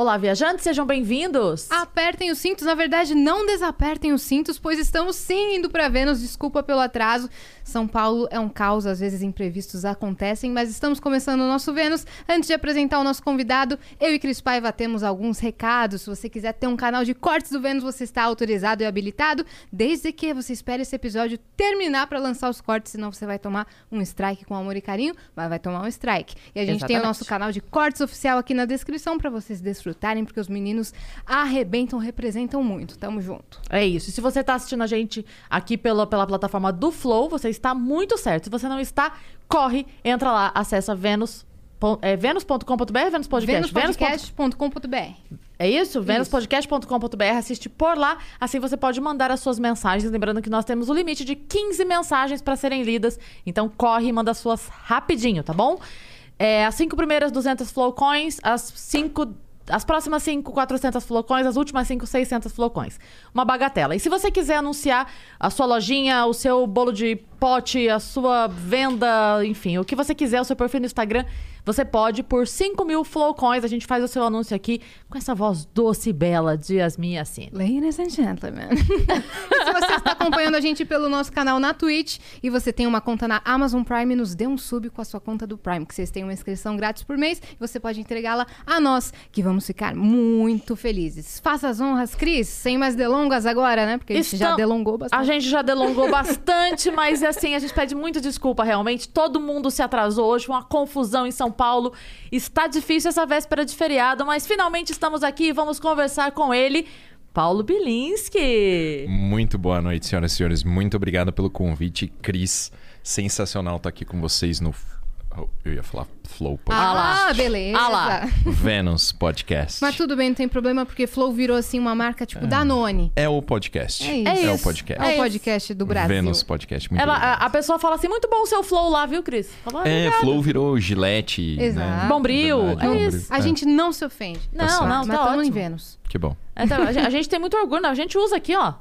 Olá, viajantes, sejam bem-vindos. Apertem os cintos, na verdade, não desapertem os cintos, pois estamos sim indo para Vênus. Desculpa pelo atraso. São Paulo é um caos, às vezes imprevistos acontecem, mas estamos começando o nosso Vênus. Antes de apresentar o nosso convidado, eu e Cris Paiva temos alguns recados. Se você quiser ter um canal de cortes do Vênus, você está autorizado e habilitado, desde que você espere esse episódio terminar para lançar os cortes, senão você vai tomar um strike com amor e carinho, mas vai tomar um strike. E a gente tem o Exatamente. nosso canal de cortes oficial aqui na descrição para vocês desfrutarem, porque os meninos arrebentam, representam muito. Tamo junto. É isso. E se você está assistindo a gente aqui pela, pela plataforma do Flow, você está muito certo. Se você não está, corre, entra lá, acessa venus, pon- é, venus.com.br, Venus Podcast. Venuspodcast.com.br. É isso? venuspodcast.com.br, assiste por lá. Assim você pode mandar as suas mensagens. Lembrando que nós temos o limite de 15 mensagens para serem lidas. Então corre e manda as suas rapidinho, tá bom? É, as cinco primeiras 200 flowcoins, as cinco... As próximas 5, 400 flocões, as últimas 5, 600 flocões. Uma bagatela. E se você quiser anunciar a sua lojinha, o seu bolo de pote, a sua venda, enfim, o que você quiser, o seu perfil no Instagram, você pode por 5 mil flowcoins. A gente faz o seu anúncio aqui com essa voz doce e bela de Yasmin Yassine. Ladies and gentlemen. Se você está acompanhando a gente pelo nosso canal na Twitch e você tem uma conta na Amazon Prime, nos dê um sub com a sua conta do Prime, que vocês têm uma inscrição grátis por mês e você pode entregá-la a nós, que vamos ficar muito felizes. Faça as honras, Cris, sem mais delongas agora, né? Porque a gente já Estão- delongou A bastante. gente já delongou bastante, mas assim, a gente pede muita desculpa realmente. Todo mundo se atrasou hoje, uma confusão em São Paulo. Está difícil essa véspera de feriado, mas finalmente estamos aqui e vamos conversar com ele, Paulo Bilinski. Muito boa noite, senhoras e senhores. Muito obrigado pelo convite. Cris, sensacional estar aqui com vocês no. Oh, eu ia falar Flow Podcast. Ah lá. Ah, beleza. Ah lá. Vênus Podcast. Mas tudo bem, não tem problema, porque Flow virou assim uma marca tipo Danone. É o podcast. É isso. É É o podcast. É o isso. podcast do Brasil. Vênus Podcast. Muito Ela, a, a pessoa fala assim: muito bom o seu flow lá, viu, Cris? Fala, É, "Obrigado." Flow virou Gillette. Exato. Né? Bombril, Verdade, é Bombril. isso. A É, gente não se ofende. Não, certo. não, Mas tá em ótimo. Vênus. Que bom. Então, a, gente, a gente tem muito orgulho, não, a gente usa aqui, ó.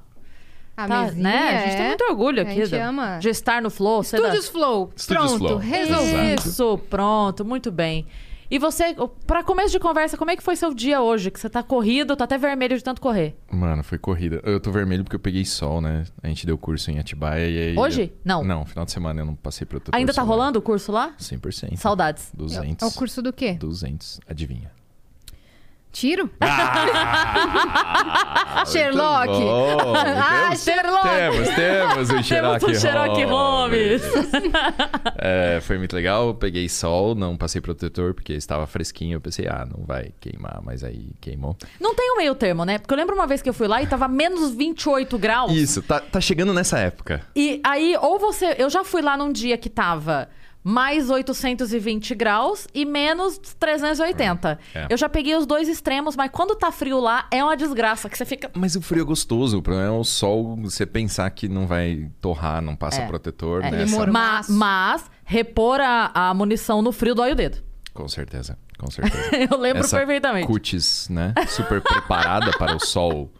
A Tá, mesinha, né? A gente é. tem muito orgulho A aqui gente de, ama. de estar no Flow. da- Estúdios Flow. Estúdios Pronto, Flow. resolvido. Isso, pronto, muito bem. E você, pra começo de conversa, como é que foi seu dia hoje? Que você tá corrido, tá até vermelho de tanto correr. Mano, foi corrida. Eu tô vermelho porque eu peguei sol, né? A gente deu curso em Atibaia e aí. Hoje? eu- Não. Não, final de semana eu não passei protetor Ainda tá rolando o curso lá? 100%. Saudades. 200. É o curso do quê? 200. Adivinha. Tiro? Ah, Sherlock. bom. Ah, Temos- Sherlock. Temos, temos o Sherlock Temos o Sherlock Holmes. É, foi muito legal. Peguei sol, não passei protetor porque estava fresquinho. Eu pensei, ah, não vai queimar, mas aí queimou. Não tem um meio termo, né? Porque eu lembro uma vez que eu fui lá e tava menos 28 graus. Isso, tá, tá chegando nessa época. E aí, ou você. Eu já fui lá num dia que tava mais 820 graus e menos 380. É. Eu já peguei os dois extremos, mas quando tá frio lá, é uma desgraça, que você fica. Mas o frio é gostoso. O problema é o sol, você pensar que não vai torrar, não passa É. protetor, É. né? Ele Essa- mor- Ma- mas, repor a, a munição no frio dói o dedo. Com certeza, com certeza. Eu lembro Essa perfeitamente. cutis, né? Super preparada para o sol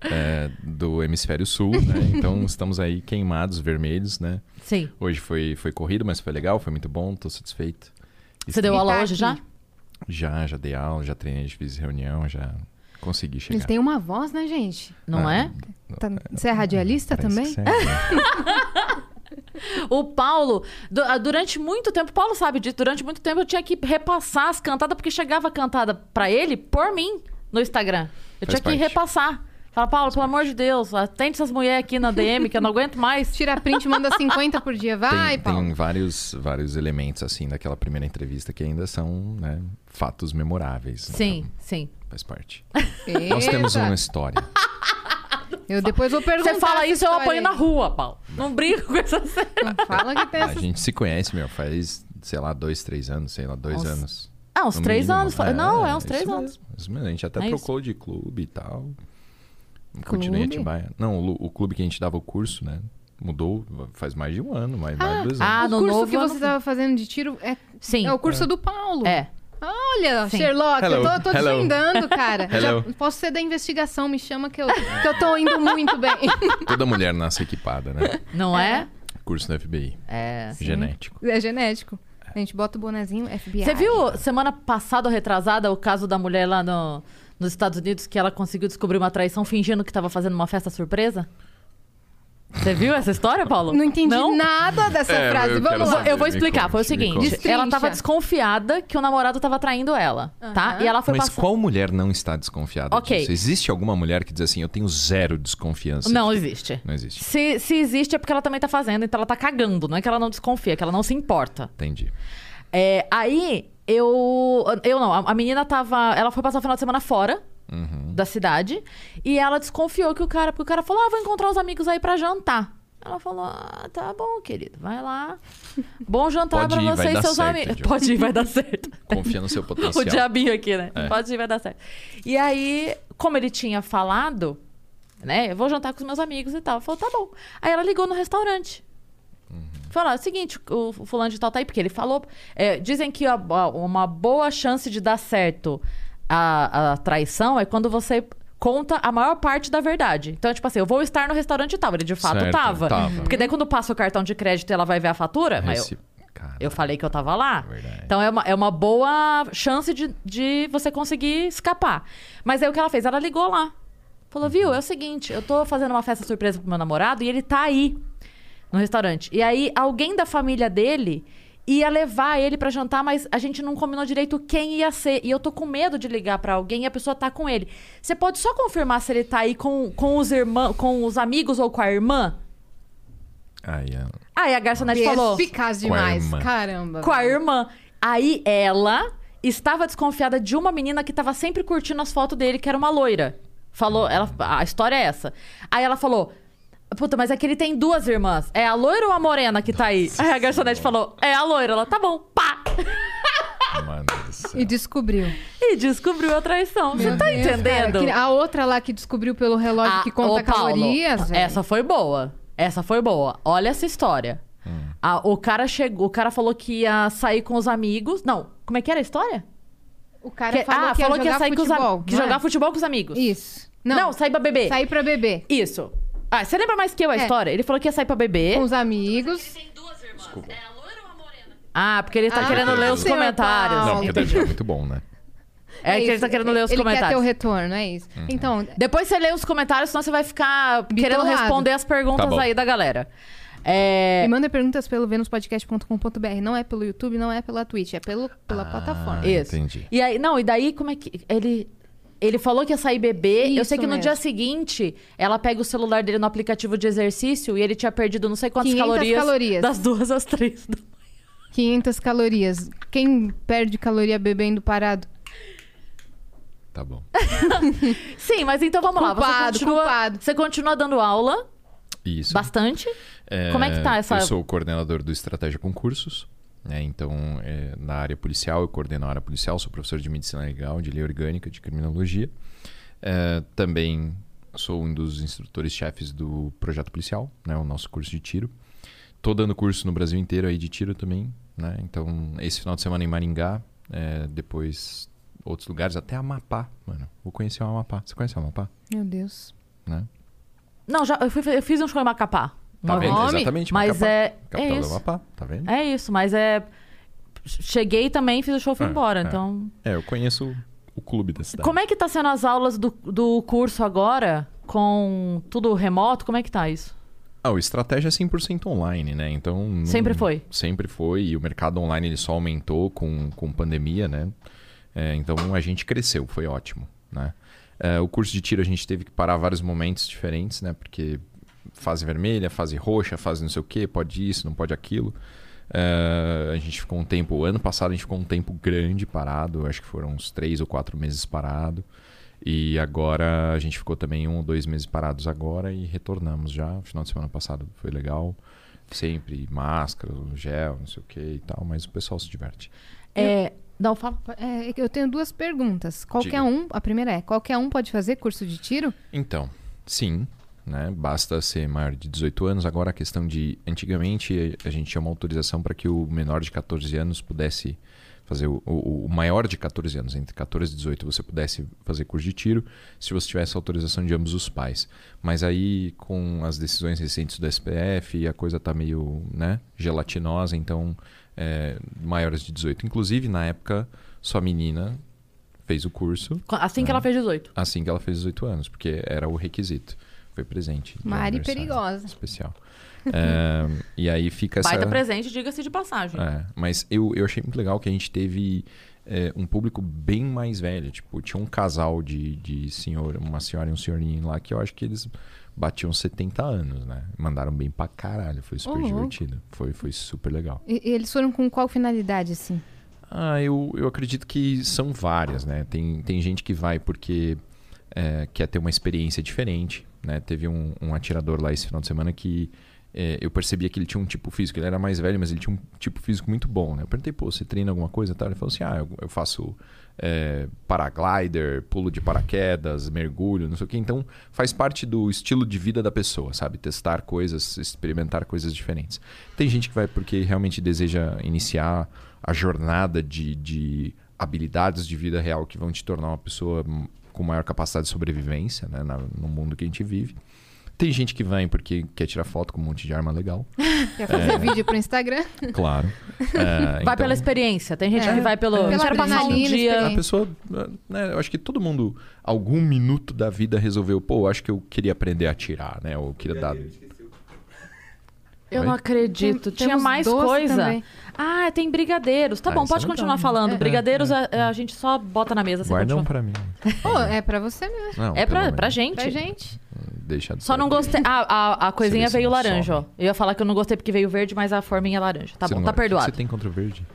é, do hemisfério sul, né? Então estamos aí queimados, vermelhos, né? Sim. Hoje foi, foi corrido, mas foi legal, foi muito bom, tô satisfeito. Você deu aula tá hoje aqui. já? Já, já dei aula, já treinei, já fiz reunião, já consegui chegar. Ele tem uma voz, né, gente? Não Ah, é? Tá- Você é radialista também? que né? O Paulo, ah, durante muito tempo, o Paulo sabe disso, durante muito tempo eu tinha que repassar as cantadas, porque chegava cantada pra ele por mim no Instagram. Eu Faz tinha que parte. repassar. Fala, Paulo, pelo amor de Deus, atende essas mulheres aqui na DM que eu não aguento mais. Tira print, manda 50 por dia. Vai, tem, Paulo. tem vários, vários elementos, assim, daquela primeira entrevista que ainda são, né, fatos memoráveis. Sim, Então, sim. faz parte. Nós temos Eita. uma história. Eu depois vou perguntar. Você fala isso, eu apanho aí. na rua, Paulo. Não brinca com essa cena. Não fala que tem A essa... gente se conhece, meu, faz, sei lá, dois, três anos, sei lá, dois Nossa. anos. Ah, uns No três mínimo. anos. Não, é uns três isso anos. Mesmo, isso mesmo. A gente até É trocou de clube e tal. Continua em? Atibaia. Não, o, o clube que a gente dava o curso, né? Mudou faz mais de um ano, mais, mais de dois anos. Ah, o no curso novo que ano- você estava fazendo de tiro é, Sim. é o curso do Paulo. É. Olha, Sim. Sherlock, eu Hello, tô, tô hello. desvendando, cara. Já posso ser da investigação, me chama que eu, que eu tô indo muito bem. Toda mulher nasce equipada, né? Não é? Curso da FBI. É. Genético. É genético. A gente bota o bonezinho FBI. Você viu semana passada ou retrasada o caso da mulher lá no- nos Estados Unidos que ela conseguiu descobrir uma traição fingindo que estava fazendo uma festa surpresa? Você viu essa história, Paulo? Não entendi nada dessa É, frase. eu Vamos lá. saber. Eu vou explicar. conte, Foi o seguinte: ela tava desconfiada que o namorado tava traindo ela, tá? E ela foi Mas qual mulher não está desconfiada Ok. disso? Existe alguma mulher que diz assim, eu tenho zero desconfiança? Não de- existe. Não existe. Se, se existe é porque ela também tá fazendo, então ela tá cagando. Não é que ela não desconfia, é que ela não se importa. Entendi. É, aí, eu. Eu não, a, menina tava. Ela foi passar o final de semana fora Uhum. da cidade. E ela desconfiou que o cara. Porque o cara falou: Ah, vou encontrar os amigos aí pra jantar. Ela falou: Ah, tá bom, querido, vai lá. Bom jantar vai você e seus amigos. Pode ir, vai dar certo. Confia no seu potencial. o diabinho aqui, né? É. Pode ir, vai dar certo. E aí, como ele tinha falado, né? Eu vou jantar com os meus amigos e tal. Falou, tá bom. Aí ela ligou no restaurante. Falou, é o seguinte, o fulano de tal tá aí, porque ele falou. é, dizem que a- a- uma boa chance de dar certo a, a traição é quando você conta a maior parte da verdade. Então, tipo assim, eu vou estar no restaurante tal. Ele de fato Certo, tava. tava. Porque daí quando passa o cartão de crédito e ela vai ver a fatura, mas eu, Reci- Cara, eu falei que eu tava lá. Verdade. Então é uma, é uma boa chance de, de você conseguir escapar. Mas aí o que ela fez? Ela ligou lá. Falou, viu, é o seguinte, eu tô fazendo uma festa surpresa pro meu namorado e ele tá aí no restaurante. E aí alguém da família dele ia levar ele pra jantar, mas a gente não combinou direito quem ia ser. E eu tô com medo de ligar pra alguém e a pessoa tá com ele. Você pode só confirmar se ele tá aí com, com os irmãos, com os amigos ou com a irmã? Aí, é- Aí a garçonete falou Eficaz Com a demais. irmã. Caramba. com a irmã. Aí ela estava desconfiada de uma menina que estava sempre curtindo as fotos dele, que era uma loira. Falou, ela, a história é essa. Aí ela falou: Puta, mas é que ele tem duas irmãs. É a loira ou a morena que tá aí? Aí a garçonete falou: É a loira. Ela, tá bom, pá! Mano do céu. E descobriu. E descobriu a traição. Você Meu tá Deus, entendendo? cara, a outra lá que descobriu pelo relógio Ah, que conta ô, Paulo, calorias. velho. Essa foi boa. Essa foi boa. Olha essa história. Ah, o cara chegou, o cara falou que ia sair com os amigos. Não, como é que era a história? O cara Que- falou ah, que ia falou que ia jogar sair com os futebol. amigos. Que não é? jogar futebol com os amigos. Isso. Não, Não, sair pra beber. sair pra beber. Isso. Ah, você lembra mais que eu a É. história? Ele falou que ia sair pra beber. Com os amigos. tem duas irmãs. É a loira ou a morena? Ah, porque ele tá Ah, querendo ler os seu comentários. Não, porque deve ser muito bom, né? É, que ele tá querendo ler os ele quer ter o comentários. retorno, é isso. Uhum. Então, Depois você lê os comentários, senão você vai ficar querendo Bitolado. responder as perguntas Tá bom. aí da galera. É... me manda perguntas pelo venuspodcast.com.br. Não é pelo YouTube, não é pela Twitch, é pelo, pela plataforma. Ah, Isso. entendi. E aí, não, e daí como é que ele ele falou que ia sair beber. eu Isso sei que no mesmo. dia seguinte, ela pega o celular dele no aplicativo de exercício e ele tinha perdido não sei quantas 500 calorias, calorias. das duas às três. da 500 calorias. Quem perde caloria bebendo parado? Tá bom. Sim, mas então vamos lá. Culpado, Você continua, culpado. você continua dando aula Isso. bastante. É, Como é que tá essa- Eu sou o coordenador do Estratégia Concursos. Né? Então, é, na área policial, eu coordeno a área policial, sou professor de medicina legal, de lei orgânica, de criminologia. É, também sou um dos instrutores-chefes do projeto policial, né? o nosso curso de tiro. Tô dando curso no Brasil inteiro aí de tiro também. Né? Então, esse final de semana em Maringá, é, depois outros lugares, até Amapá, mano. Vou conhecer o Amapá. Você conhece o Amapá? Meu Deus. Né? Não, já eu, fui- eu fiz um show em Macapá. Tá vendo? Exatamente. Mas Macapá. é- Capital é do isso. Amapá, tá vendo? É isso, mas é. Cheguei também, fiz o show e fui É, embora. é. Então. É, eu conheço o clube da cidade. Como é que tá sendo as aulas do, do curso agora? Com tudo remoto? Como é que tá isso? Ah, o estratégia é 100% online, né? Então... não- Sempre foi? Sempre foi. E o mercado online ele só aumentou com, com pandemia, né? É, então a gente cresceu, foi ótimo, né? É, o curso de tiro a gente teve que parar vários momentos diferentes, né? Porque fase vermelha, fase roxa, fase não sei o quê, pode isso, não pode aquilo. É, a gente ficou um tempo... Ano passado a gente ficou um tempo grande parado. Acho que foram uns três ou quatro meses parado. E agora a gente ficou também um ou dois meses parados agora e retornamos já. Final de semana passado foi legal. Sempre máscara, gel, não sei o que e tal, mas o pessoal se diverte. É, Não, fala. É, eu tenho duas perguntas. Qualquer Diga. um, a primeira é, qualquer um pode fazer curso de tiro? Então, sim, né? Basta ser maior de 18 anos. Agora a questão de antigamente a gente tinha uma autorização para que o menor de 14 anos pudesse fazer o, o, o maior de 14 anos, entre 14 e 18, você pudesse fazer curso de tiro, se você tivesse autorização de ambos os pais. Mas aí com as decisões recentes do SPF, a coisa tá meio, né, gelatinosa, então é, maiores de 18. Inclusive, na época, sua menina fez o curso Assim que ela fez 18. assim que ela fez 18 anos, porque era o requisito. Foi presente. Mari perigosa. Especial. É, e aí fica essa. Baita presente, diga-se de passagem. É, mas eu, eu achei muito legal que a gente teve é, um público bem mais velho. Tipo, tinha um casal de, de senhor, uma senhora e um senhorinho lá que eu acho que eles batiam 70 anos, né? Mandaram bem pra caralho. Foi super louco. divertido. Foi, foi super legal. E, e eles foram com qual finalidade, assim? Ah, eu, eu acredito que são várias, né? Tem, tem gente que vai porque é, quer ter uma experiência diferente, né? Teve um, um atirador lá esse final de semana que é, eu percebia que ele tinha um tipo físico, ele era mais velho, mas ele tinha um tipo físico muito bom, né? Eu perguntei, pô, você treina alguma coisa tal? Ele falou assim, ah, eu, eu faço é, paraglider, pulo de paraquedas, mergulho, não sei o quê. Então, faz parte do estilo de vida da pessoa, sabe? Testar coisas, experimentar coisas diferentes. Tem gente que vai porque realmente deseja iniciar a jornada de, de habilidades de vida real que vão te tornar uma pessoa com maior capacidade de sobrevivência né, na- no mundo que a gente vive. Tem gente que vai porque quer tirar foto com um monte de arma legal. Quer fazer vídeo pro Instagram? Claro. É, Vai então, pela experiência. Tem gente É. que vai pelo. Pela eu quero passar um dia. A pessoa, né, eu acho que todo mundo, algum minuto da vida resolveu, pô, acho que eu queria aprender a atirar, né? Ou eu queria dar. Eu Oi? não acredito. Tem- Tinha mais coisa. também. Ah, tem brigadeiros. Tá Ah, bom, é pode legal. continuar falando. É. Brigadeiros É, a, a gente só bota na mesa. Você Guarda um continua. pra mim. Pô, é pra você mesmo. Não, É pra, pra gente. Pra gente. Deixa de Só não gostei. Ah, a, a coisinha se veio laranja, ó. some. Eu ia falar que eu não gostei porque veio verde, mas a forminha é laranja. Tá Você bom, não tá gosta- O que perdoado. você tem contra o verde?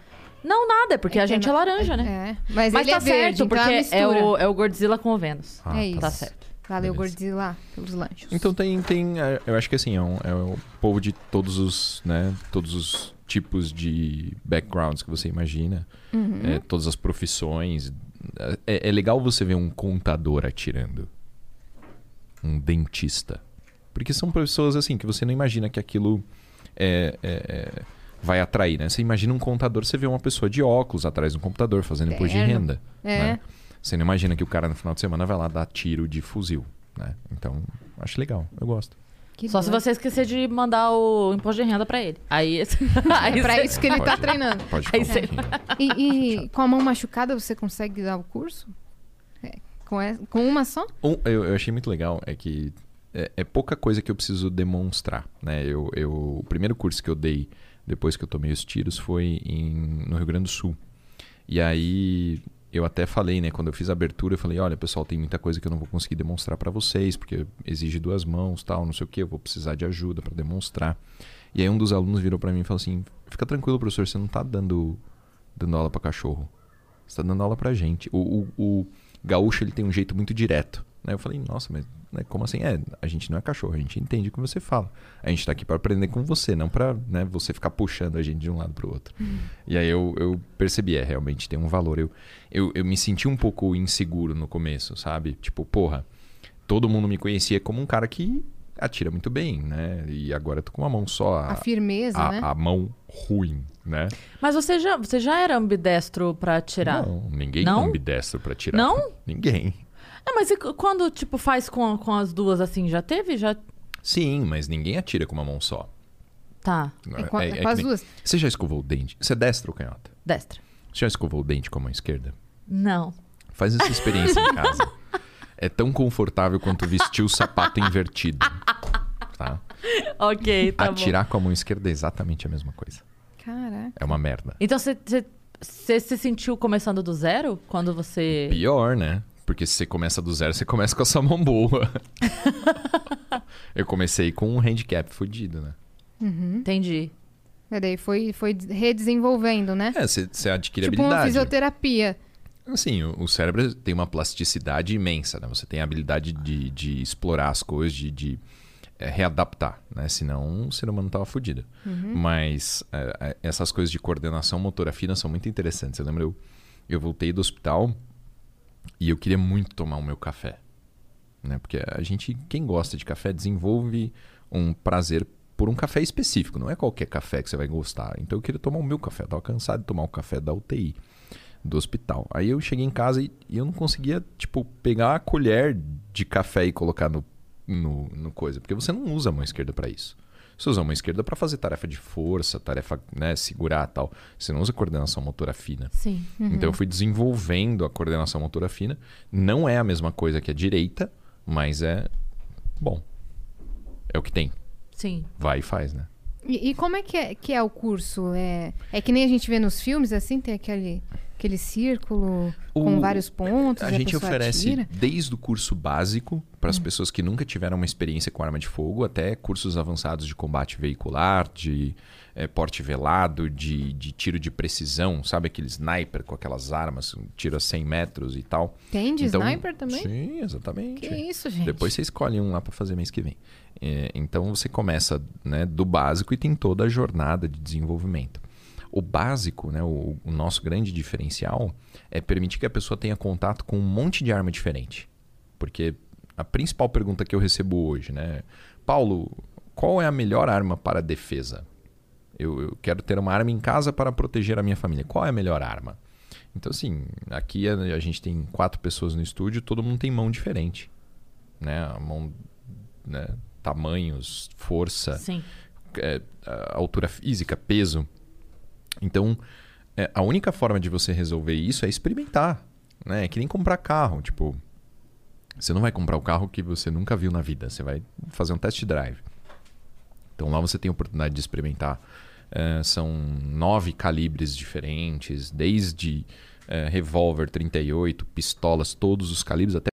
Não, nada, é porque a gente é laranja, né? É. Mas, Mas ele tá é verde, certo, então porque é, é o, é o Godzilla com o Vênus. Ah, É isso. Tá certo. Valeu, Beleza. Godzilla, pelos lanchos. Então tem, tem é, eu acho que assim, é, um, é o povo de todos os, né, todos os tipos de backgrounds que você imagina, Uhum. é, todas as profissões. É, é legal você ver um contador atirando, um dentista, porque são pessoas assim que você não imagina que aquilo é, é, é, vai atrair, né? Você imagina um contador, você vê uma pessoa de óculos atrás de um computador fazendo imposto de renda. É. né? Você não imagina que o cara no final de semana vai lá dar tiro de fuzil, né? Então, acho legal, eu gosto. Que Só se doido. você esquecer de mandar o imposto de renda pra ele. Aí. aí É pra você- isso que ele tá Pode. treinando. Pode ficar Aí você-. E, e com a mão machucada você consegue dar o curso? É, com, e- com uma só? Um, eu, eu achei muito legal é que é, é pouca coisa que eu preciso demonstrar, né? Eu, eu, o primeiro curso que eu dei depois que eu tomei os tiros foi em, no Rio Grande do Sul. E aí eu até falei, né? Quando eu fiz a abertura, eu falei, olha, pessoal, tem muita coisa que eu não vou conseguir demonstrar para vocês, porque exige duas mãos, tal, não sei o que, eu vou precisar de ajuda para demonstrar. E aí um dos alunos virou para mim e falou assim, fica tranquilo, professor, você não tá dando, dando aula para cachorro. Você tá dando aula pra gente. O, o, o gaúcho, ele tem um jeito muito direto. Né? Eu falei, nossa, mas né, como assim? É, a gente não é cachorro, a gente entende o que você fala. A gente tá aqui para aprender com você, não pra né, você ficar puxando a gente de um lado pro outro. E aí eu, eu percebi, é, realmente tem um valor. Eu, eu, eu me senti um pouco inseguro no começo, sabe? Tipo, porra, todo mundo me conhecia como um cara que atira muito bem, né? E agora eu tô com uma mão só. A A, firmeza, a- né? a mão ruim, né? Mas você já, você já era ambidestro pra atirar? Não, ninguém Não? é ambidestro pra tirar. Não? Ninguém. É, mas e c- quando, tipo, faz com, com as duas assim, já teve? Já. Sim, mas ninguém atira com uma mão só. Tá. É, com, é que com as nem- duas. Você já escovou o dente? Você é destra ou canhota? Destra. Você já escovou o dente com a mão esquerda? Não. Faz essa experiência em casa. É tão confortável quanto vestir o sapato invertido. Tá? Ok, tá bom. Atirar com a mão esquerda é exatamente a mesma coisa. Caraca. É uma merda. Então você se sentiu começando do zero? Quando você. Pior, né? Porque se você começa do zero, você começa com a sua mão boa. Eu comecei com um handicap fudido, né? Entendi. E daí foi, foi redesenvolvendo, né? É, você, você adquire tipo uma habilidade. fisioterapia. Assim, o, o cérebro tem uma plasticidade imensa, né? Você tem a habilidade de, de explorar as coisas, de, de é, readaptar, né? Senão o ser humano tava fudido. Mas é, é, essas coisas de coordenação motora fina são muito interessantes. Eu lembro, eu, eu voltei do hospital e eu queria muito tomar o meu café. Né? Porque a gente, quem gosta de café, desenvolve um prazer por um café específico. Não é qualquer café que você vai gostar. Então eu queria tomar o meu café. Eu tava cansado de tomar o café da UTI, do hospital. Aí eu cheguei em casa e, e eu não conseguia, tipo, pegar a colher de café e colocar no, no, no coisa. Porque você não usa a mão esquerda para isso. Você usa a mão esquerda para fazer tarefa de força, tarefa, né, segurar tal. Você não usa coordenação motora fina. Sim. Então eu fui desenvolvendo a coordenação motora fina. Não é a mesma coisa que a direita, mas é bom. É o que tem. Sim. Vai e faz, né? E, e como é que, é que é o curso? É, é que nem a gente vê nos filmes, assim, tem aquele, aquele círculo com O- vários pontos. A e gente oferece atira. desde o curso básico para Hum. as pessoas que nunca tiveram uma experiência com arma de fogo até cursos avançados de combate veicular, de eh, porte velado, de, de tiro de precisão, sabe aquele sniper com aquelas armas, um tiro a 100 metros e tal. Tem de Então, sniper também? Sim, exatamente. Que isso, gente? Depois você escolhe um lá para fazer mês que vem. É, então você começa né, do básico e tem toda a jornada de desenvolvimento. O básico, né, o, o nosso grande diferencial é permitir que a pessoa tenha contato com um monte de arma diferente. Porque a principal pergunta que eu recebo hoje, né, Paulo, qual é a melhor arma para defesa? Eu, eu quero ter uma arma em casa para proteger a minha família. Qual é a melhor arma? Então, assim, aqui a, a gente tem quatro pessoas no estúdio, todo mundo tem mão diferente. Né? A mão, né? tamanhos, força, é, altura física, peso. Então, é, a única forma de você resolver isso é experimentar. Né? É que nem comprar carro. Tipo, você não vai comprar o carro que você nunca viu na vida. Você vai fazer um test drive. Então lá você tem a oportunidade de experimentar. É, são nove calibres diferentes, desde é, revólver 38, pistolas, todos os calibres, até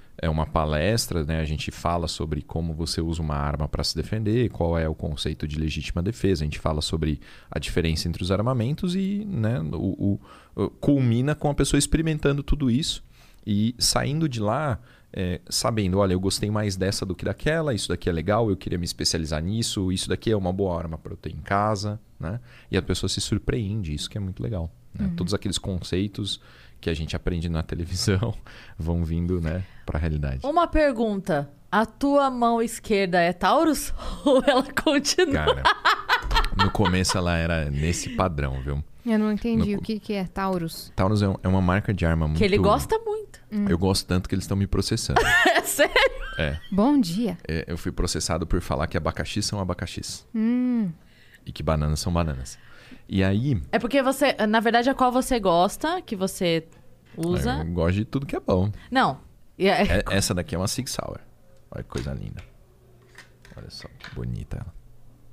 é, uma palestra, né? a gente fala sobre como você usa uma arma para se defender, qual é o conceito de legítima defesa, a gente fala sobre a diferença entre os armamentos e né, o, o- culmina com a pessoa experimentando tudo isso e saindo de lá é, sabendo, olha, eu gostei mais dessa do que daquela, isso daqui é legal, eu queria me especializar nisso, isso daqui é uma boa arma para eu ter em casa, né? E a pessoa se surpreende, isso que é muito legal. né? Todos aqueles conceitos que a gente aprende na televisão vão vindo, né, para a realidade. Uma pergunta. A tua mão esquerda é Taurus? Ou ela continua? Cara, no começo ela era nesse padrão, viu? Eu não entendi No- o que, que é Taurus. Taurus é um- é uma marca de arma muito... Que ele gosta muito. Eu gosto tanto que eles estão me processando. É sério? é. Bom dia. É, eu fui processado por falar que abacaxis são abacaxis. Hum. E que bananas são bananas. E aí, É porque você, na verdade, a qual você gosta, que você usa. eu gosto de tudo que é bom. Não. E é- É- essa daqui é uma Sig Sauer. Olha que coisa linda. Olha só, que bonita ela.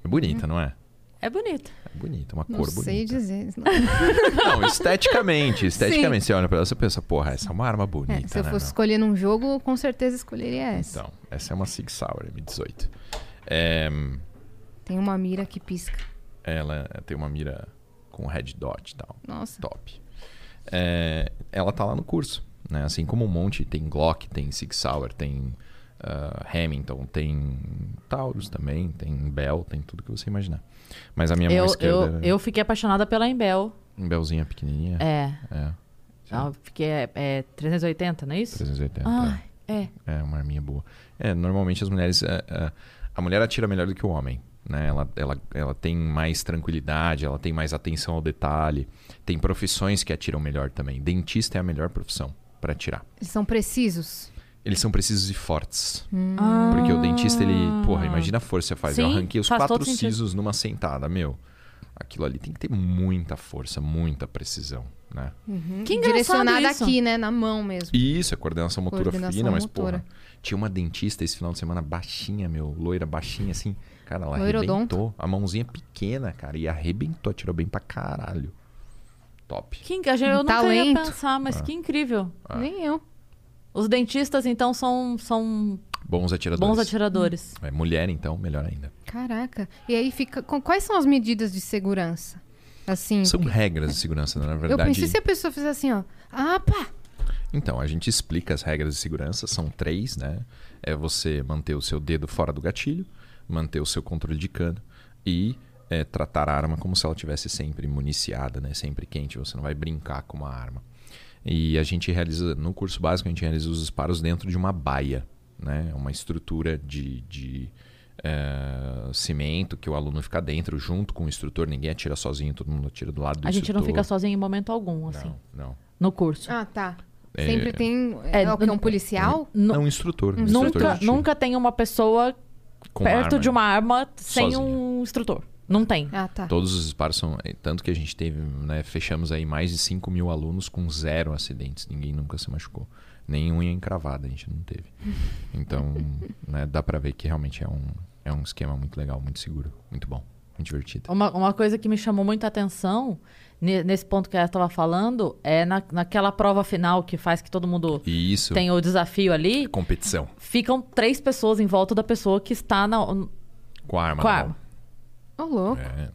É bonita, não é? É bonito. É bonita, uma Não cor sei bonita. dizer. Não. Não, esteticamente. Esteticamente, você olha pra ela e pensa, porra, essa é uma arma É, bonita, se eu né? fosse meu? escolher num jogo, com certeza escolheria essa. Então, essa é uma Sig Sauer M18. É, Tem uma mira que pisca. Ela tem uma mira com red dot e tal. Nossa. Top. É, ela tá lá no curso, né? Assim como um monte, tem Glock, tem Sig Sauer, tem ah, Hamilton, tem Taurus também, tem Bell, tem tudo que você imaginar. Mas a minha mão Eu, esquerda eu, era eu fiquei apaixonada pela Embel. Bellzinha pequenininha. É. É, Não, fiquei, é, é 380, não é isso? 380. Ai, é. É, uma arminha boa. É, normalmente as mulheres. é, é, a mulher atira melhor do que o homem. Né? Ela, ela, ela tem mais tranquilidade, ela tem mais atenção ao detalhe. Tem profissões que atiram melhor também. Dentista é a melhor profissão para atirar. Eles são precisos. Eles são precisos e fortes. Ah. Porque o dentista, ele. Porra, imagina a força que faz. Eu Sim, arranquei os faz quatro sisos numa sentada, meu. Aquilo ali tem que ter muita força, muita precisão, né? Que engraçado Direcionada isso. aqui, né? Na mão mesmo. E Isso, é coordenação motora Coordenação fina, mas, motora. porra, tinha uma dentista esse final de semana baixinha, meu, loira baixinha, assim. Cara, ela arrebentou. A mãozinha pequena, cara, e arrebentou, tirou bem pra caralho. Top. Que, inc- eu nunca ia talento. pensar, mas que incrível. Ah. Nem eu. Os dentistas, então, são, são Bons atiradores. bons atiradores. É, mulher, então, melhor ainda. Caraca. E aí fica. com- Quais são as medidas de segurança? Assim. São porque- regras de segurança, né? na Eu verdade. pensei se a pessoa fizer assim, ó. Ah, pá! Então, a gente explica as regras de segurança, são três, né? É você manter o seu dedo fora do gatilho, manter o seu controle de cano e é, tratar a arma como se ela tivesse sempre municiada, né? Sempre quente, você não vai brincar com uma arma. E a gente realiza, no curso básico, a gente realiza os disparos dentro de uma baia, né? Uma estrutura de, de é, cimento que o aluno fica dentro junto com o instrutor, ninguém atira sozinho, todo mundo atira do lado do A gente não instrutor. fica sozinho em momento algum, assim, Não, não. no curso. Ah, tá. É- Sempre tem. É, É, o que? n- Um policial? É um instrutor. um instrutor nunca, nunca tem uma pessoa Com perto arma, de uma arma sem Sozinho. um instrutor. Não tem. Ah, tá. Todos os disparos são. é, Tanto que a gente teve, né? Fechamos aí mais de 5 mil alunos com zero acidentes. Ninguém nunca se machucou. Nem unha encravada a gente não teve. Então, né, dá pra ver que realmente é um, é um esquema muito legal, muito seguro, muito bom, muito divertido. Uma, uma coisa que me chamou muita atenção ne- nesse ponto que ela estava falando é na, naquela prova final que faz que todo mundo isso, tem o desafio ali. competição. Ficam três pessoas em volta da pessoa que está na. Com a arma. Com a arma. Ô, louco. mão. É.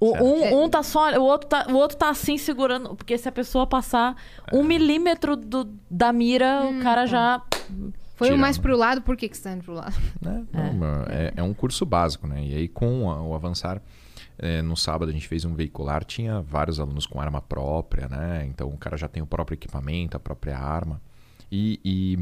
O, um, um tá só. O outro tá, o outro tá assim segurando. Porque se a pessoa passar É. um milímetro do- da mira, o cara já. Foi o Tirando. mais pro lado, por que, que você tá indo pro lado? né? Não, é. é um curso básico, né? E aí, com a- o avançar, é, no sábado a gente fez um veicular, tinha vários alunos com arma própria, né? Então o cara já tem o próprio equipamento, a própria arma. E, e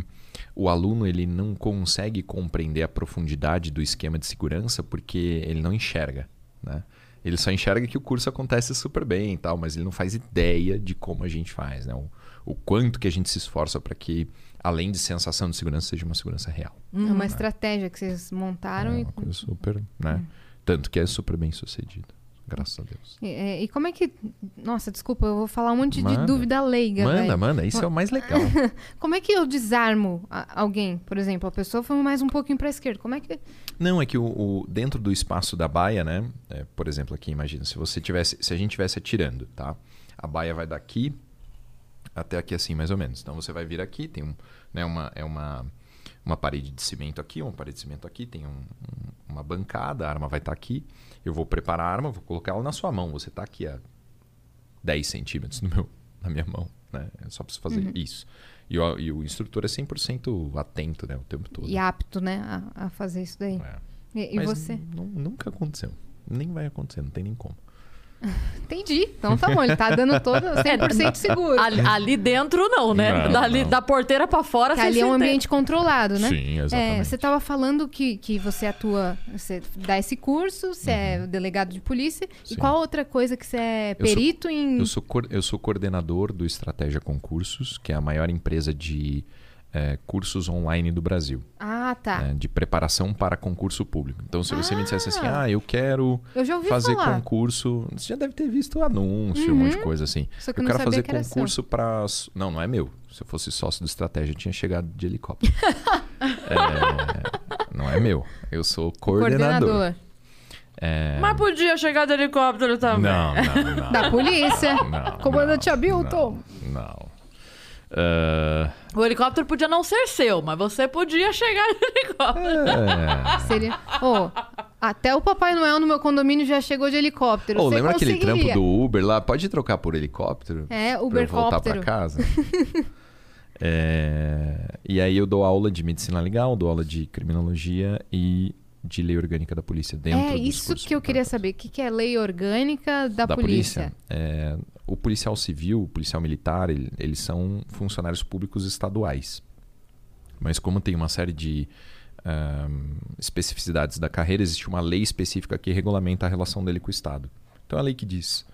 o aluno ele não consegue compreender a profundidade do esquema de segurança porque ele não enxerga, né? Ele só enxerga que o curso acontece super bem e tal, mas ele não faz ideia de como a gente faz, né? O, o quanto que a gente se esforça para que, além de sensação de segurança, seja uma segurança real. É uma estratégia que vocês montaram É e. uma coisa super, né? Tanto que é super bem sucedido. Graças a Deus. E, é, e como é que. Nossa, desculpa, eu vou falar um monte de Manda. dúvida leiga. Manda, velho. manda. Isso é o mais legal. Como é que eu desarmo a- alguém? Por exemplo, a pessoa foi mais um pouquinho pra esquerda. Como é que. Não, é que o, o- dentro do espaço da baia, né? é, por exemplo, aqui, imagina, se você tivesse. Se a gente tivesse atirando, tá? A baia vai daqui até aqui assim, mais ou menos. Então você vai vir aqui, tem um, né, uma, é uma, uma parede de cimento aqui, uma parede de cimento aqui, tem um- um- uma bancada, a arma vai estar aqui. Eu vou preparar a arma, vou colocar ela na sua mão. Você está aqui a 10 centímetros no meu, na minha mão. Né? É só preciso fazer isso. E o, e o instrutor é 100% atento né, o tempo todo. E apto, né? A, a fazer isso daí. É. E, e você? nu- nunca aconteceu. Nem vai acontecer, não tem nem como. Entendi. Então tá bom, ele tá dando todo 100% seguro. Ali, ali dentro, não, né? Não, Dali, não. Da porteira pra fora, Que ali é um ambiente controlado, né? Sim, É, exatamente. você estava falando que, que você atua, você dá esse curso, você é delegado de polícia. E Uhum. Sim. qual outra coisa que você é Eu sou- perito em. Eu sou, eu sou coordenador do Estratégia Concursos, que é a maior empresa de eh, cursos online do Brasil, Ah, tá. né, de preparação para concurso público. Então, se você me dissesse assim, Ah. ah, eu quero Eu já ouvi fazer falar. Uhum. concurso, você já deve ter visto anúncio, um monte de coisa assim. Só que eu quero sabia fazer que concurso para. Não, não é meu. Se eu fosse sócio do Estratégia, eu tinha chegado de helicóptero. É, não é meu. Eu sou coordenador. É, Mas podia chegar de helicóptero também. Não, não, não. Da polícia. Não, Comandante não, Hamilton. Não. não. Ah, O helicóptero podia não ser seu, mas você podia chegar de helicóptero. é. Seria. Ô, até o Papai Noel no meu condomínio já chegou de helicóptero. Ô, Você lembra aquele trampo do Uber lá? Pode trocar por helicóptero? É, Pra eu voltar pra casa? É, E aí eu dou aula de medicina legal, dou aula de criminologia e de lei orgânica da polícia dentro É isso que eu queria saber. O que que é lei orgânica da, da polícia? polícia. É, o policial civil, o policial militar, ele- eles são funcionários públicos estaduais. Mas como tem uma série de especificidades da carreira, existe uma lei específica que regulamenta a relação dele com o Estado. Então é a lei que diz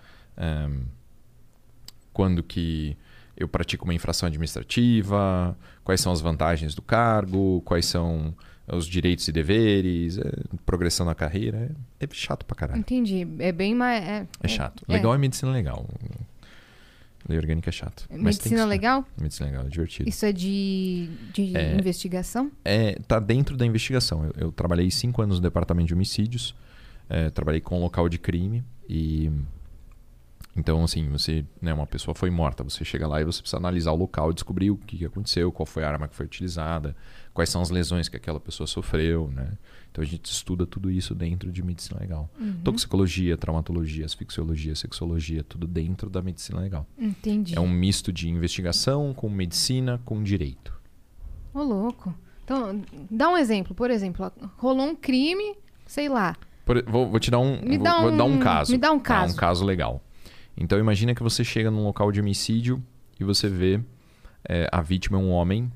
quando que eu pratico uma infração administrativa, quais são as vantagens do cargo, quais são os direitos e deveres, é, progressão na carreira. É, é chato pra caralho. Entendi. É bem mais. É, É chato. é. Legal é medicina legal. Lei orgânica é chato. Medicina legal? Medicina legal, é divertido. Isso é de, de É. investigação? É, tá dentro da investigação. Eu, eu trabalhei cinco anos no departamento de homicídios, é, trabalhei com local de crime e Então, assim, você, né, uma pessoa foi morta, você chega lá e você precisa analisar o local descobrir o que aconteceu, qual foi a arma que foi utilizada, quais são as lesões que aquela pessoa sofreu, né? Então a gente estuda tudo isso dentro de medicina legal. Uhum. Toxicologia, traumatologia, asfixiologia, sexologia, tudo dentro da medicina legal. Entendi. É um misto de investigação com medicina com direito. Ô, louco. Então, dá um exemplo. Por exemplo, rolou um crime, sei lá. Por- vou, vou te dar um, vou, dá vou dar um um- caso. me dá um tá? caso. um caso legal. Então imagina que você chega num local de homicídio e você vê é, a vítima é um homem,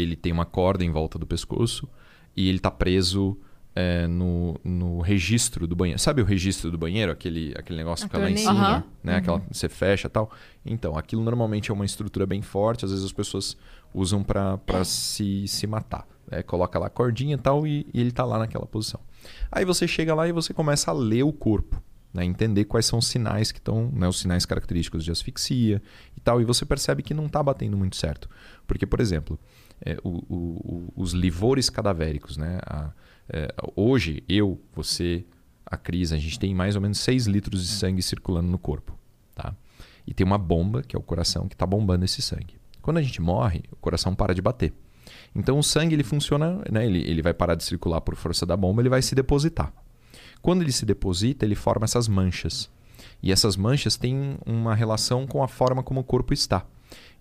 ele tem uma corda em volta do pescoço e ele tá preso é, no, no registro do banheiro. Sabe o registro do banheiro? Aquele, aquele negócio que fica lá em cima, Aham. né? Aquela você fecha e tal. Então, aquilo normalmente é uma estrutura bem forte, às vezes as pessoas usam para se, se matar. né? Coloca lá a cordinha e tal e, e ele tá lá naquela posição. Aí você chega lá e você começa a ler o corpo, né? entender quais são os sinais que estão, né? os sinais característicos de asfixia e tal, e você percebe que não está batendo muito certo. Porque, por exemplo, é, o- o- os livores cadavéricos, né? A- é, hoje, eu, você, a Cris, a gente tem mais ou menos 6 litros de sangue circulando no corpo. Tá? E tem uma bomba, que é o coração, que está bombando esse sangue. Quando a gente morre, o coração para de bater. Então o sangue ele funciona, né? ele, ele vai parar de circular por força da bomba, ele vai se depositar. Quando ele se deposita, ele forma essas manchas. E essas manchas têm uma relação com a forma como o corpo está.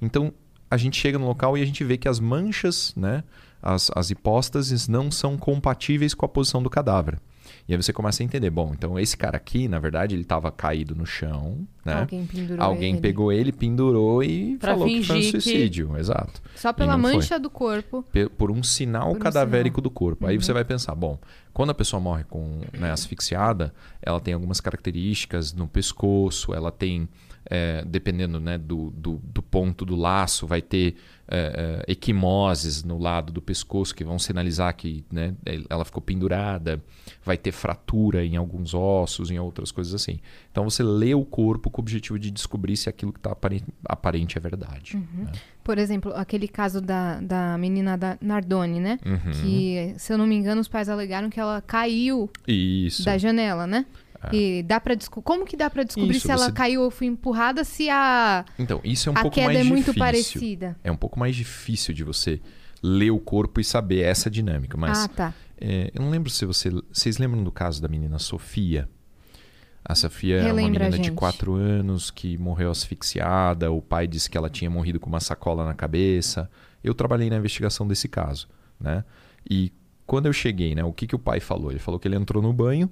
Então a gente chega no local e a gente vê que as manchas, né, as, as hipóstases, não são compatíveis com a posição do cadáver. E aí você começa a entender, bom, então esse cara aqui, na verdade, ele estava caído no chão, né? Alguém pendurou Alguém ele. pegou ele, pendurou e Pra falou que foi um fingir que- suicídio. Exato. Só pela não foi. mancha do corpo. Por um sinal Por um cadavérico sinal. do corpo. Aí você vai pensar, bom, quando a pessoa morre com né, asfixiada, ela tem algumas características no pescoço, ela tem, é, dependendo né, do, do, do ponto do laço, vai ter é, é, equimoses no lado do pescoço que vão sinalizar que né, ela ficou pendurada, vai ter fratura em alguns ossos, em outras coisas assim. Então você lê o corpo com o objetivo de descobrir se aquilo que está aparente, aparente é verdade. né? Por exemplo, aquele caso da, da menina da Nardoni, né? Uhum. Que, se eu não me engano, os pais alegaram que ela caiu Isso. da janela, né? E dá para Como que dá pra descobrir Isso, se ela você- caiu ou foi empurrada se a, Então, isso é um a pouco queda mais é muito difícil. parecida? É um pouco mais difícil de você ler o corpo e saber essa dinâmica. Mas Ah, tá. é, eu não lembro se você, vocês lembram do caso da menina Sofia. A Sofia é uma menina de gente. 4 anos que morreu asfixiada. O pai disse que ela tinha morrido com uma sacola na cabeça. Eu trabalhei na investigação desse caso, né? E quando eu cheguei, né, o que, que o pai falou? Ele falou que ele entrou no banho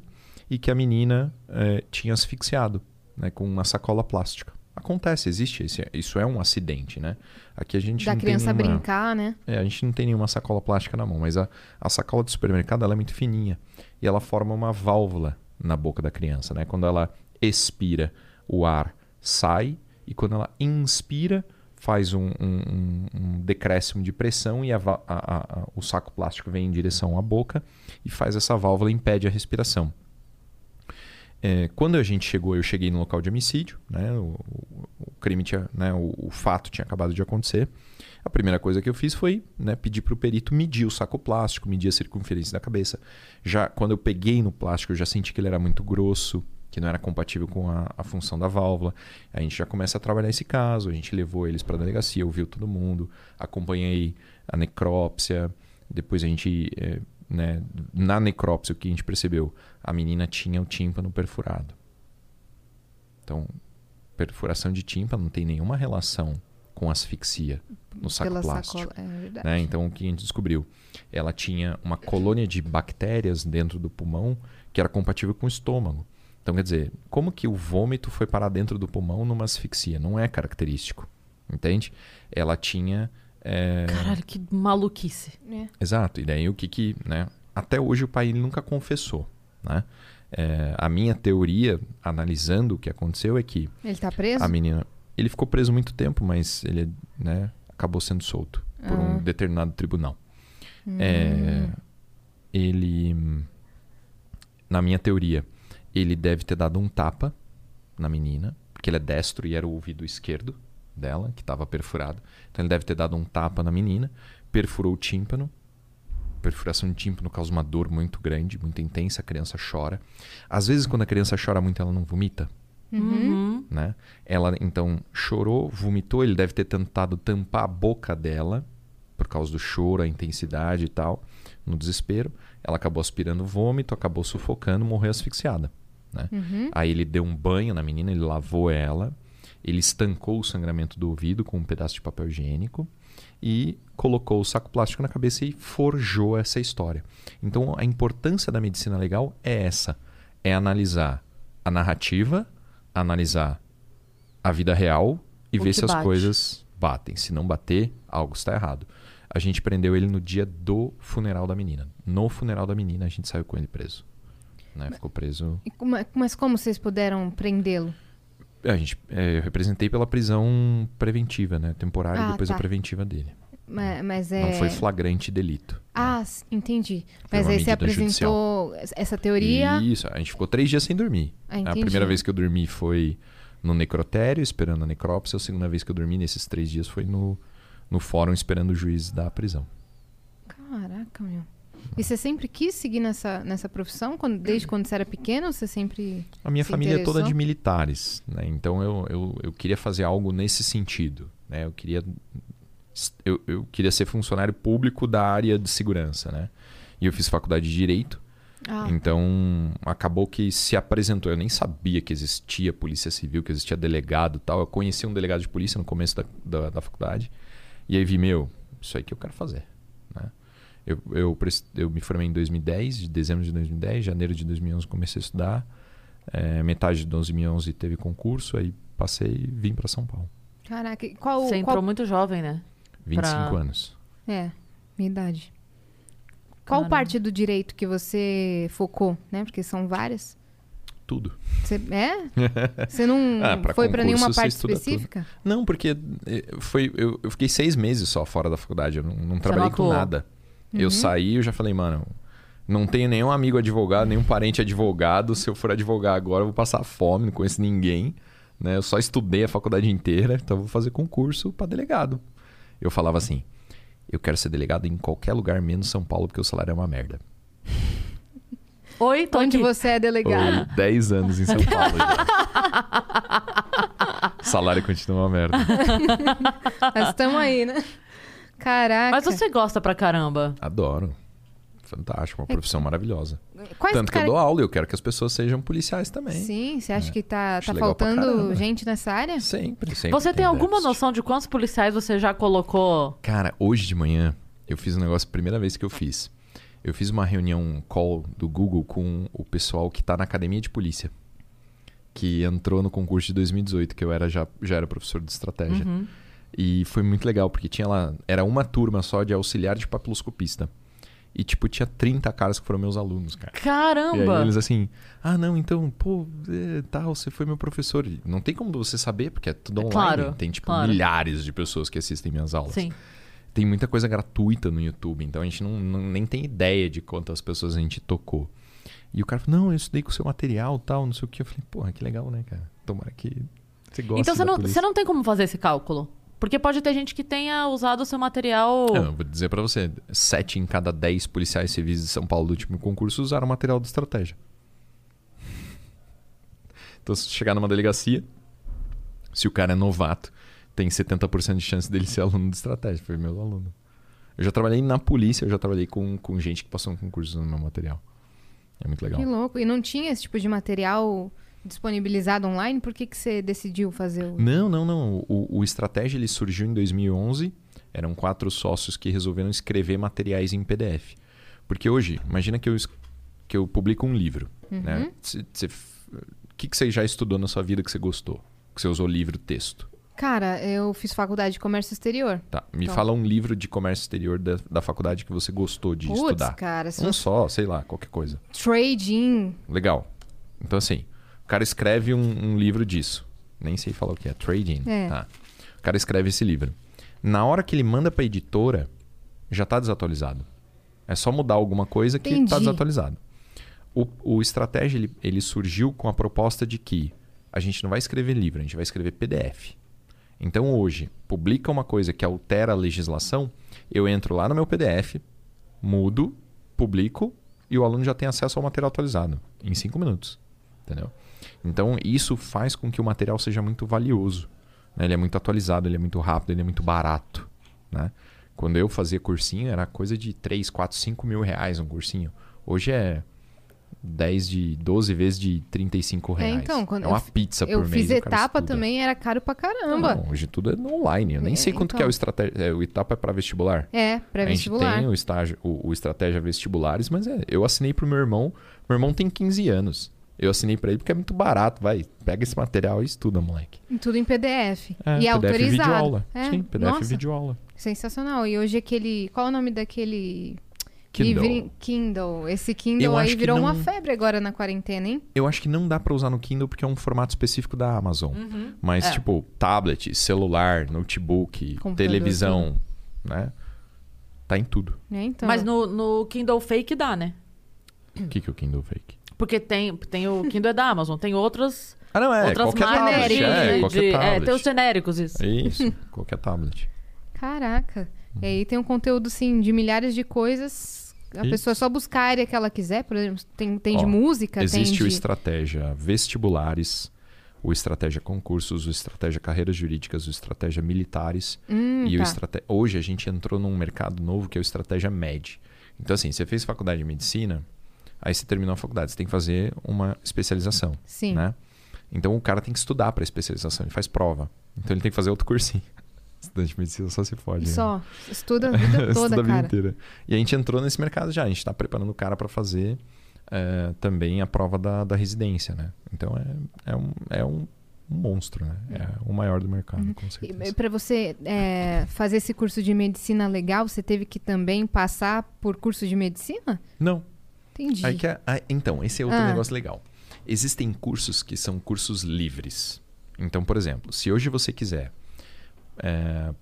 e que a menina eh, tinha asfixiado, né, com uma sacola plástica. Acontece, existe, esse- isso é um acidente, né? Aqui a gente Da não criança nenhuma... brincar, né? É, a gente não tem nenhuma sacola plástica na mão, mas a, a sacola do supermercado ela é muito fininha e ela forma uma válvula na boca da criança, né? Quando ela expira, o ar sai e quando ela inspira, faz um, um- um- decréscimo de pressão e a a- a- o saco plástico vem em direção à boca e faz essa válvula e impede a respiração. É, quando a gente chegou, eu cheguei no local de homicídio, né? O, o- crime tinha, né? O, o fato tinha acabado de acontecer. A primeira coisa que eu fiz foi né, pedir para o perito medir o saco plástico, medir a circunferência da cabeça. Já quando eu peguei no plástico, eu já senti que ele era muito grosso, que não era compatível com a, a função da válvula. A gente já começa a trabalhar esse caso. A gente levou eles para a delegacia, ouviu todo mundo, acompanhei a necrópsia. Depois a gente, eh, né, na necrópsia, o que a gente percebeu? A menina tinha o tímpano perfurado. Então, perfuração de tímpano não tem nenhuma relação com asfixia no saco Pela plástico. sacola. É verdade. né? Então, o que a gente descobriu? Ela tinha uma colônia de bactérias dentro do pulmão que era compatível com o estômago. Então, quer dizer, como que o vômito foi parar dentro do pulmão numa asfixia? Não é característico, entende? Ela tinha... é, Caralho, que maluquice. É. Exato. E daí o que que, né? Até hoje o pai ele nunca confessou, né? É, a minha teoria, analisando o que aconteceu, é que Ele tá preso? a menina, ele ficou preso muito tempo, mas ele, né, acabou sendo solto por um Ah. determinado tribunal. Hum. É, ele, na minha teoria, ele deve ter dado um tapa na menina, porque ele é destro e era o ouvido esquerdo dela, que estava perfurado. Então ele deve ter dado um tapa na menina, perfurou o tímpano. Perfuração de tímpano causa uma dor muito grande, muito intensa, a criança chora. Às vezes, quando a criança chora muito, ela não vomita. Uhum. né? Ela então chorou, vomitou, ele deve ter tentado tampar a boca dela por causa do choro, a intensidade e tal, no desespero. Ela acabou aspirando vômito, acabou sufocando, morreu asfixiada. Né? Aí ele deu um banho na menina, ele lavou ela, ele estancou o sangramento do ouvido com um pedaço de papel higiênico e colocou o saco plástico na cabeça e forjou essa história. Então a importância da medicina legal é essa: é analisar a narrativa, analisar a vida real e O ver se as bate. coisas batem. Se não bater, algo está errado. A gente prendeu ele no dia do funeral da menina. No funeral da menina, a gente saiu com ele preso. Né? Ficou preso. Como- mas como vocês puderam prendê-lo? A gente, é, eu representei pela prisão preventiva, né? Temporária Ah, e depois tá. a preventiva dele. Ma- Mas é. Não foi flagrante delito. Ah, s- entendi. Foi Mas aí você apresentou essa teoria. Isso, a gente ficou três dias sem dormir. Ah, a primeira vez que eu dormi foi no necrotério, esperando a necrópsia. A segunda vez que eu dormi nesses três dias foi no, no fórum, esperando o juiz da prisão. Caraca, meu. E você sempre quis seguir nessa, nessa profissão? Quando, desde quando você era pequeno? Você sempre. A minha Se família é toda interessou? de militares, né? Então eu, eu, eu queria fazer algo nesse sentido, né? Eu queria eu, eu queria ser funcionário público da área de segurança, né? E eu fiz faculdade de direito, Ah, então acabou que se apresentou. Eu nem sabia que existia polícia civil, que existia delegado, tal. Eu conheci um delegado de polícia no começo da, da, da faculdade e aí vi meu, isso aí que eu quero fazer? Eu, eu, eu me formei em 2010, de dezembro de 2010, janeiro de 2011 comecei a estudar. É, metade de 2011 teve concurso, aí passei e vim para São Paulo. caraca. e Qual, Você entrou qual... muito jovem, né? 25 Pra- anos. É, minha idade. Qual Caramba. parte do direito que você focou, né? Porque são várias. Tudo. Você, é? Você não Ah, pra foi pra concurso nenhuma parte estuda tudo. específica? Não, porque eh, foi, eu, eu fiquei seis meses só fora da faculdade. Eu não, não trabalhei com nada. Uhum. Eu saí e eu já falei, mano, não tenho nenhum amigo advogado, nenhum parente advogado. Se eu for advogar agora, eu vou passar fome, não conheço ninguém. Né? Eu só estudei a faculdade inteira, então eu vou fazer concurso para delegado. Eu falava assim: eu quero ser delegado em qualquer lugar, menos São Paulo, porque o salário é uma merda. Oi, tô Onde aqui. você é delegado? Foi 10 anos em São Paulo salário continua uma merda. Nós estamos aí, né? Caraca. Mas você gosta pra caramba. Adoro. Fantástico, uma profissão maravilhosa. Quais Tanto que eu cara- dou aula e eu quero que as pessoas sejam policiais também. Sim, você acha que tá, tá faltando gente nessa área? Sempre, sempre. Você tem alguma déficit. noção de quantos policiais você já colocou? Cara, hoje de manhã eu fiz um negócio, primeira vez que eu fiz. Eu fiz uma reunião, um call do Google com o pessoal que tá na academia de polícia. Que entrou no concurso de 2018, que eu era já, já era professor de estratégia. Uhum. E foi muito legal, porque tinha lá. Era uma turma só de auxiliar de papiloscopista. E, tipo, tinha 30 caras que foram meus alunos, cara. E aí Caramba! eles assim, ah, não, então, pô, é, tal, você foi meu professor. E Não tem como você saber, porque é tudo É online. claro, tem, tipo, claro. milhares de pessoas que assistem minhas aulas. Sim. Tem muita coisa gratuita no YouTube, então a gente não, não- nem tem ideia de quantas pessoas a gente tocou. E o cara falou, não, eu estudei com o seu material tal, não sei o que. Eu falei, porra, que legal, né, cara? Tomara que você goste Então você não, polícia. você não tem como fazer esse cálculo. Porque pode ter gente que tenha usado o seu material. Não, eu vou dizer pra você, sete em cada dez policiais civis de São Paulo do último concurso usaram material de estratégia. Então, se chegar numa delegacia, se o cara é novato, tem 70% de chance dele ser aluno de estratégia. Foi meu aluno. Eu já trabalhei na polícia, eu já trabalhei com, com gente que passou um concurso no meu material. É muito legal. Que louco. E não tinha esse tipo de material disponibilizado online? Por que, que você decidiu fazer o. Não, não, não. O, o Estratégia ele surgiu em 2011. Eram quatro sócios que resolveram escrever materiais em PDF. Porque hoje, imagina que eu, que eu publico um livro. Né? Cê- cê f- O que, que você já estudou na sua vida que você gostou? Que você usou livro, texto? Cara, eu fiz faculdade de comércio exterior. Tá. Me Então. fala um livro de comércio exterior da, da faculdade que você gostou de Putz, estudar. cara, Um você... só, sei lá, qualquer coisa. trading. Legal. Então, assim, o cara escreve um, um livro disso. Nem sei falar o que é. Trading. É. Tá. O cara escreve esse livro. Na hora que ele manda pra editora, já tá desatualizado. É só mudar alguma coisa que Entendi. tá desatualizado. O, o Estratégia, ele, ele surgiu com a proposta de que a gente não vai escrever livro, a gente vai escrever PDF. Então, hoje, publica uma coisa que altera a legislação, eu entro lá no meu PDF, mudo, publico e o aluno já tem acesso ao material atualizado em cinco minutos. Entendeu? Então, isso faz com que o material seja muito valioso. né? Ele é muito atualizado, ele é muito rápido, ele é muito barato. Né? Quando eu fazia cursinho, era coisa de 3, 4, 5 mil reais um cursinho. Hoje é 10 de 12 vezes de 35 É, reais. então, quando é uma eu pizza por Eu mês. fiz o cara etapa estuda. também, era caro pra caramba. Não, hoje tudo é online. Eu nem É, sei quanto então. que é o estratégia. é, o etapa é para vestibular. É, A gente tem o estágio, o, o estratégia vestibulares, mas é, eu assinei pro meu irmão. Meu irmão tem 15 anos. Eu assinei pra ele porque é muito barato, vai. Pega esse material e estuda, moleque. Tudo em PDF. É, e é PDF autorizado. videoaula. É, Sim, PDF nossa, videoaula. sensacional. E hoje aquele... Qual é o nome daquele... Kindle. Kindle. Esse Kindle aí virou uma não- febre agora na quarentena, hein? Eu acho que não dá pra usar no Kindle porque é um formato específico da Amazon. Uhum. Mas, É. tipo, tablet, celular, notebook, Computador, televisão, né? Tá em tudo. É, então. Mas no, no Kindle Fake dá, né? O que, que é o Kindle Fake? Porque tem, tem o Kindle é da Amazon, tem outros, Ah, não, é. outras qualquer marcas tablet. de, É, qualquer de- tablet. é, tem os genéricos isso. Isso, qualquer tablet. Caraca. E aí tem um conteúdo, assim, de milhares de coisas. A Isso. pessoa só buscar a área que ela quiser. Por exemplo, tem, tem de Ó, música, Existe tem o de... estratégia vestibulares, o estratégia concursos, o estratégia carreiras jurídicas, o estratégia militares Hum, e o tá. estratégia. Hoje a gente entrou num mercado novo que é o estratégia med. Então assim, você fez faculdade de medicina, aí você terminou a faculdade, você tem que fazer uma especialização, Sim. né? Então o cara tem que estudar para especialização, ele faz prova. Então ele tem que fazer outro cursinho. Estudante de medicina só se fode. né? Só. Estuda a vida toda, Estuda a vida cara. inteira. E a gente entrou nesse mercado já. A gente está preparando o cara para fazer eh, também a prova da, da residência, né? Então é, é, um, é um, um monstro, né? É o maior do mercado, com certeza. E para você é, fazer esse curso de medicina legal, você teve que também passar por curso de medicina? Não. Entendi. Aí que é- aí- então, esse é outro Ah. negócio legal. Existem cursos que são cursos livres. Então, por exemplo, se hoje você quiser eh,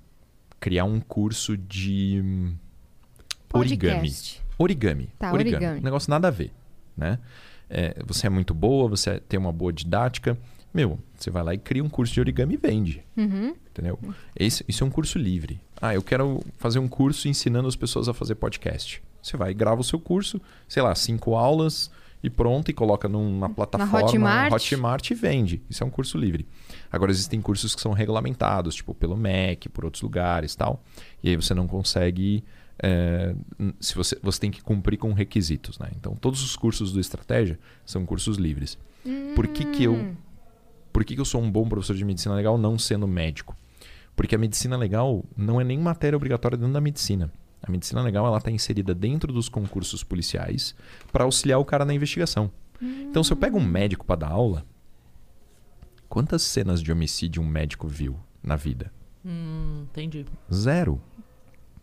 criar um curso de origami. Origami. Tá, origami. origami. Um negócio nada a ver, né? É, você é muito boa, você tem uma boa didática. Meu, você vai lá e cria um curso de origami e vende. Uhum. Entendeu? Esse, isso é um curso livre. Ah, eu quero fazer um curso ensinando as pessoas a fazer podcast. Você vai e grava o seu curso, sei lá, cinco aulas e pronto, e coloca numa plataforma Hotmart. Hotmart e vende. Isso é um curso livre. Agora, existem cursos que são regulamentados, tipo pelo MEC, por outros lugares tal. E aí você não consegue. é, se você, você tem que cumprir com requisitos, né? Então, todos os cursos do Estratégia são cursos livres. Por que, que eu por que, que eu sou um bom professor de medicina legal não sendo médico? Porque a medicina legal não é nem matéria obrigatória dentro da medicina. A medicina legal ela está inserida dentro dos concursos policiais para auxiliar o cara na investigação. Então, se eu pego um médico para dar aula, quantas cenas de homicídio um médico viu na vida? Hum, entendi. Zero.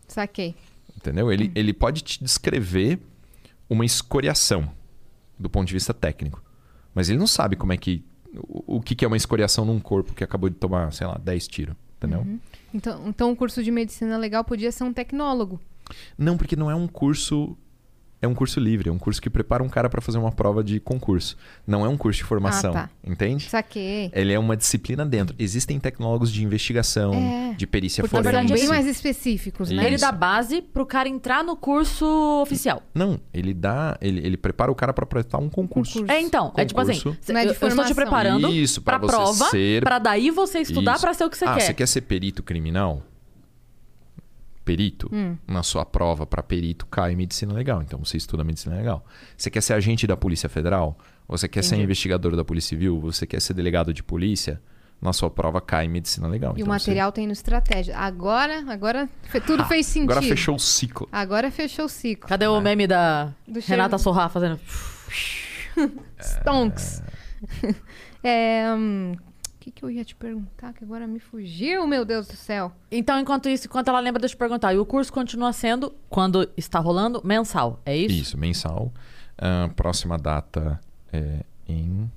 Saquei. Entendeu? Ele, ele pode te descrever uma escoriação do ponto de vista técnico. Mas ele não sabe como é que. O, o que, que é uma escoriação num corpo que acabou de tomar, sei lá, 10 tiros. Entendeu? Então, então o curso de medicina legal podia ser um tecnólogo. Não, porque não é um curso. É um curso livre, é um curso que prepara um cara para fazer uma prova de concurso. Não é um curso de formação, Ah, tá. entende? Saquei. Ele é uma disciplina dentro. Existem tecnólogos de investigação, É. de perícia Porque, na São verdade, forense. bem mais específicos, né? Ele Isso. dá base pro cara entrar no curso oficial. Não, ele dá. Ele, ele prepara o cara para prestar um concurso. Concurso. É, então. É tipo assim, Concurso. Não é de eu, eu estou te formação. preparando Isso, você prova, ser- pra daí você estudar pra ser o que você ah, quer. você quer ser perito criminal? Perito? Hum. Na sua prova para perito cai medicina legal. Então você estuda medicina legal. Você quer ser agente da Polícia Federal? Você quer ser Entendi. investigador da Polícia Civil? Você quer ser delegado de polícia? Na sua prova cai medicina legal. E Então o você- material tem no estratégia. Agora, agora tudo Ah, fez sentido. Agora fechou o ciclo. Agora fechou o ciclo. Cadê o meme da Do Renata cheiro- Sorra fazendo... Stonks. É, hum, O que, que eu ia te perguntar que agora me fugiu, meu Deus do céu? Então, enquanto isso, enquanto ela lembra, deixa eu te perguntar. E o curso continua sendo, quando está rolando, mensal, é isso? Isso, mensal. Ah, próxima data é em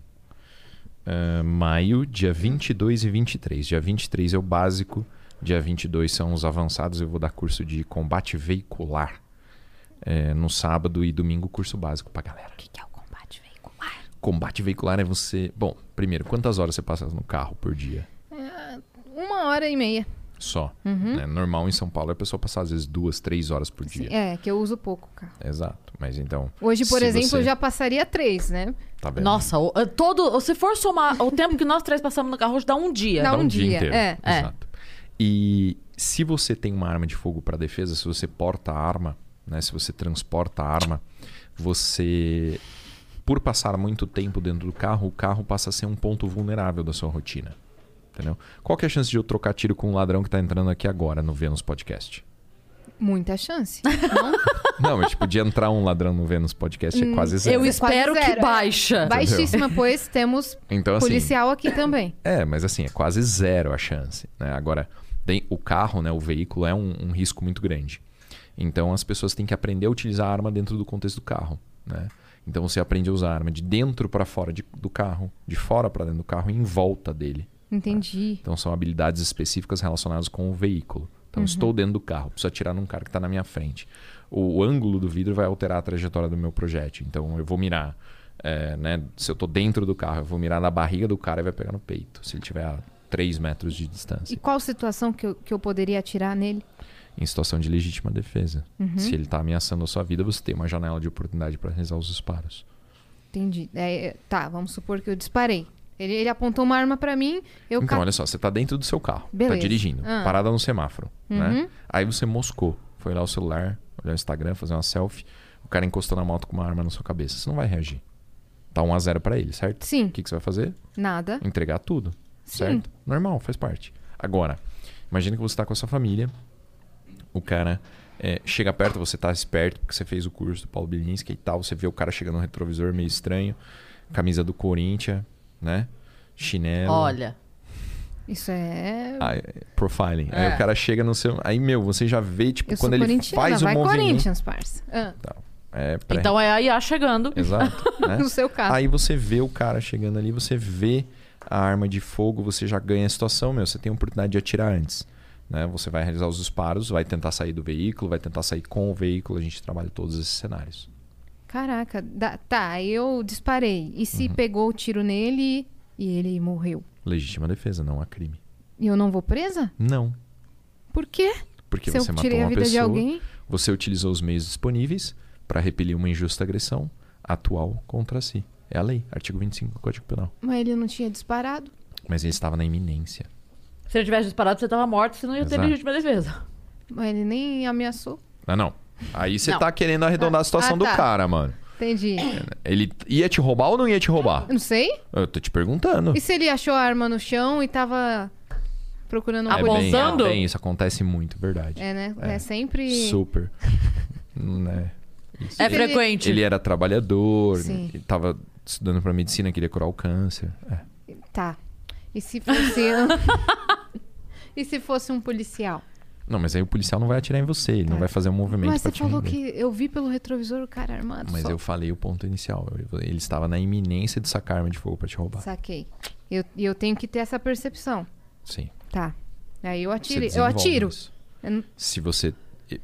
ah, maio, dia 22 e 23. Dia 23 é o básico, dia 22 são os avançados. Eu vou dar curso de combate veicular é, no sábado e domingo, curso básico pra galera. O que que é o combate veicular? É você. Bom, primeiro, quantas horas você passa no carro por dia? Uma hora e meia. Só. né? Normal em São Paulo é a pessoa passar às vezes duas, três horas por dia. É, que eu uso pouco, cara. Exato. Mas então. Hoje, por exemplo, você- eu já passaria três, né? Tá vendo? Nossa, o- eh, todo. Se for somar o tempo que nós três passamos no carro, hoje dá um dia. Dá Dá um um dia, dia, inteiro. é. É. Exato. E se você tem uma arma de fogo para defesa, se você porta a arma, né, se você transporta a arma, você, por passar muito tempo dentro do carro, o carro passa a ser um ponto vulnerável da sua rotina. Entendeu? Qual que é a chance de eu trocar tiro com um ladrão que tá entrando aqui agora no Vênus Podcast? Muita chance. Não? Não, mas tipo, de entrar um ladrão no Vênus Podcast é quase zero. Eu Quase espero zero, que é. baixa. Baixíssima, pois temos Então, assim, policial aqui também. É, mas assim, é quase zero a chance. Né? Agora, tem- o carro, né, o veículo, é um, um risco muito grande. Então as pessoas têm que aprender a utilizar a arma dentro do contexto do carro. Né? Então você aprende a usar a arma de dentro para fora de- do carro, de fora para dentro do carro e em volta dele. Entendi. Então são habilidades específicas relacionadas com o veículo. Então estou dentro do carro, preciso atirar num cara que está na minha frente. O, o ângulo do vidro vai alterar a trajetória do meu projétil. Então eu vou mirar, é, né? Se eu estou dentro do carro, eu vou mirar na barriga do cara e vai pegar no peito. Se ele tiver a 3 metros de E distância. qual situação que eu, que eu poderia atirar nele? Em situação de legítima defesa. Uhum. Se ele está ameaçando a sua vida, você tem uma janela de oportunidade para realizar os disparos. Entendi. É, é, tá, vamos supor que eu disparei. Ele, ele apontou uma arma pra mim, eu Então, olha só, você tá dentro do seu carro, Beleza. tá dirigindo, Ah. parada no semáforo, Uhum. né? Aí você moscou, foi lá o celular, olhar o Instagram, fazer uma selfie, o cara encostou na moto com uma arma na sua cabeça. Você não vai reagir. Tá 1 a 0 pra ele, certo? Sim. O que, que você vai fazer? Nada. Entregar tudo, Sim. certo? Normal, faz parte. Agora, imagina que você tá com a sua família, o cara é, chega perto, você tá esperto, porque você fez o curso do Paulo Bilinski e tal, você vê o cara chegando no retrovisor meio estranho, camisa do Corinthians, né? Chinelo. Olha. Isso é. Ah, é, profiling. Aí É. o cara chega no seu. Aí, meu, você já vê, tipo, eu sou quando ele faz o vai movimento. Corinthians, parça. Ah, Então, é pré- Então é a IA chegando. Exato. né? No seu carro. Aí você vê o cara chegando ali, você vê a arma de fogo, você já ganha a situação, meu. Você tem a oportunidade de atirar antes. Né? Você vai realizar os disparos, vai tentar sair do veículo, vai tentar sair com o veículo. A gente trabalha todos esses cenários. Caraca, dá- tá, eu disparei. E Uhum. se pegou o tiro nele e ele morreu? Legítima defesa, não há crime. E eu não vou presa? Não. Por quê? Porque se você matou uma pessoa. Você utilizou os meios disponíveis para repelir uma injusta agressão atual contra si. É a lei, artigo 25 do Código Penal. Mas ele não tinha disparado. Mas ele estava na iminência. Se ele tivesse disparado, você tava morto, você não ia ter Exato. legítima defesa. Mas ele nem ameaçou. Não, não. Aí você Não. tá querendo arredondar Ah, a situação ah, do tá. cara, mano. Entendi. Ele ia te roubar ou não ia te roubar? Eu não sei. Eu tô te perguntando. E se ele achou a arma no chão e tava procurando um Ah, é, bem, Apontando? é bem, isso acontece muito, verdade. É, né? É, É. sempre. Super. né? Isso. É frequente. Ele era trabalhador, Sim. ele tava estudando pra medicina, queria curar o câncer. É. Tá. E se fosse. e se fosse um policial? Não, mas aí o policial não vai atirar em você, ele não Tá. vai fazer um movimento Mas você falou que eu vi pelo retrovisor o cara armado. Mas só. eu falei o ponto inicial. Ele estava na iminência de sacar arma de fogo pra te roubar. Saquei. E eu, eu tenho que ter essa percepção. Sim. Tá. Aí eu atiro. Eu atiro. Eu não- Se você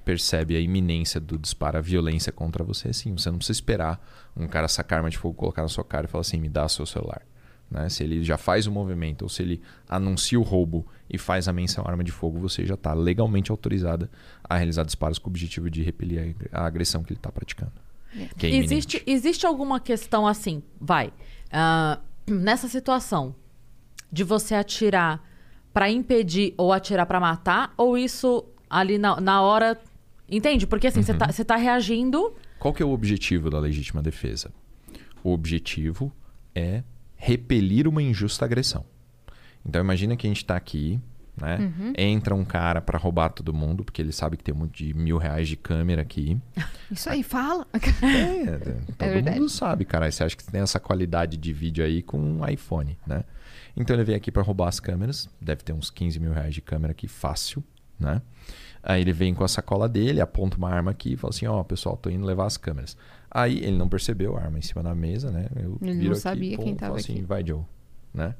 percebe a iminência do disparo, a violência contra você, sim. Você não precisa esperar um cara sacar arma de fogo, colocar na sua cara e falar assim, me dá seu celular. Né? Se ele já faz o movimento ou se ele anuncia o roubo e faz a menção à arma de fogo, você já está legalmente autorizada a realizar disparos com o objetivo de repelir a agressão que ele está praticando. É iminente. Existe, existe alguma questão assim, vai, ah, nessa situação de você atirar pra impedir ou atirar pra matar, ou isso ali na, na hora. Entende? Porque assim, você tá, você tá reagindo. Qual que é o objetivo da legítima defesa? O objetivo é repelir uma injusta agressão. Então imagina que a gente está aqui, né? Entra um cara para roubar todo mundo, porque ele sabe que tem um monte de mil reais de câmera aqui. Isso aí, fala. É, todo verdade. mundo sabe, cara. Você acha que tem essa qualidade de vídeo aí com um iPhone, né? Então ele veio aqui para roubar as câmeras. Deve ter uns 15 mil reais de câmera aqui, fácil, né? Aí ele vem com a sacola dele, aponta uma arma aqui e fala assim: Ó, pessoal, tô indo levar as câmeras. Aí ele não percebeu a arma em cima da mesa, né? Eu Ele viro não aqui, sabia pum, quem falo tava assim: aqui. vai, Joe, né?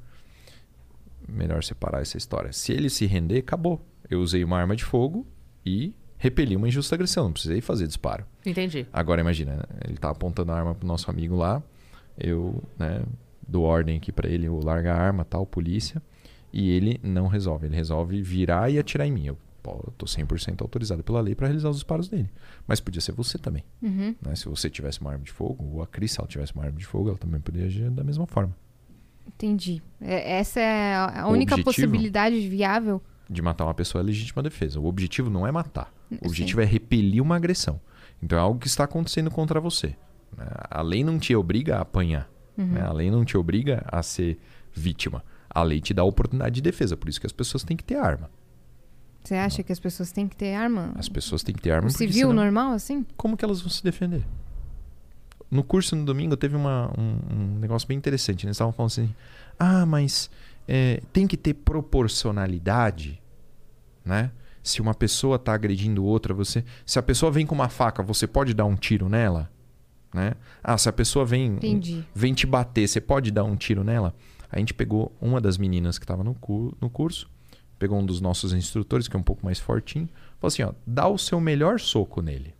Melhor separar essa história. Se ele se render, acabou. Eu usei uma arma de fogo e repeli uma injusta agressão. Não precisei fazer disparo. Entendi. Agora imagina, ele tá apontando a arma pro nosso amigo lá. Eu, né, dou ordem aqui pra ele, eu larga a arma, tal, polícia. E ele não resolve. Ele resolve virar e atirar em mim. Eu eu tô 100% autorizado pela lei para realizar os disparos dele. Mas podia ser você também. Uhum. Né? Se você tivesse uma arma de fogo, ou a Cris, se ela tivesse uma arma de fogo, ela também poderia agir da mesma forma. Entendi. É- essa é a única possibilidade viável. De matar uma pessoa é legítima defesa. O objetivo não é matar. O Sim. objetivo é repelir uma agressão. Então é algo que está acontecendo contra você. né? A lei não te obriga a apanhar. né? A lei não te obriga a ser vítima. A lei te dá a oportunidade de defesa. Por isso que as pessoas têm que ter arma. Você acha que as pessoas têm que ter arma? As pessoas têm que ter arma. Um civil senão- normal, assim? como que elas vão se defender? No curso no domingo teve uma, um, um negócio bem interessante. né? Eles estavam falando assim: ah, mas é, tem que ter proporcionalidade, né? Se uma pessoa está agredindo outra, você. Se a pessoa vem com uma faca, você pode dar um tiro nela? Né? Ah, se a pessoa vem, Entendi. vem te bater, você pode dar um tiro nela? A gente pegou uma das meninas que estava no, cu- no curso, pegou um dos nossos instrutores, que é um pouco mais fortinho, falou assim: ó, dá o seu melhor soco nele.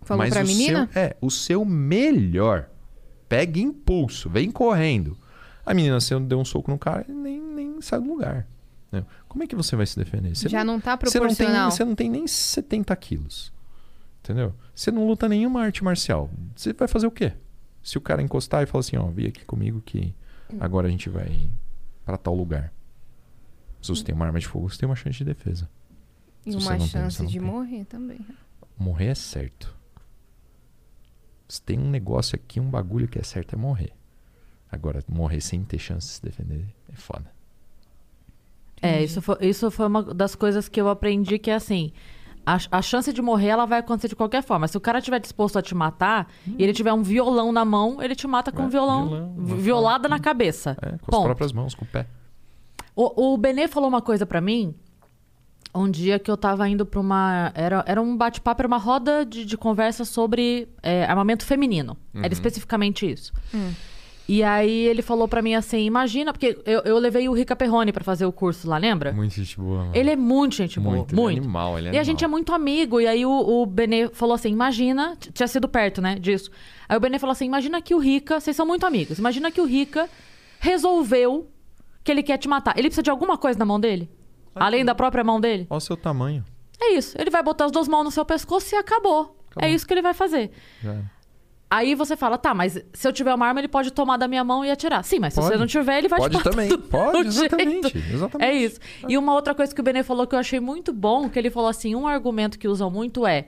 Falou Mas pra o menina? Seu, é, o seu melhor. Pega impulso, vem correndo. A menina você deu um soco no cara e nem, nem sai do lugar. né? Como é que você vai se defender? Você Já não tá você não, tem, proporcional. você não tem nem 70 quilos. Entendeu? Você não luta nenhuma arte marcial. Você vai fazer o quê? Se o cara encostar e falar assim, ó, vem aqui comigo que agora a gente vai pra tal lugar. Se você tem uma arma de fogo, você tem uma chance de defesa. E uma tem, chance não de tem. morrer também. Morrer é certo. Se tem um negócio aqui, um bagulho que é certo é morrer. Agora, morrer sem ter chance de se defender é foda. É, isso foi, isso foi uma das coisas que eu aprendi que é assim. A, a chance de morrer, ela vai acontecer de qualquer forma. Se o cara estiver disposto a te matar e ele tiver um violão na mão, ele te mata com É, um violão, violão, violada na cabeça. É, com as Ponto. próprias mãos, com o pé. O, o Benê falou uma coisa pra mim um dia que eu tava indo pra uma. Era, era um bate-papo, era uma roda de, de conversa sobre é, armamento feminino. Era especificamente isso. E aí ele falou pra mim assim: imagina, porque eu, eu levei o Rica Perrone pra fazer o curso lá, lembra? Muito gente boa, mano. Ele é muito gente boa. Muito, Muito. ele é animal, ele é e a gente é animal. muito amigo. E aí o, o Benê falou assim: imagina, tinha sido perto, né, disso. Aí o Benê falou assim: imagina que o Rica, vocês são muito amigos, imagina que o Rica resolveu que ele quer te matar. Ele precisa de alguma coisa na mão dele? Além da própria mão dele? Olha o seu tamanho. É isso. Ele vai botar as duas mãos no seu pescoço e acabou. É isso que ele vai fazer. Já. Aí você fala, tá, mas se eu tiver uma arma, ele pode tomar da minha mão e atirar. Sim, mas se Pode. você não tiver, ele vai Pode te matar. também. Pode, exatamente. jeito. Exatamente. É isso. E uma outra coisa que o Benê falou que eu achei muito bom, que ele falou assim, um argumento que usam muito é...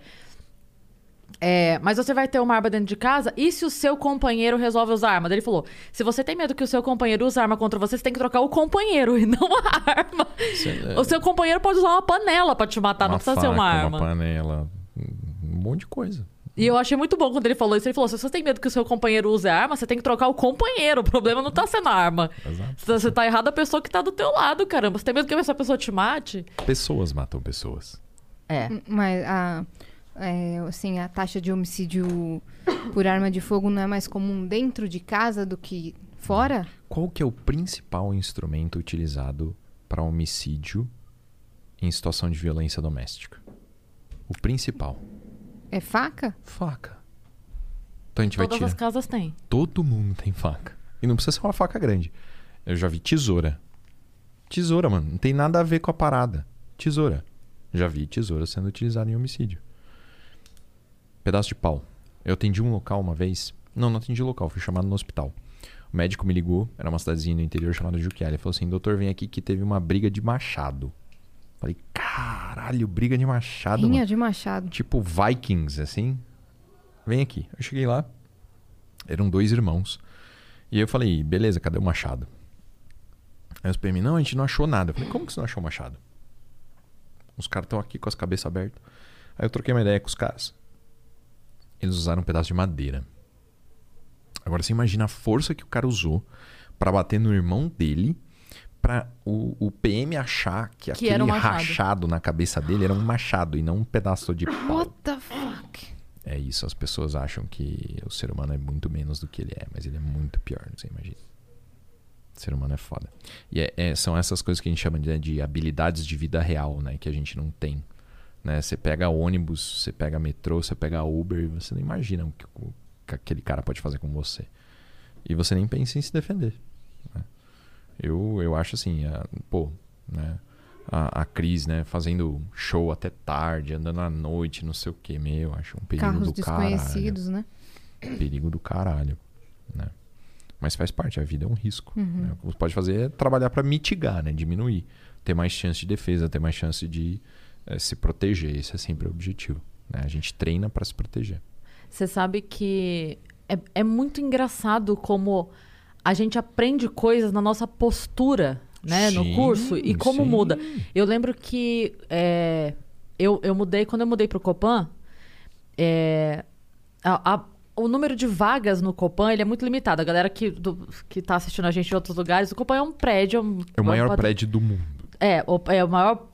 é, mas você vai ter uma arma dentro de casa e se o seu companheiro resolve usar arma? Ele falou: se você tem medo que o seu companheiro use arma contra você, você tem que trocar o companheiro e não a arma. Cê- O seu companheiro pode usar uma panela pra te matar, não uma precisa faca, ser uma arma. panela, um monte de coisa. E eu achei muito bom quando ele falou isso. Ele falou: se você tem medo que o seu companheiro use arma, você tem que trocar o companheiro. O problema não tá sendo a arma. Exato. Se você tá errado, a pessoa que tá do teu lado, caramba. Você tem medo que essa pessoa te mate? Pessoas matam pessoas. É. Mas a, é, assim, a taxa de homicídio por arma de fogo não é mais comum dentro de casa do que fora? Qual que é o principal instrumento utilizado para homicídio em situação de violência doméstica? O principal. É faca? Faca. Então a gente vai Todas tirar. as casas têm. Todo mundo tem faca. E não precisa ser uma faca grande. Eu já vi tesoura. Tesoura, mano. Não tem nada a ver com a parada. Tesoura. Já vi tesoura sendo utilizada em homicídio. Pedaço de pau. Eu atendi um local uma vez. Não, não atendi o local. Fui chamado no hospital. O médico me ligou. Era uma cidadezinha no interior chamada Juquiá. Ele falou assim: Doutor, vem aqui que teve uma briga de machado. Falei: Caralho, briga de machado. mano Rinha de machado. tipo Vikings, assim. Vem aqui. Eu cheguei lá, eram dois irmãos. E eu falei, beleza, cadê o machado? Aí os PM, não, a gente não achou nada. Eu falei, como que você não achou o machado? Os caras estão aqui com as cabeças abertas. Aí eu troquei uma ideia com os caras. Eles usaram um pedaço de madeira. Agora você imagina a força que o cara usou pra bater no irmão dele, pra o, o PM achar que, aquele era um rachado na cabeça dele era um machado e não um pedaço de pau. What the fuck? É isso, as pessoas acham que o ser humano é muito menos do que ele é, mas ele é muito pior, você imagina. O ser humano é foda. E é- é- são essas coisas que a gente chama de, de habilidades de vida real, né? Que a gente não tem. Né? Você pega ônibus, você pega metrô, você pega Uber você não imagina o que, o que aquele cara pode fazer com você. E você nem pensa em se defender. né? Eu, eu acho assim, a, pô, né? A, a Cris, né, fazendo show até tarde, andando à noite, não sei o que, meu, acho um perigo Carros do caralho. desconhecidos, né? Perigo do caralho, né? Mas faz parte, a vida é um risco. Uhum. né? O que você pode fazer é trabalhar para mitigar, né? Diminuir. Ter mais chance de defesa, ter mais chance de eh, se proteger. Esse é sempre o objetivo. Né? A gente treina para se proteger. Você sabe que é, é muito engraçado como a gente aprende coisas na nossa postura, né, no Sim, curso e como sim. muda. Eu lembro que é, eu, eu mudei, quando eu mudei pro Copan, é, a- a- o número de vagas no Copan ele é muito limitado. A galera que, do, que tá assistindo a gente de outros lugares, o Copan é um prédio. É o maior prédio do mundo. é, o, é o maior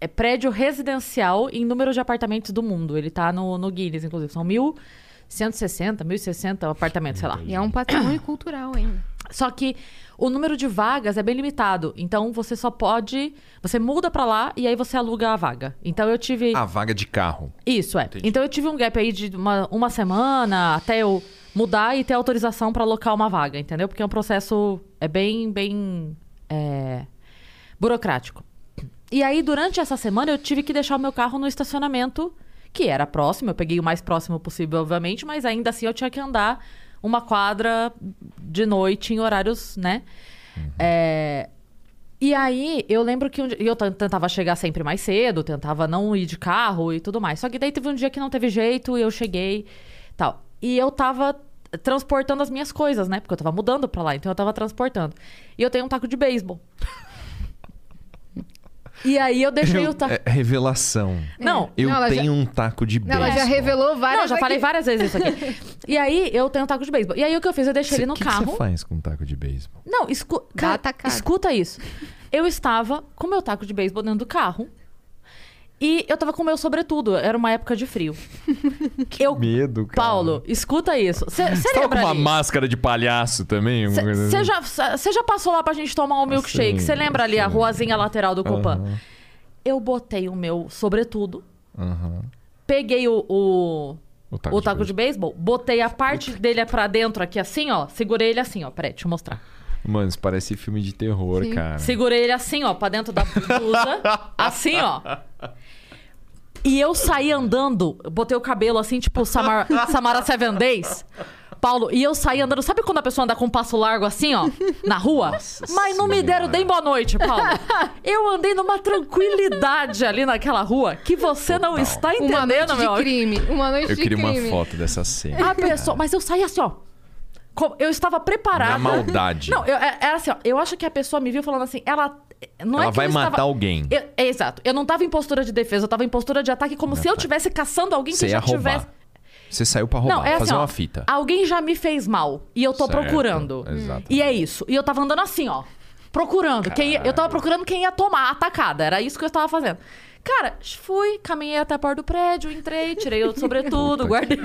é prédio residencial em número de apartamentos do mundo. Ele tá no, no Guinness, inclusive. São 1.160, 1.060 apartamentos, sei lá. E é um patrimônio cultural ainda. Só que o número de vagas é bem limitado. Então você só pode. Você muda pra lá e aí você aluga a vaga. Então eu tive. A vaga de carro. Isso, é. Entendi. Então eu tive um gap aí de uma, uma semana até eu mudar e ter autorização pra alocar uma vaga, entendeu? Porque é um processo é bem, bem é, burocrático. E aí, durante essa semana, eu tive que deixar o meu carro no estacionamento, que era próximo. Eu peguei o mais próximo possível, obviamente, mas ainda assim eu tinha que andar uma quadra de noite em horários, né? É, e aí, eu lembro que um dia, eu tentava chegar sempre mais cedo, tentava não ir de carro e tudo mais. Só que daí teve um dia que não teve jeito e eu cheguei tal. E eu tava transportando as minhas coisas, né? Porque eu tava mudando pra lá, então eu tava transportando. E eu tenho um taco de beisebol. E aí eu deixei o taco. É revelação. Não, Eu Não, ela já- tenho um taco de Ela já beisebol. revelou várias não, já aqui. falei várias vezes isso aqui. e aí eu tenho um taco de beisebol. E aí o que eu fiz? Eu deixei Cê- ele no que carro. que você faz com um taco de beisebol? Não, escu... Cara, escuta isso. Eu estava com meu taco de beisebol dentro do carro. E eu tava com meu sobretudo. Era uma época de frio. eu... Medo, cara. Paulo, escuta isso. Você Você tava com uma ali? máscara de palhaço também? Você assim? já, cê já passou lá pra gente tomar um milkshake? Você lembra ali a ruazinha lateral do Copan? Aham. Eu botei o meu sobretudo, Aham. peguei o, o, O taco, o taco de beisebol, botei a parte dele pra dentro aqui assim, ó. Segurei ele assim, ó. Peraí, deixa eu mostrar. Mano, isso parece filme de terror, Sim. cara. Segurei ele assim, ó, pra dentro da blusa. assim, ó. E eu saí andando, eu botei o cabelo assim, tipo Samar, Samara Seven Days. Paulo, e eu saí andando. Sabe quando a pessoa anda com um passo largo assim, ó, na rua? Mas não me deram nem boa noite, Paulo. Eu andei numa tranquilidade ali naquela rua que você não Total. está Uma noite entendendo, de meu amigo. crime. Uma noite Eu de queria crime. uma foto dessa cena. A pessoa, mas eu saí assim, ó. Eu estava preparada. Na maldade. Não, eu, é- era assim, ó. Eu acho que a pessoa me viu falando assim, ela. Não Ela é que vai matar estava- alguém. Eu- é, exato. Eu não tava em postura de defesa, eu tava em postura de ataque, como se eu estivesse caçando alguém que Você já tivesse. Você saiu pra roubar, Não, é assim, fazer ó, uma fita. Alguém já me fez mal e eu tô Certo, procurando. exato. E é isso. E eu tava andando assim, ó. Procurando. Quem ia- eu tava procurando quem ia tomar a atacada. Era isso que eu estava fazendo. Cara, fui, caminhei até a porta do prédio, entrei, tirei o sobretudo, guardei.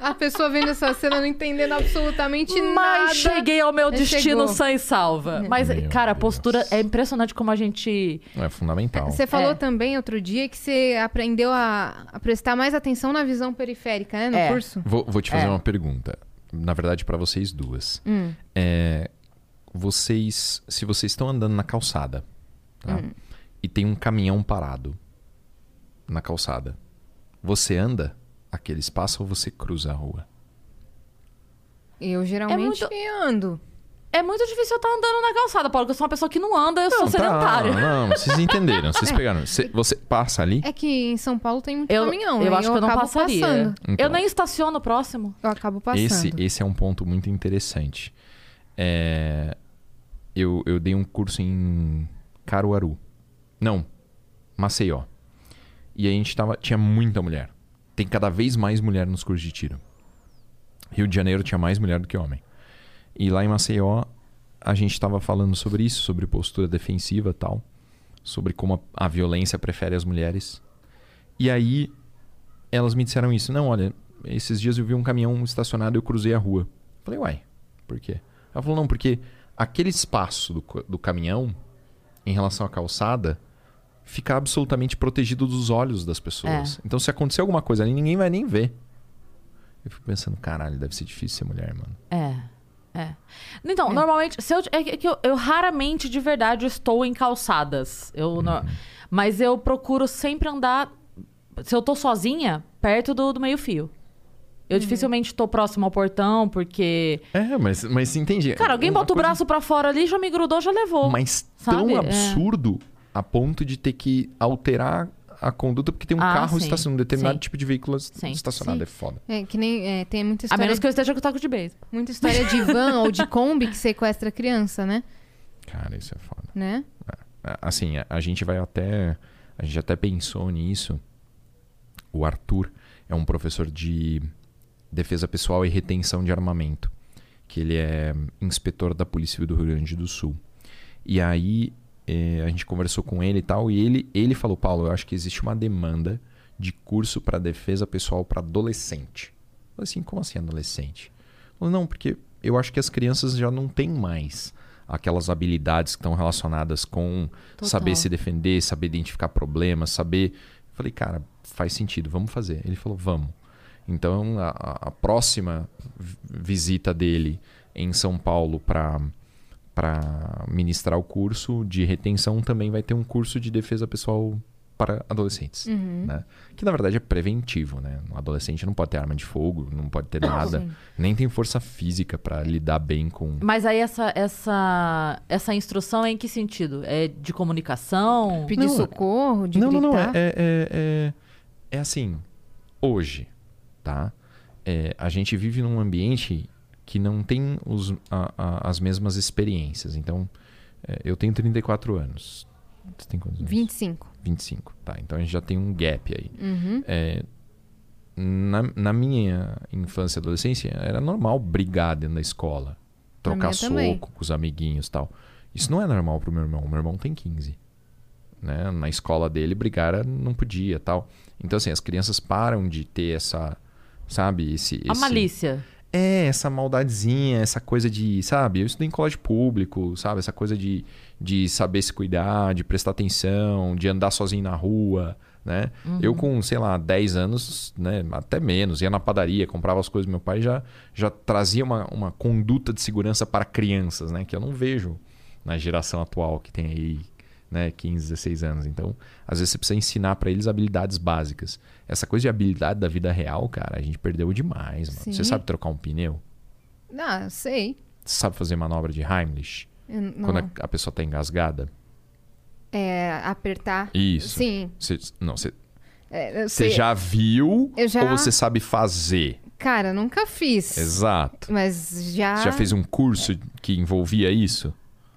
A pessoa vendo essa cena não entendendo absolutamente nada. Mas cheguei ao meu Mas destino chegou. sã e salva. Mas, Meu cara, a Deus. postura é impressionante como a gente. É fundamental. Você falou É. também outro dia que você aprendeu a, a prestar mais atenção na visão periférica, né? No É. curso. Vou, vou te fazer É. uma pergunta. Na verdade, pra vocês duas. Hum. É, vocês, se vocês estão andando na calçada tá? Hum. e tem um caminhão parado na calçada, você anda aquele espaço ou você cruza a rua? Eu geralmente muito- ando. É muito difícil eu estar andando na calçada, Paulo, porque eu sou uma pessoa que não anda, eu sou Não, tá, sedentária. não, vocês entenderam, vocês pegaram. Você, você passa ali? É que em São Paulo tem muito Eu, caminhão. eu né? acho que eu não passaria. Passando. Então. Eu nem estaciono próximo. Eu acabo passando. Esse, esse é um ponto muito interessante. É, eu, eu dei um curso em Caruaru. Não, Maceió. E a gente tava, tinha muita mulher. Tem cada vez mais mulher nos cursos de tiro. Rio de Janeiro tinha mais mulher do que homem. E lá em Maceió, a gente estava falando sobre isso, sobre postura defensiva tal. Sobre como a, a violência prefere as mulheres. E aí, elas me disseram isso. Não, olha, esses dias eu vi um caminhão estacionado e eu cruzei a rua. Falei, uai, por quê? Ela falou, não, porque aquele espaço do, do caminhão, em relação à calçada, fica absolutamente protegido dos olhos das pessoas. Então, se acontecer alguma coisa ali, ninguém vai nem ver. Eu fico pensando, caralho, deve ser difícil ser mulher, mano. É. É. Então, normalmente, se eu, é que eu, eu raramente de verdade estou em calçadas. Eu, no- mas eu procuro sempre andar, se eu tô sozinha, perto do, do meio-fio. Eu dificilmente tô próximo ao portão, porque. É, mas, mas entendi. Cara, alguém Uma bota o coisa- braço pra fora ali, já me grudou, já levou. Mas tão Sabe? É. a ponto de ter que alterar a conduta porque tem um Ah, carro sim. estacionado, um determinado Sim. tipo de veículo Sim. estacionado. Sim. É foda. É, que nem é, tem muita A história, menos que eu esteja com o taco de beisebol. muita história de van ou de Kombi que sequestra criança, né? Cara, isso é foda. Né? É, Assim, a, a gente vai até. A gente até pensou nisso. O Arthur é um professor de defesa pessoal e retenção de armamento. Que ele é inspetor da Polícia Civil do Rio Grande do Sul. E aí eh, a gente conversou com ele e tal. E ele, ele falou: Paulo, eu acho que existe uma demanda de curso para defesa pessoal para adolescente. Eu falei assim, como assim adolescente? Ele falou, não, porque eu acho que as crianças já não têm mais aquelas habilidades que estão relacionadas com Total. saber se defender, saber identificar problemas, saber. Eu falei, cara, faz sentido, vamos fazer. Ele falou, vamos. Então, a, a- próxima vi- visita dele em São Paulo para para ministrar o curso de retenção também vai ter um curso de defesa pessoal para adolescentes, né? Que na verdade é preventivo, né? Um adolescente não pode ter arma de fogo, não pode ter nada, sim. nem tem força física para lidar bem com Mas aí essa, essa, essa instrução é em que sentido? É de comunicação? Pedir Não, socorro, de não, gritar. não, não. É, é, é, é assim. Hoje, tá? É, a gente vive num ambiente que não tem os, a- a- as mesmas experiências. Então, é, eu tenho 34 anos. Você tem quantos anos? 25. 25. Tá, então a gente já tem um gap aí. Uhum. É, na, na minha infância e adolescência, era normal brigar dentro da escola. Trocar minha também. soco com os amiguinhos e tal. Isso não é normal pro meu irmão. O meu irmão tem 15. Né? Na escola dele, brigar não podia tal. Então, assim, as crianças param de ter essa... Sabe? Esse, A esse- malícia. É, essa maldadezinha, essa coisa de, sabe? Eu estudei em colégio público, sabe? Essa coisa de, de saber se cuidar, de prestar atenção, de andar sozinho na rua, né? Eu com, sei lá, 10 anos, né? Até menos, ia na padaria, comprava as coisas do meu pai, já, já trazia uma, uma conduta de segurança para crianças, né? Que eu não vejo na geração atual que tem aí, né? 15, 16 anos. Então, às vezes você precisa ensinar para eles habilidades básicas. Essa coisa de habilidade da vida real, cara, a gente perdeu demais, mano. Você Sim. sabe trocar um pneu? Ah, sei. Você sabe fazer manobra de Heimlich? Não- Quando a, a pessoa tá engasgada? É, apertar. Isso. Sim. Você, não, você, É, você já viu já- ou você sabe fazer? Cara, nunca fiz. Exato. Mas já. Você já fez um curso que envolvia isso?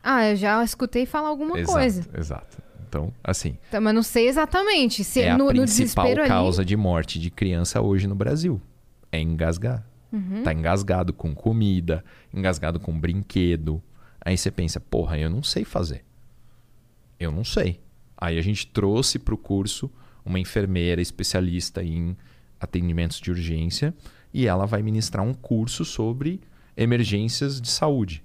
Ah, eu já escutei falar alguma exato, coisa. exato. Então, assim, Tá, mas não sei exatamente. Se é a no, no principal causa ali. de morte de criança hoje no Brasil. É engasgar. Uhum. Tá engasgado com comida, engasgado com brinquedo. Aí você pensa, porra, eu não sei fazer. Eu não sei. Aí a gente trouxe pro curso uma enfermeira especialista em atendimentos de urgência e ela vai ministrar um curso sobre emergências de saúde.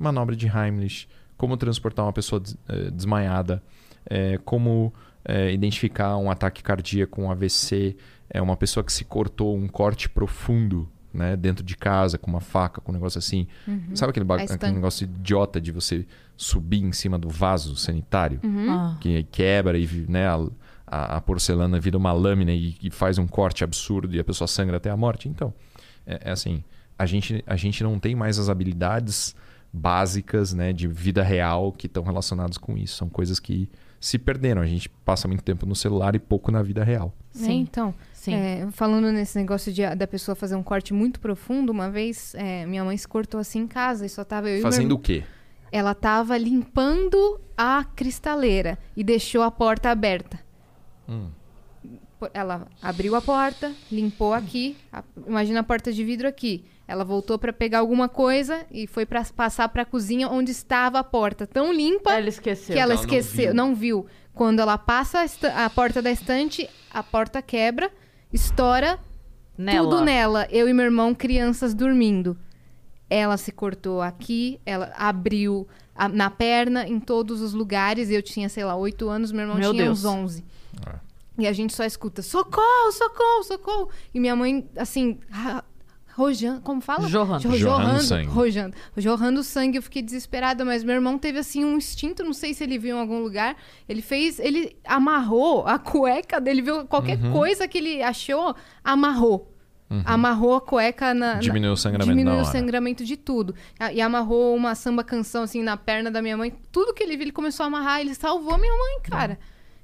Manobra de Heimlich, como transportar uma pessoa des- eh, desmaiada, eh, como eh, identificar um ataque cardíaco, um AVC, é uma pessoa que se cortou um corte profundo né, dentro de casa com uma faca, com um negócio assim. Sabe aquele, aquele negócio idiota de você subir em cima do vaso sanitário? Ah. que quebra e né, a, a- a porcelana vira uma lâmina e, e faz um corte absurdo e a pessoa sangra até a morte. Então, é, é assim, a gente, a gente não tem mais as habilidades básicas né, de vida real que estão relacionadas com isso. São coisas que se perderam. A gente passa muito tempo no celular e pouco na vida real. Sim. então, Sim. é, falando nesse negócio de, da pessoa fazer um corte muito profundo, uma vez é, minha mãe se cortou assim em casa e só tava eu e Fazendo irmão. o quê? Ela tava limpando a cristaleira e deixou a porta aberta. Hum. Ela abriu a porta, limpou aqui, a- imagina a porta de vidro aqui. Ela voltou pra pegar alguma coisa e foi para passar pra cozinha onde estava a porta, tão limpa Ela esqueceu. que ela Ela não esqueceu, viu. não viu. Quando ela passa a, a porta da estante, a porta quebra, estoura Nela. tudo nela. Eu e meu irmão, crianças dormindo. Ela se cortou aqui, ela abriu a- na perna, em todos os lugares. Eu tinha, sei lá, oito anos, meu irmão Meu tinha Deus. uns 11. Ah. E a gente só escuta, socorro, socorro, socorro. E minha mãe, assim, ra- Rojan, como fala? Jorrando. Jo- Jorrando sangue. Rojando. Jorrando sangue, eu fiquei desesperada, mas meu irmão teve assim um instinto, não sei se ele viu em algum lugar. Ele fez, ele amarrou a cueca dele, viu qualquer Uhum. coisa que ele achou, amarrou. Amarrou a cueca na. Diminuiu o sangramento Diminuiu na o sangramento de tudo. E amarrou uma samba canção assim na perna da minha mãe. Tudo que ele viu, ele começou a amarrar. Ele salvou minha mãe, cara.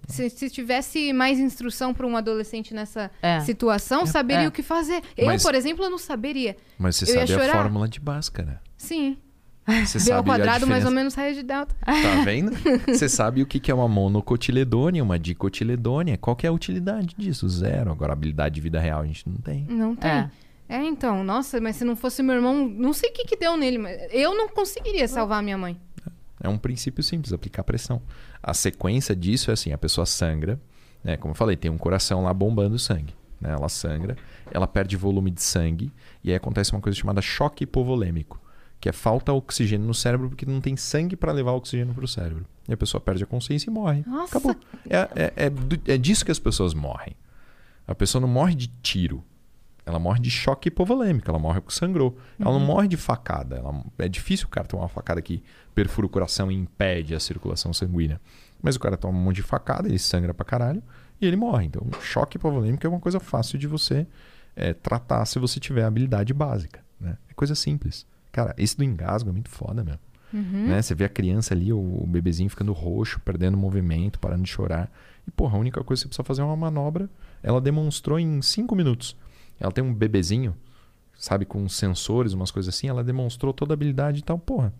Se, se tivesse mais instrução para um adolescente nessa É. situação, saberia É. o que fazer. Eu, Mas- por exemplo, eu não saberia. Mas você Eu sabe a fórmula de Bhaskara. Sim. Você B ao sabe a quadrado mais ou menos raiz de delta. Tá vendo? Você sabe o que que é uma monocotiledônia, uma dicotiledônia. Qual que é a utilidade disso? Zero. Agora, habilidade de vida real a gente não tem. Não tem. É. É. então, nossa, mas se não fosse meu irmão, não sei o que, que deu nele, mas eu não conseguiria salvar minha mãe. É um princípio simples, aplicar pressão. A sequência disso é assim, a pessoa sangra, né? Como eu falei, tem um coração lá bombando sangue. Né? Ela sangra, ela perde volume de sangue e aí acontece uma coisa chamada choque hipovolêmico, que é falta oxigênio no cérebro porque não tem sangue para levar oxigênio para o cérebro. E a pessoa perde a consciência e morre. Nossa. Acabou. É, é, é, é disso que as pessoas morrem. A pessoa não morre de tiro. Ela morre de choque hipovolêmico, ela morre porque sangrou. Ela não morre de facada. Ela- é difícil o cara tomar uma facada que perfura o coração e impede a circulação sanguínea. Mas o cara toma um monte de facada, ele sangra pra caralho e ele morre. Então, choque hipovolêmico é uma coisa fácil de você é, tratar se você tiver habilidade básica. Né? É coisa simples. Cara, esse do engasgo é muito foda mesmo. Né? Você vê a criança ali, o, o bebezinho ficando roxo, perdendo movimento, parando de chorar. E, porra, a única coisa que você precisa fazer é uma manobra. Ela demonstrou em cinco minutos. Ela tem um bebezinho, sabe, com sensores, umas coisas assim. Ela demonstrou toda a habilidade e tal. Porra,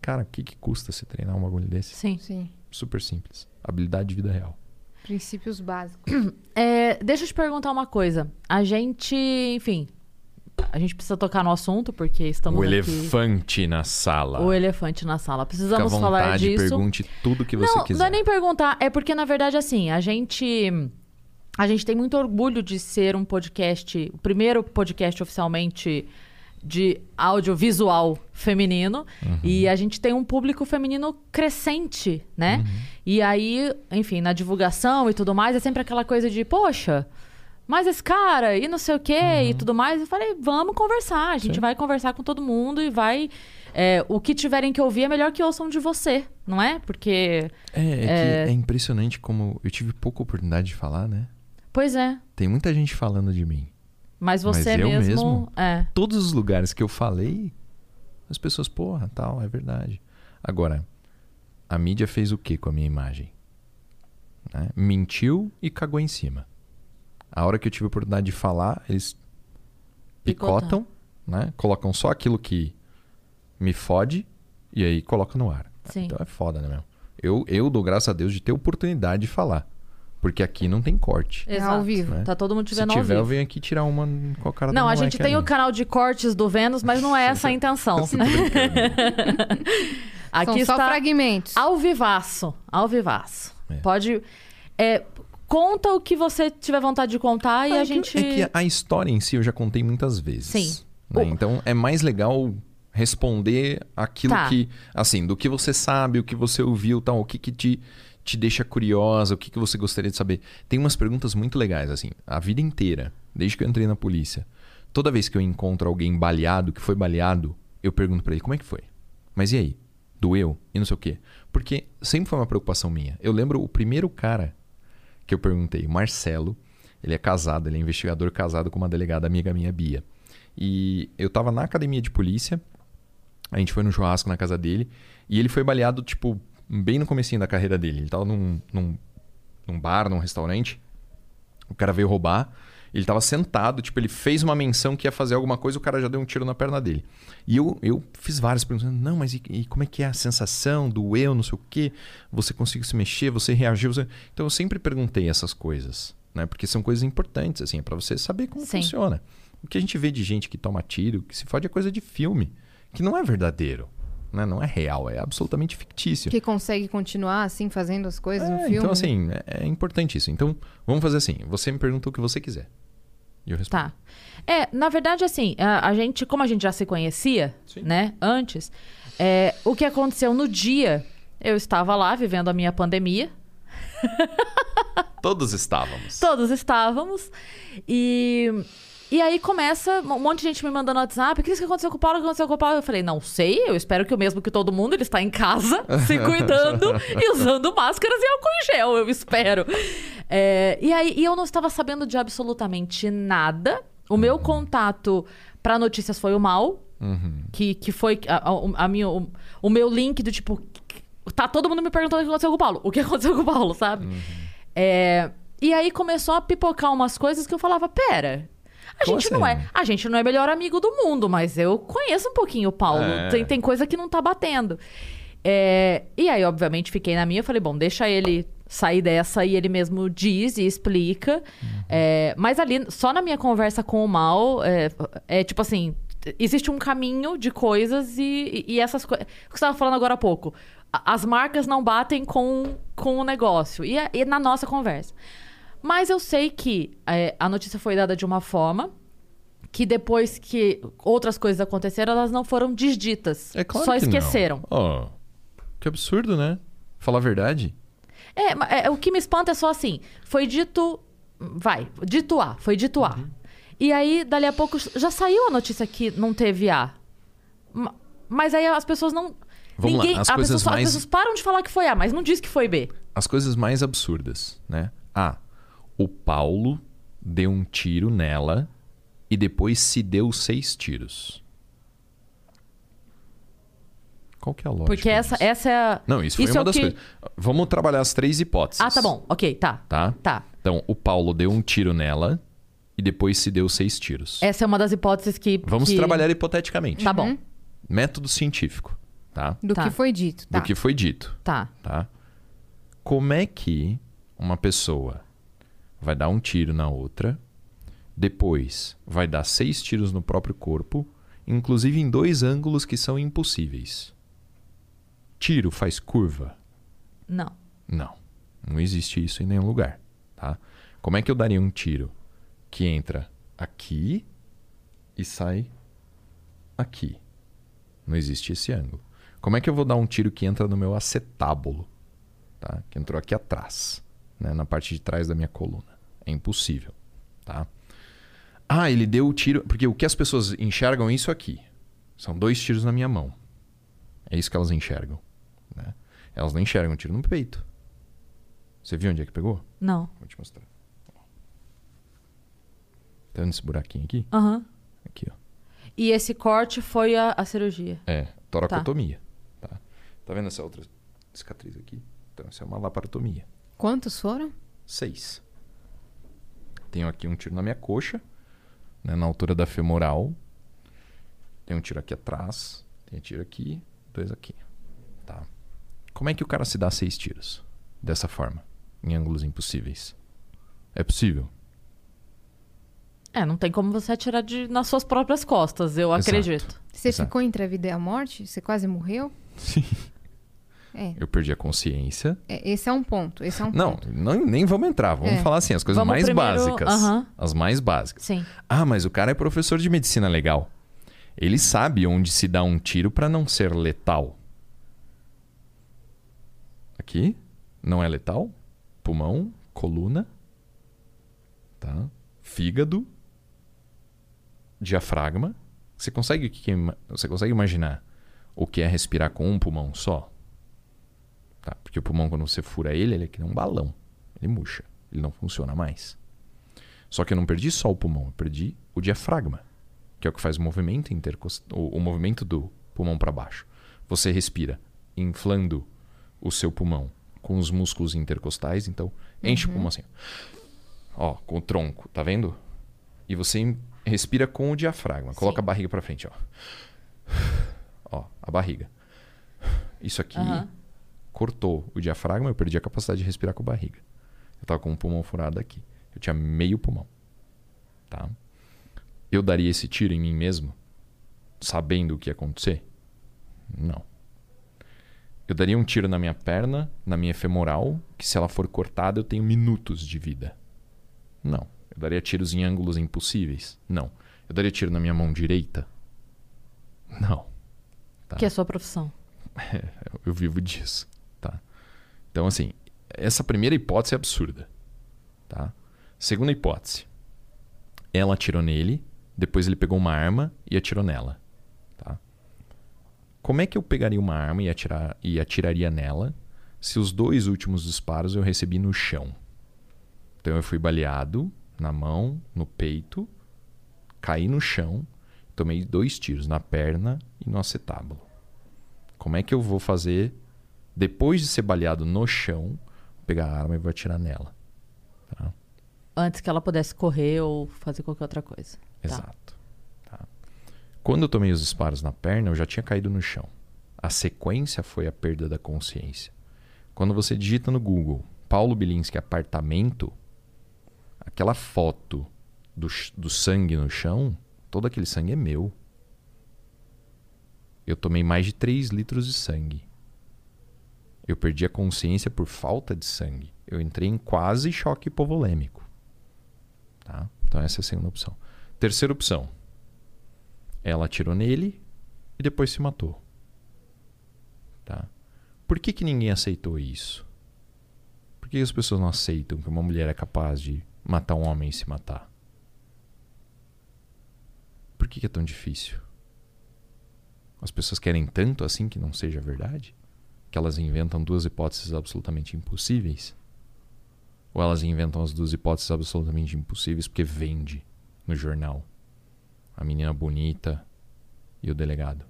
cara, o que, que custa você treinar um bagulho desse? Sim. Sim. Super simples. Habilidade de vida real. Princípios básicos. É, deixa eu te perguntar uma coisa. A gente, enfim, a gente precisa tocar no assunto porque estamos o aqui... elefante na sala. O elefante na sala. Fica à Precisamos falar vontade, disso. pergunte tudo que você não, quiser. não é nem perguntar, é porque na verdade assim, a gente a gente tem muito orgulho de ser um podcast, o primeiro podcast oficialmente de audiovisual feminino Uhum. e a gente tem um público feminino crescente, né? Uhum. E aí, enfim, na divulgação e tudo mais, é sempre aquela coisa de, poxa, mas esse cara e não sei o quê e tudo mais. Eu falei, vamos conversar. A gente Uhum. Sim. vai conversar com todo mundo e vai. é, o que tiverem que ouvir é melhor que ouçam de você, não é? Porque. É, é que é impressionante como eu tive pouca oportunidade de falar, né? Pois é. Tem muita gente falando de mim. Mas você Mas eu mesmo. mesmo? É. Todos os lugares que eu falei, as pessoas, porra, tal, é verdade. Agora, a mídia fez o que com a minha imagem? Né? Mentiu e cagou em cima. A hora que eu tive a oportunidade de falar, eles picotam, né? Colocam só aquilo que me fode e aí colocam no ar. Sim. Então é foda, né, meu? Eu, eu dou graças a Deus de ter oportunidade de falar. Porque aqui não tem corte. É ao vivo. né? Tá todo mundo te Se vendo ao tiver, eu vivo. venho aqui tirar uma com a cara do Não, a gente tem ali. o canal de cortes do Vênus, mas não é essa a intenção. Aqui São só está fragmentos. ao vivaço. Ao vivaço. É. Pode. é, conta o que você tiver vontade de contar e É a que- gente. É que a história em si eu já contei muitas vezes. Sim. né? O- Então é mais legal responder aquilo Tá. que, assim, do que você sabe, o que você ouviu, tal, o que, que te, te deixa curiosa, o que, que você gostaria de saber. Tem umas perguntas muito legais, assim, a vida inteira, desde que eu entrei na polícia. Toda vez que eu encontro alguém baleado, que foi baleado, eu pergunto pra ele, como é que foi? Mas e aí? Doeu? E não sei o quê. Porque sempre foi uma preocupação minha. Eu lembro o primeiro cara que eu perguntei, Marcelo, ele é casado, ele é investigador casado com uma delegada amiga minha, Bia. E eu tava na academia de polícia, a gente foi no churrasco na casa dele, e ele foi baleado, tipo, bem no comecinho da carreira dele. Ele tava num, num, num bar, num restaurante, o cara veio roubar, ele tava sentado, tipo, ele fez uma menção que ia fazer alguma coisa, o cara já deu um tiro na perna dele. E eu, eu fiz várias perguntas, não, mas e, e como é que é a sensação, doeu, não sei o quê, você conseguiu se mexer, você reagiu, você... Então eu sempre perguntei essas coisas, né? Porque são coisas importantes, assim, para você saber como Sim. funciona. O que a gente vê de gente que toma tiro, que se fode é coisa de filme, que não é verdadeiro, né? Não é real, é absolutamente fictício. Que consegue continuar assim, fazendo as coisas no É, filme. então, assim, é, é importante isso. Então, vamos fazer assim. Você me pergunta o que você quiser. E eu respondo. Tá. É, na verdade, assim, a, a gente, como a gente já se conhecia, Sim. né, antes, é, o que aconteceu no dia, eu estava lá vivendo a minha pandemia, Todos estávamos. todos estávamos, e E aí começa um monte de gente me mandando WhatsApp. O que aconteceu com o Paulo? O que aconteceu com o Paulo? Eu falei, não sei. Eu espero que o mesmo que todo mundo, ele está em casa, se cuidando e usando máscaras e álcool em gel. Eu espero. É, e aí, e eu não estava sabendo de absolutamente nada. O meu contato para notícias foi o mal. Que, que foi a, a- a minha, o, o meu link do tipo. Tá todo mundo me perguntando o que aconteceu com o Paulo. O que aconteceu com o Paulo, sabe? É, e aí começou a pipocar umas coisas que eu falava: pera. A Como gente, não assim? é, a gente não é melhor amigo do mundo, mas eu conheço um pouquinho o Paulo. É. Tem, tem coisa que não tá batendo. É, e aí, obviamente, fiquei na minha. Falei, bom, deixa ele sair dessa e ele mesmo diz e explica. É, mas ali, só na minha conversa com o Mal, é, é tipo assim: existe um caminho de coisas e, e essas coisas. O que você estava falando agora há pouco. As marcas não batem com, com o negócio. E, é- e na nossa conversa. Mas eu sei que é, a notícia foi dada de uma forma que depois que outras coisas aconteceram, elas não foram desditas. É claro só que não. esqueceram. Ó, que absurdo, né? Falar a verdade. É, é, o que me espanta é só assim, foi dito, vai, dito A, foi dito A. Uhum. E aí, dali a pouco, já saiu a notícia que não teve A. Ma- Mas aí as pessoas não... Vamos lá, ninguém, as a coisas pessoa mais- As pessoas param de falar que foi A, mas não diz que foi B. As coisas mais absurdas, né? Ah, o Paulo deu um tiro nela e depois se deu seis tiros. Qual que é a lógica? Porque essa, disso? essa é a... Não, isso foi é uma o das que- coisas. Vamos trabalhar as três hipóteses. Ah, tá bom, ok, tá. Tá? Tá. Então, o Paulo deu um tiro nela e depois se deu seis tiros. Essa é uma das hipóteses que... Vamos que- trabalhar hipoteticamente. Tá bom, Método científico, tá? Do Tá. que foi dito, tá? Do que foi dito, tá. tá? Como é que uma pessoa vai dar um tiro na outra, depois vai dar seis tiros no próprio corpo, inclusive em dois ângulos que são impossíveis? Tiro faz curva? Não. Não. Não existe isso em nenhum lugar, tá? Como é que eu daria um tiro que entra aqui e sai aqui? Não existe esse ângulo. Como é que eu vou dar um tiro que entra no meu acetábulo, tá? Que entrou aqui atrás, né? na parte de trás da minha coluna? É impossível, tá? Ah, ele deu o tiro, porque o que as pessoas enxergam é isso aqui. São dois tiros na minha mão. É isso que elas enxergam, né? Elas não enxergam um tiro no peito. Você viu onde é que pegou? Não. Vou te mostrar. Tá vendo esse buraquinho aqui? Aham. Aqui, ó. E esse corte foi a, a cirurgia. É, toracotomia. Tá. tá vendo essa outra cicatriz aqui? Então, essa é uma laparotomia. Quantos foram? Seis. Tenho aqui um tiro na minha coxa, né, na altura da femoral. Tem um tiro aqui atrás. Tem um tiro aqui, dois aqui. Tá. Como é que o cara se dá seis tiros? Dessa forma, em ângulos impossíveis. É possível? É, não tem como você atirar de, nas suas próprias costas, eu Exato. acredito. Você Exato. ficou entre a vida e a morte? Você quase morreu? Sim. É, Eu perdi a consciência. é, esse é um ponto. Esse é um Não, ponto. não, nem vamos entrar. Vamos É. falar assim, as coisas Vamos mais primeiro- básicas. Aham. As mais básicas. Sim. Ah, mas o cara é professor de medicina legal. Ele sabe onde se dá um tiro para não ser letal. Aqui não é letal? Pulmão, coluna, tá? Fígado, diafragma. Você consegue você consegue imaginar o que é respirar com um pulmão só? Tá? Porque o pulmão quando você fura ele, ele é que nem um balão. Ele murcha, ele não funciona mais. Só que eu não perdi só o pulmão, eu perdi o diafragma, que é o que faz o movimento intercost... o, o movimento do pulmão para baixo. Você respira inflando o seu pulmão com os músculos intercostais, então enche o pulmão assim. Ó, com o tronco, tá vendo? E você respira com o diafragma. Coloca a barriga para frente, ó. Ó, a barriga. Isso aqui Aham. Cortou o diafragma, eu perdi a capacidade de respirar com a barriga. Eu tava com um pulmão furado aqui. Eu tinha meio pulmão. Tá? Eu daria esse tiro em mim mesmo, sabendo o que ia acontecer? Não. Eu daria um tiro na minha perna, na minha femoral, que se ela for cortada eu tenho minutos de vida. Não. Eu daria tiros em ângulos impossíveis? Não. Eu daria tiro na minha mão direita? Não. Tá. Que é a sua profissão. Eu- vivo disso? Então, assim, essa primeira hipótese é absurda, tá? Segunda hipótese. Ela atirou nele, depois ele pegou uma arma e atirou nela. Tá? Como é que eu pegaria uma arma e, atirar, e atiraria nela se os dois últimos disparos eu recebi no chão? Então eu fui baleado na mão, no peito, caí no chão, tomei dois tiros na perna e no acetábulo. Como é que eu vou fazer, depois de ser baleado no chão, pegar a arma e vou atirar nela? Tá? Antes que ela pudesse correr ou fazer qualquer outra coisa. Tá. Exato. Tá. Quando eu tomei os disparos na perna, eu já tinha caído no chão. A sequência foi a perda da consciência. Quando você digita no Google Paulo Bilinski apartamento, aquela foto do, do sangue no chão, todo aquele sangue é meu. Eu tomei mais de 3 litros de sangue. Eu perdi a consciência por falta de sangue. Eu entrei em quase choque hipovolêmico. Tá? Então essa é a segunda opção. Terceira opção. Ela atirou nele e depois se matou. Tá? Por que, que ninguém aceitou isso? Por que as pessoas não aceitam que uma mulher é capaz de matar um homem e se matar? Por que, que é tão difícil? As pessoas querem tanto assim que não seja verdade? Que elas inventam duas hipóteses absolutamente impossíveis? Ou elas inventam as duas hipóteses absolutamente impossíveis porque vende no jornal a menina bonita e o delegado?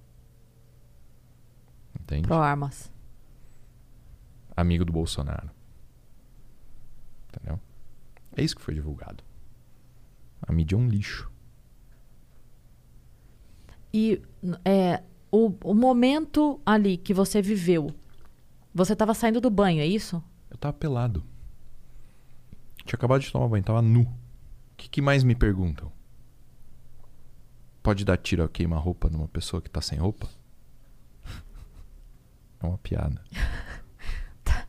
Entende? Pro armas. Amigo do Bolsonaro. Entendeu? É isso que foi divulgado. A mídia é um lixo. E é, o, o momento ali que você viveu, você estava saindo do banho, é isso? Eu tava pelado. Tinha acabado de tomar banho, tava nu. O que, que mais me perguntam? Pode dar tiro a queima-roupa numa pessoa que tá sem roupa? É uma piada.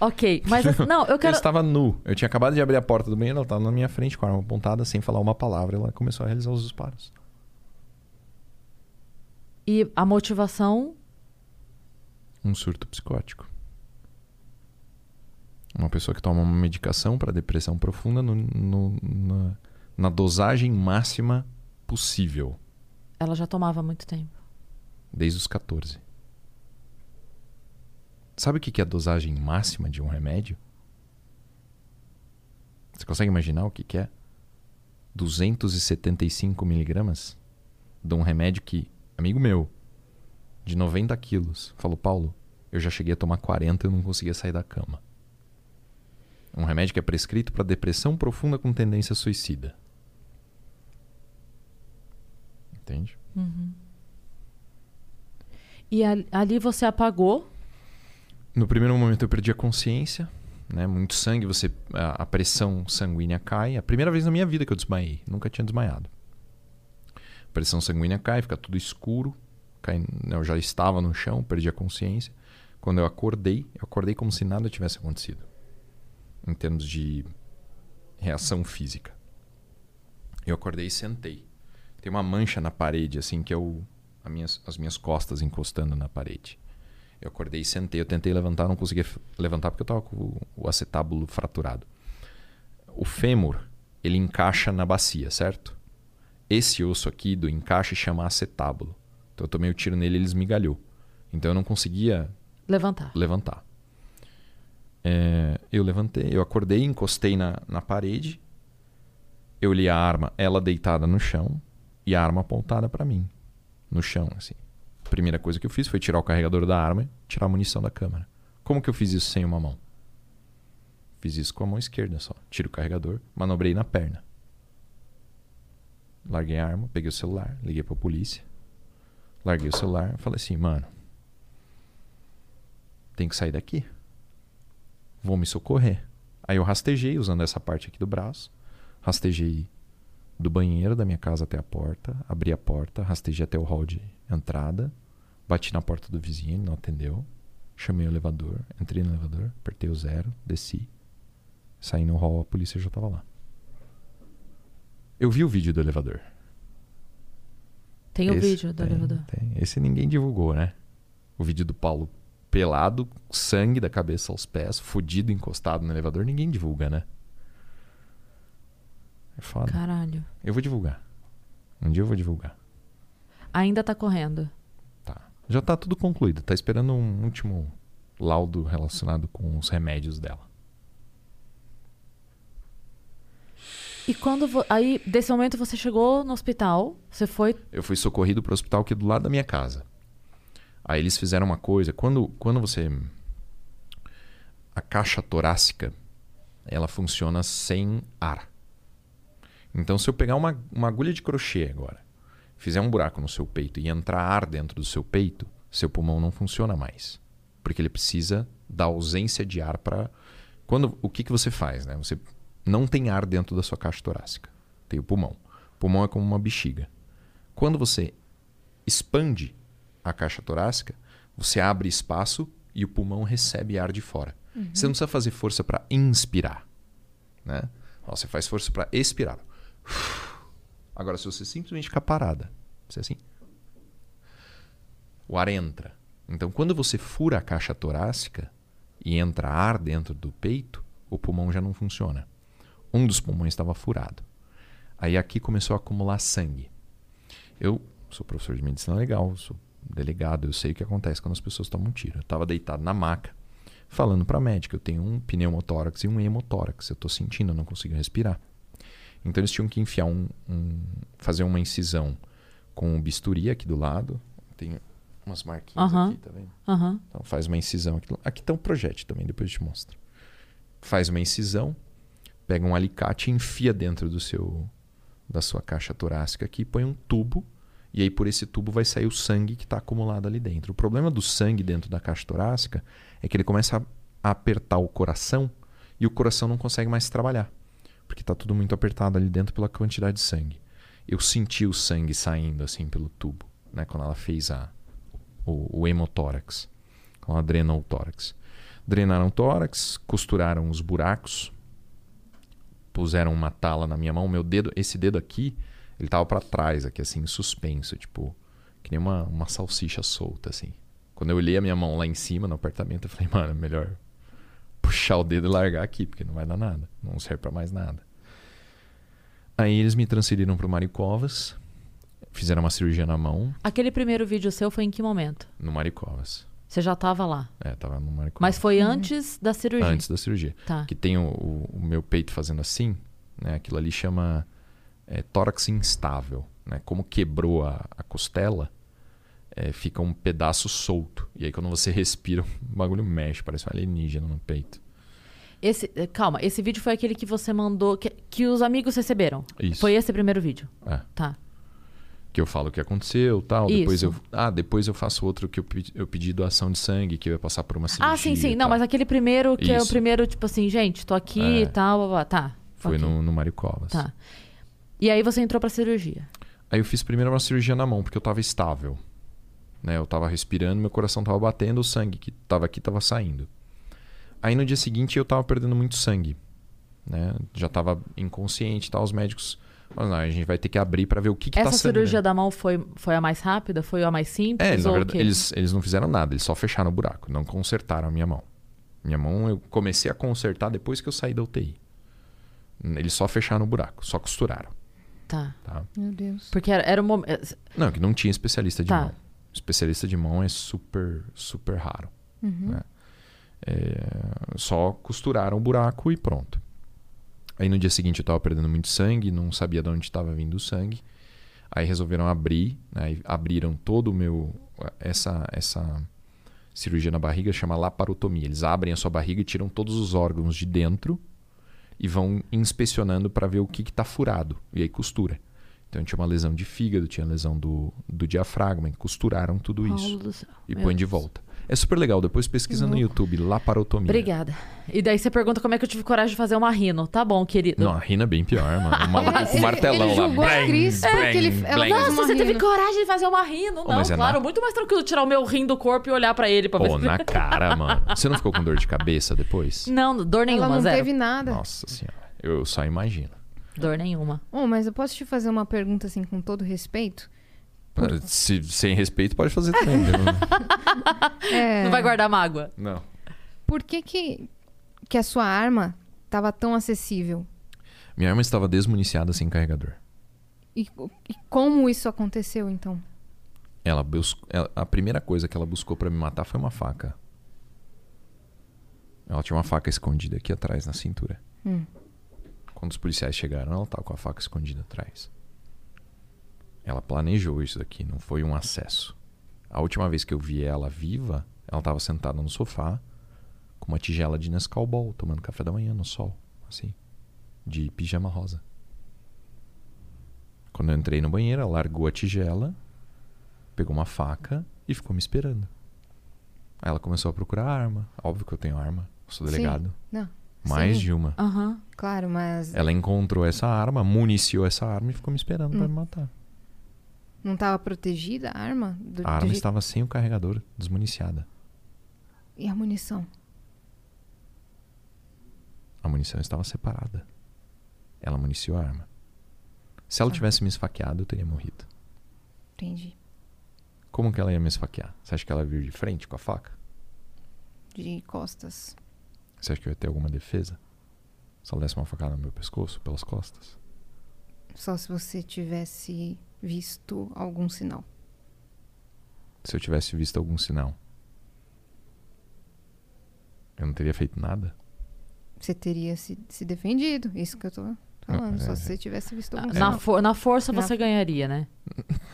Ok, mas assim, não, eu Eu quero. estava nu. Eu tinha acabado de abrir a porta do banheiro, ela estava na minha frente com a arma apontada, sem falar uma palavra. Ela começou a realizar os disparos. E a motivação. Um surto psicótico. Uma pessoa que toma uma medicação para depressão profunda no- no- na, na dosagem máxima possível, Ela já tomava há muito tempo. desde os 14. Sabe o que é a dosagem máxima de um remédio? Você consegue imaginar o que que é? 275 miligramas de um remédio que, amigo meu, de 90 quilos, falou, Paulo, eu já cheguei a tomar 40 e não conseguia sair da cama. Um remédio que é prescrito para depressão profunda com tendência suicida. Entende? E ali, ali você apagou. No primeiro momento eu perdi a consciência, né? Muito sangue, você a, a pressão sanguínea cai. A primeira vez na minha vida que eu desmaiei, nunca tinha desmaiado. A pressão sanguínea cai, fica tudo escuro. Cai, né, eu já estava no chão, perdi a consciência. Quando eu acordei, eu acordei como se nada tivesse acontecido. Em termos de reação física. Eu acordei e sentei. Tem uma mancha na parede, assim, que a minhas, as minhas costas encostando na parede. Eu acordei e sentei. Eu tentei levantar, não conseguia f- levantar porque eu estava com o acetábulo fraturado. O fêmur, ele encaixa na bacia, certo? Esse osso aqui do encaixe chama acetábulo. Então eu tomei o tiro nele e ele esmigalhou. Então eu não conseguia Levantar. levantar. É, eu levantei, eu acordei, encostei na, na parede. Eu li a arma, ela deitada no chão e a arma apontada para mim, no chão, assim. A primeira coisa que eu fiz foi tirar o carregador da arma e tirar a munição da câmera. Como que eu fiz isso sem uma mão? Fiz isso com a mão esquerda só. Tiro o carregador, manobrei na perna. Larguei a arma, peguei o celular, liguei pra polícia. Larguei o celular, falei assim, mano, tem que sair daqui. Vou me socorrer. Aí eu rastejei usando essa parte aqui do braço. Rastejei do banheiro da minha casa até a porta. Abri a porta, rastejei até o hall de entrada. Bati na porta do vizinho, ele não atendeu. Chamei o elevador, entrei no elevador, apertei o zero, desci. Saí no hall, a polícia já tava lá. Eu vi o vídeo do elevador. Tem o Esse- vídeo do tem, elevador. tem. Esse ninguém divulgou, né? O vídeo do Paulo pelado, sangue da cabeça aos pés, fudido, encostado no elevador, ninguém divulga, né? É foda. Caralho. Eu vou divulgar. Um dia eu vou divulgar. Ainda tá correndo. Tá. Já tá tudo concluído. Tá esperando um último laudo relacionado com os remédios dela. E quando. Aí, desse momento, você chegou no hospital, você foi. Eu fui socorrido pro hospital aqui do lado da minha casa. Aí eles fizeram uma coisa. Quando, quando você. A caixa torácica, ela funciona sem ar. Então, se eu pegar uma, uma agulha de crochê agora, fizer um buraco no seu peito e entrar ar dentro do seu peito, seu pulmão não funciona mais. Porque ele precisa da ausência de ar para. Quando O que, que você faz? Né? Você não tem ar dentro da sua caixa torácica. Tem o pulmão. O pulmão é como uma bexiga. Quando você expande a caixa torácica, você abre espaço e o pulmão recebe ar de fora. Você não precisa fazer força para inspirar. Né? Você faz força para expirar. Agora, se você simplesmente ficar parada, você assim. O ar entra. Então, quando você fura a caixa torácica e entra ar dentro do peito, o pulmão já não funciona. Um dos pulmões estava furado. Aí aqui começou a acumular sangue. Eu sou professor de medicina legal, sou delegado, eu sei o que acontece quando as pessoas tomam um tiro. Eu estava deitado na maca, falando para a médica, eu tenho um pneumotórax e um hemotórax, eu estou sentindo, eu não consigo respirar. Então eles tinham que enfiar um, um- fazer uma incisão com um bisturi aqui do lado. Tem umas marquinhas aqui, tá vendo? Então faz uma incisão aqui. Aqui tá um projétil também, depois eu te mostro. Faz uma incisão, pega um alicate e enfia dentro do seu da sua caixa torácica aqui, põe um tubo e aí por esse tubo vai sair o sangue que está acumulado ali dentro. O problema do sangue dentro da caixa torácica é que ele começa a, apertar o coração e o coração não consegue mais trabalhar, porque está tudo muito apertado ali dentro pela quantidade de sangue. Eu senti o sangue saindo assim pelo tubo, né, quando ela fez a o, o hemotórax, com a drenou o tórax. Drenaram o tórax, costuraram os buracos, puseram uma tala na minha mão. Meu dedo, esse dedo aqui, ele tava para trás, aqui assim, suspenso, tipo, que nem uma, uma salsicha solta, assim. Quando eu olhei a minha mão lá em cima no apartamento, eu falei, mano, é melhor puxar o dedo e largar aqui, porque não vai dar nada, não serve para mais nada. Aí eles me transferiram pro Mário Covas, fizeram uma cirurgia na mão, Aquele primeiro vídeo seu foi em que momento? no Mário Covas. Você já tava lá. É, tava no Covas. Mas foi antes da cirurgia. Antes da cirurgia. Tá. Que tem o, o- o meu peito fazendo assim, né? Aquilo ali chama é, tórax instável, né? Como quebrou a, a costela, é, fica um pedaço solto. E aí quando você respira, o bagulho mexe, parece um alienígena no peito. Esse, eh, calma, esse vídeo foi aquele que você mandou, que, que os amigos receberam. Isso. Foi esse primeiro vídeo. É. Tá. Que eu falo o que aconteceu tal. Depois eu. Isso. Ah, depois eu faço outro que eu pedi, eu pedi doação de sangue, que eu ia passar por uma cirurgia. Ah, sim, sim. Não, mas aquele primeiro, que é o Isso. primeiro, tipo assim, gente, tô aqui É. e tal, blá, blá, tá. Foi Ok. no, no Mário Covas. Tá. E aí você entrou pra cirurgia. Aí eu fiz primeiro uma cirurgia na mão, porque eu tava estável. Né? Eu tava respirando, meu coração tava batendo, o sangue que tava aqui tava saindo. Aí no dia seguinte eu tava perdendo muito sangue. Né? Já tava inconsciente e tal, os médicos falaram, "Não, a gente vai ter que abrir pra ver o que que Essa tá sangrando. cirurgia da mão foi, foi a mais rápida? Foi a mais simples? É, na ou o verdade, quê? eles, eles não fizeram nada, eles só fecharam o buraco, não consertaram a minha mão. Minha mão eu comecei a consertar depois que eu saí da UTI. Eles só fecharam o buraco, só costuraram. Tá. Tá? Meu Deus. Porque era, era um momento. Não, que não tinha especialista de Tá. mão. Especialista de mão é super, super raro. né? É, só costuraram o buraco e pronto. Aí no dia seguinte eu tava perdendo muito sangue, não sabia de onde estava vindo o sangue. Aí resolveram abrir, né? e abriram todo o meu. Essa, essa cirurgia na barriga chama laparotomia. Eles abrem a sua barriga e tiram todos os órgãos de dentro e vão inspecionando para ver o que está furado. E aí costura. Então tinha uma lesão de fígado, tinha lesão do, do diafragma, e costuraram tudo isso Paulo e põe de volta. É super legal, depois pesquisa no YouTube, laparotomia. Obrigada. E daí você pergunta como é que eu tive coragem de fazer uma rino. Tá bom, querido. Não, a Rina é bem pior, mano. O maluco com Ele- martelão ele lá. julgou a Blam, Cris blam, porque ele- ela fez Nossa, uma você teve rino. coragem de fazer uma rino. Não, mas é claro. na- Muito mais tranquilo tirar o meu rim do corpo e olhar pra ele pra ver. Pô, na cara, mano. Você não ficou com dor de cabeça depois? Não, dor nenhuma, Ela não zero. teve nada. Nossa senhora. Eu só imagino. Dor nenhuma. Oh, mas eu posso te fazer uma pergunta assim com todo respeito? Se, sem respeito, pode fazer também. né? É, Não vai guardar mágoa. não. Por que, que que a sua arma tava tão acessível? Minha arma estava desmuniciada sem carregador. E, e como isso aconteceu, então? Ela a primeira coisa que ela buscou pra me matar foi uma faca. Ela tinha uma faca escondida aqui atrás na cintura. Hum. Quando os policiais chegaram, ela tava com a faca escondida atrás. Ela planejou isso daqui, não foi um acesso. A última vez que eu vi ela viva, ela tava sentada no sofá com uma tigela de Nescau Ball, tomando café da manhã no sol, assim, de pijama rosa. Quando eu entrei no banheiro, ela largou a tigela, pegou uma faca e ficou me esperando. Aí ela começou a procurar arma. Óbvio que eu tenho arma, eu sou Sim. delegado. Não. Mais Sim, de uma. Aham. Claro, mas Ela encontrou essa arma, municiou essa arma e ficou me esperando pra Hum. me matar. Não estava protegida a arma? Do- A arma do estava sem o carregador, desmuniciada. E a munição? A munição estava separada. Ela municiou a arma. Se ela Tá. tivesse me esfaqueado, eu teria morrido. Entendi. Como que ela ia me esfaquear? Você acha que ela vir de frente com a faca? De costas. Você acha que eu ia ter alguma defesa? Se ela desse uma facada no meu pescoço, pelas costas? Só se você tivesse visto algum sinal. Se eu tivesse visto algum sinal, eu não teria feito nada? Você teria se, se defendido. Isso que eu tô falando. é, Só é. se você tivesse visto algum Na, sinal. for- na força Na- você ganharia, né?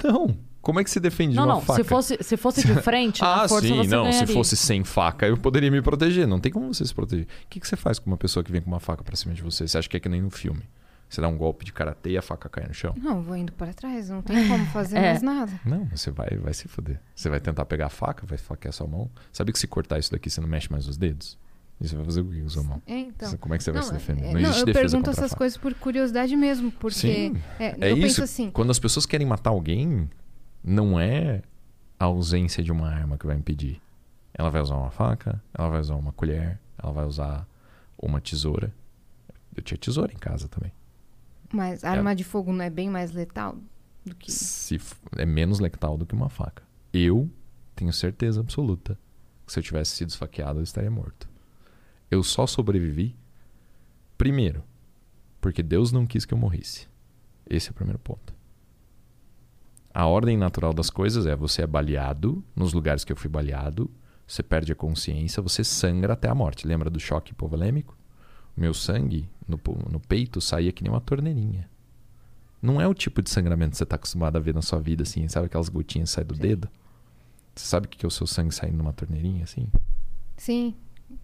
Não. Como é que se defende Não, de uma não. faca? Se fosse, se fosse de frente, ah, na força sim, você não. ganharia. Se fosse sem faca, eu poderia me proteger. Não tem como você se proteger. O que, que você faz com uma pessoa que vem com uma faca pra cima de você? Você acha que é que nem no filme? Você dá um golpe de karatê e a faca cai no chão? Não, vou indo para trás. Não tem como fazer É. mais nada. Não, você vai, vai se fuder. Você vai tentar pegar a faca, vai faquear sua mão. Sabe que se cortar isso daqui, você não mexe mais os dedos? E você vai fazer o que com a sua mão? É, então. Como é que você vai não, se defender? é- Não existe eu defesa pergunto contra a essas faca. coisas por curiosidade mesmo, porque Sim. é, É eu isso. penso assim, Quando as pessoas querem matar alguém, não é a ausência de uma arma que vai impedir. Ela vai usar uma faca, ela vai usar uma colher, ela vai usar uma tesoura. Eu tinha tesoura em casa também. Mas a arma de fogo não é bem mais letal do que Se é menos letal do que uma faca. Eu tenho certeza absoluta que se eu tivesse sido esfaqueado, eu estaria morto. Eu só sobrevivi, primeiro, porque Deus não quis que eu morresse. Esse é o primeiro ponto. A ordem natural das coisas é você é baleado nos lugares que eu fui baleado, você perde a consciência, você sangra até a morte. Lembra do choque hipovolêmico? O meu sangue no, no peito saía que nem uma torneirinha. Não é o tipo de sangramento que você está acostumado a ver na sua vida, assim, sabe aquelas gotinhas que saem do dedo? Você sabe o que que é o seu sangue saindo numa torneirinha, assim? Sim.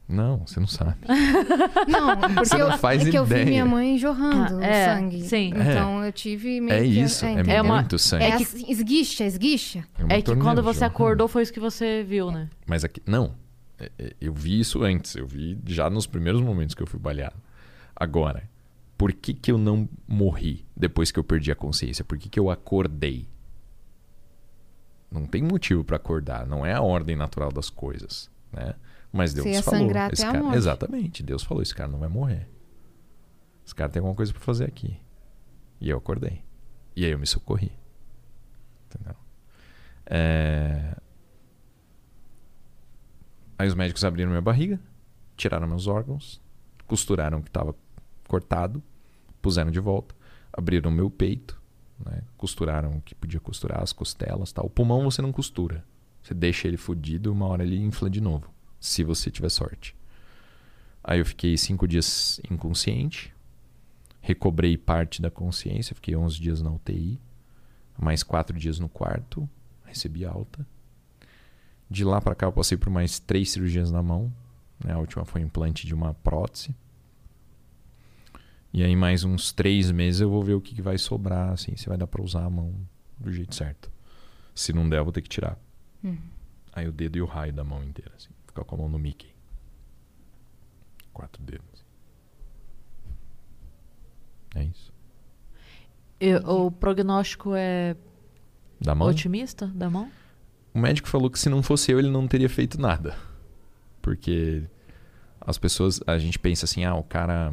Não, você não sabe. Não, porque Você não eu, faz é que eu vi ideia. minha mãe jorrando Ah, é, sangue. sim. Então eu tive meio É que isso, é, entendeu? uma- muito sangue. É assim, esguicha, esguicha. uma É que quando você jorrando. acordou foi isso que você viu, né? Mas aqui, não. É, é, Eu vi isso antes. Eu vi já nos primeiros momentos que eu fui baleado. Agora, por que, que eu não morri depois que eu perdi a consciência? Por que, que eu acordei? Não tem motivo pra acordar. Não é a ordem natural das coisas, né? Mas Deus falou. esse cara, exatamente. Deus falou: esse cara não vai morrer. Esse cara tem alguma coisa pra fazer aqui. E eu acordei. E aí eu me socorri. Entendeu? É... Aí os médicos abriram minha barriga, tiraram meus órgãos, costuraram o que estava cortado, puseram de volta, abriram meu peito, né? costuraram o que podia costurar, as costelas tal. O pulmão você não costura. Você deixa ele fudido, uma hora ele infla de novo, se você tiver sorte. Aí eu fiquei cinco dias inconsciente, recobrei parte da consciência, fiquei 11 dias na UTI, mais quatro dias no quarto, recebi alta. De lá pra cá eu passei por mais três cirurgias na mão. né? A última foi implante de uma prótese. E aí mais uns três meses eu vou ver o que, que vai sobrar, assim, se vai dar pra usar a mão do jeito certo. Se não der, eu vou ter que tirar. Uhum. Aí o dedo e o raio da mão inteira, assim. Ficar com a mão no Mickey. Quatro dedos. É isso. E o prognóstico é Da mão? otimista da mão? O médico falou que se não fosse eu, ele não teria feito nada. Porque as pessoas, a gente pensa assim, ah, o cara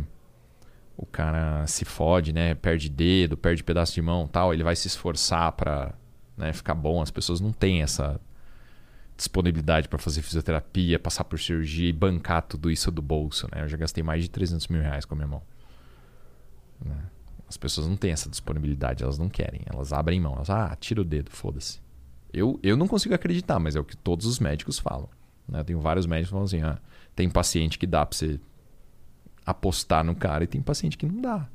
o cara se fode, né, perde dedo, perde pedaço de mão, tal, ele vai se esforçar pra, né, ficar bom. As pessoas não têm essa disponibilidade pra fazer fisioterapia, passar por cirurgia e bancar tudo isso do bolso, né? Eu já gastei mais de 300 mil reais com a minha mão. né? As pessoas não têm essa disponibilidade, elas não querem. Elas abrem mão. Elas, ah, tira o dedo, foda-se. Eu, eu não consigo acreditar, mas é o que todos os médicos falam. Né? Eu tenho vários médicos que falam assim: ah, tem paciente que dá pra você apostar no cara e tem paciente que não dá.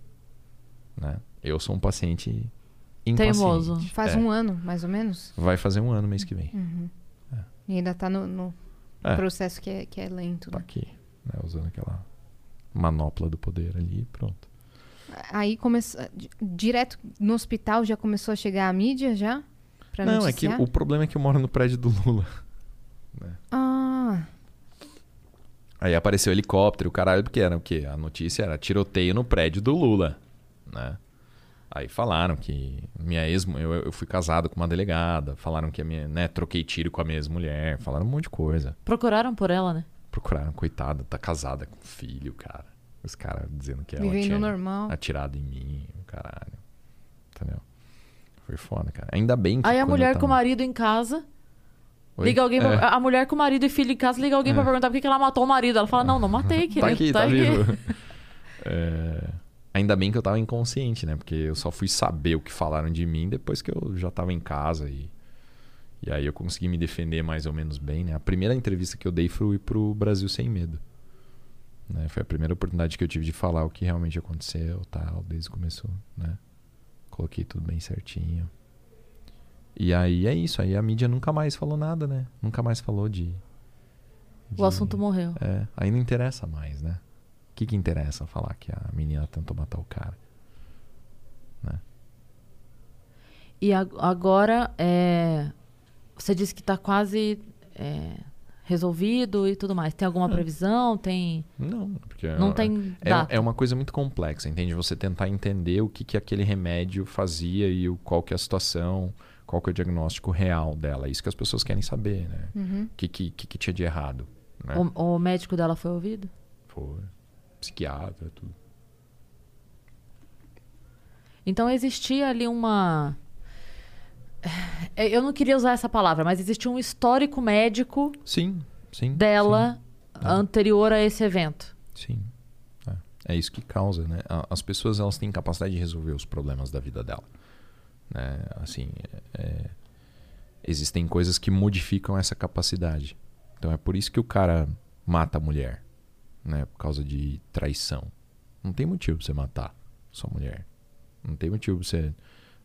Né? Eu sou um paciente impaciente. Teimoso. Faz É. um ano, mais ou menos. Vai fazer um ano mês que vem. Uhum. E ainda tá no, no É. processo que é, que é lento, Tá né? aqui, né? Usando aquela manopla do poder ali e pronto. Aí começa di- direto no hospital já começou a chegar a mídia já? Pra não, é que noticiar? o problema é que eu moro no prédio do Lula. Ah, Aí apareceu o helicóptero, o caralho, porque era o quê? A notícia era tiroteio no prédio do Lula, né? Aí falaram que minha ex, eu, eu fui casado com uma delegada, falaram que a minha, né, troquei tiro com a minha ex-mulher, falaram um monte de coisa. Procuraram por ela, né? Procuraram, coitada, tá casada com filho, cara. Os caras dizendo que ela vivendo tinha normal. atirado em mim, o caralho. Entendeu? Foi foda, cara. Ainda bem que Aí a mulher eu com o tava- marido em casa. Oi? Liga alguém pra- É. A mulher com o marido e filho em casa liga alguém pra perguntar por que ela matou o marido. Ela fala: Não, não matei, querido. Tá aqui, tá, vivo. É, Ainda bem que eu tava inconsciente, né? Porque eu só fui saber o que falaram de mim depois que eu já tava em casa e. E aí eu consegui me defender mais ou menos bem, né? A primeira entrevista que eu dei foi pro Brasil Sem Medo. Né? Foi a primeira oportunidade que eu tive de falar o que realmente aconteceu, tal, desde o começo, né? Coloquei tudo bem certinho. E aí é isso, aí a mídia nunca mais falou nada, né? Nunca mais falou de. O de- assunto morreu. é, aí não interessa mais, né? O que, que interessa falar que a menina tentou matar o cara? E ag- agora, é, você disse que tá quase é, resolvido e tudo mais. Tem alguma previsão? Tem. Não, porque Não é, tem é, é uma coisa muito complexa, entende? Você tentar entender o que, que aquele remédio fazia e o, qual que é a situação, qual que é o diagnóstico real dela. É isso que as pessoas querem saber, né? Uhum. O que, que, que, que tinha de errado. Né? O, o médico dela foi ouvido? Foi. Psiquiatra, tudo. Então existia ali uma. É, Eu não queria usar essa palavra, mas existia um histórico médico Sim, sim. dela É. anterior a esse evento. Sim. É. É isso que causa, né? As pessoas elas têm capacidade de resolver os problemas da vida dela. Né? Assim, é- é- existem coisas que modificam essa capacidade. Então é por isso que o cara mata a mulher, né? Por causa de traição. Não tem motivo pra você matar sua mulher. Não tem motivo pra você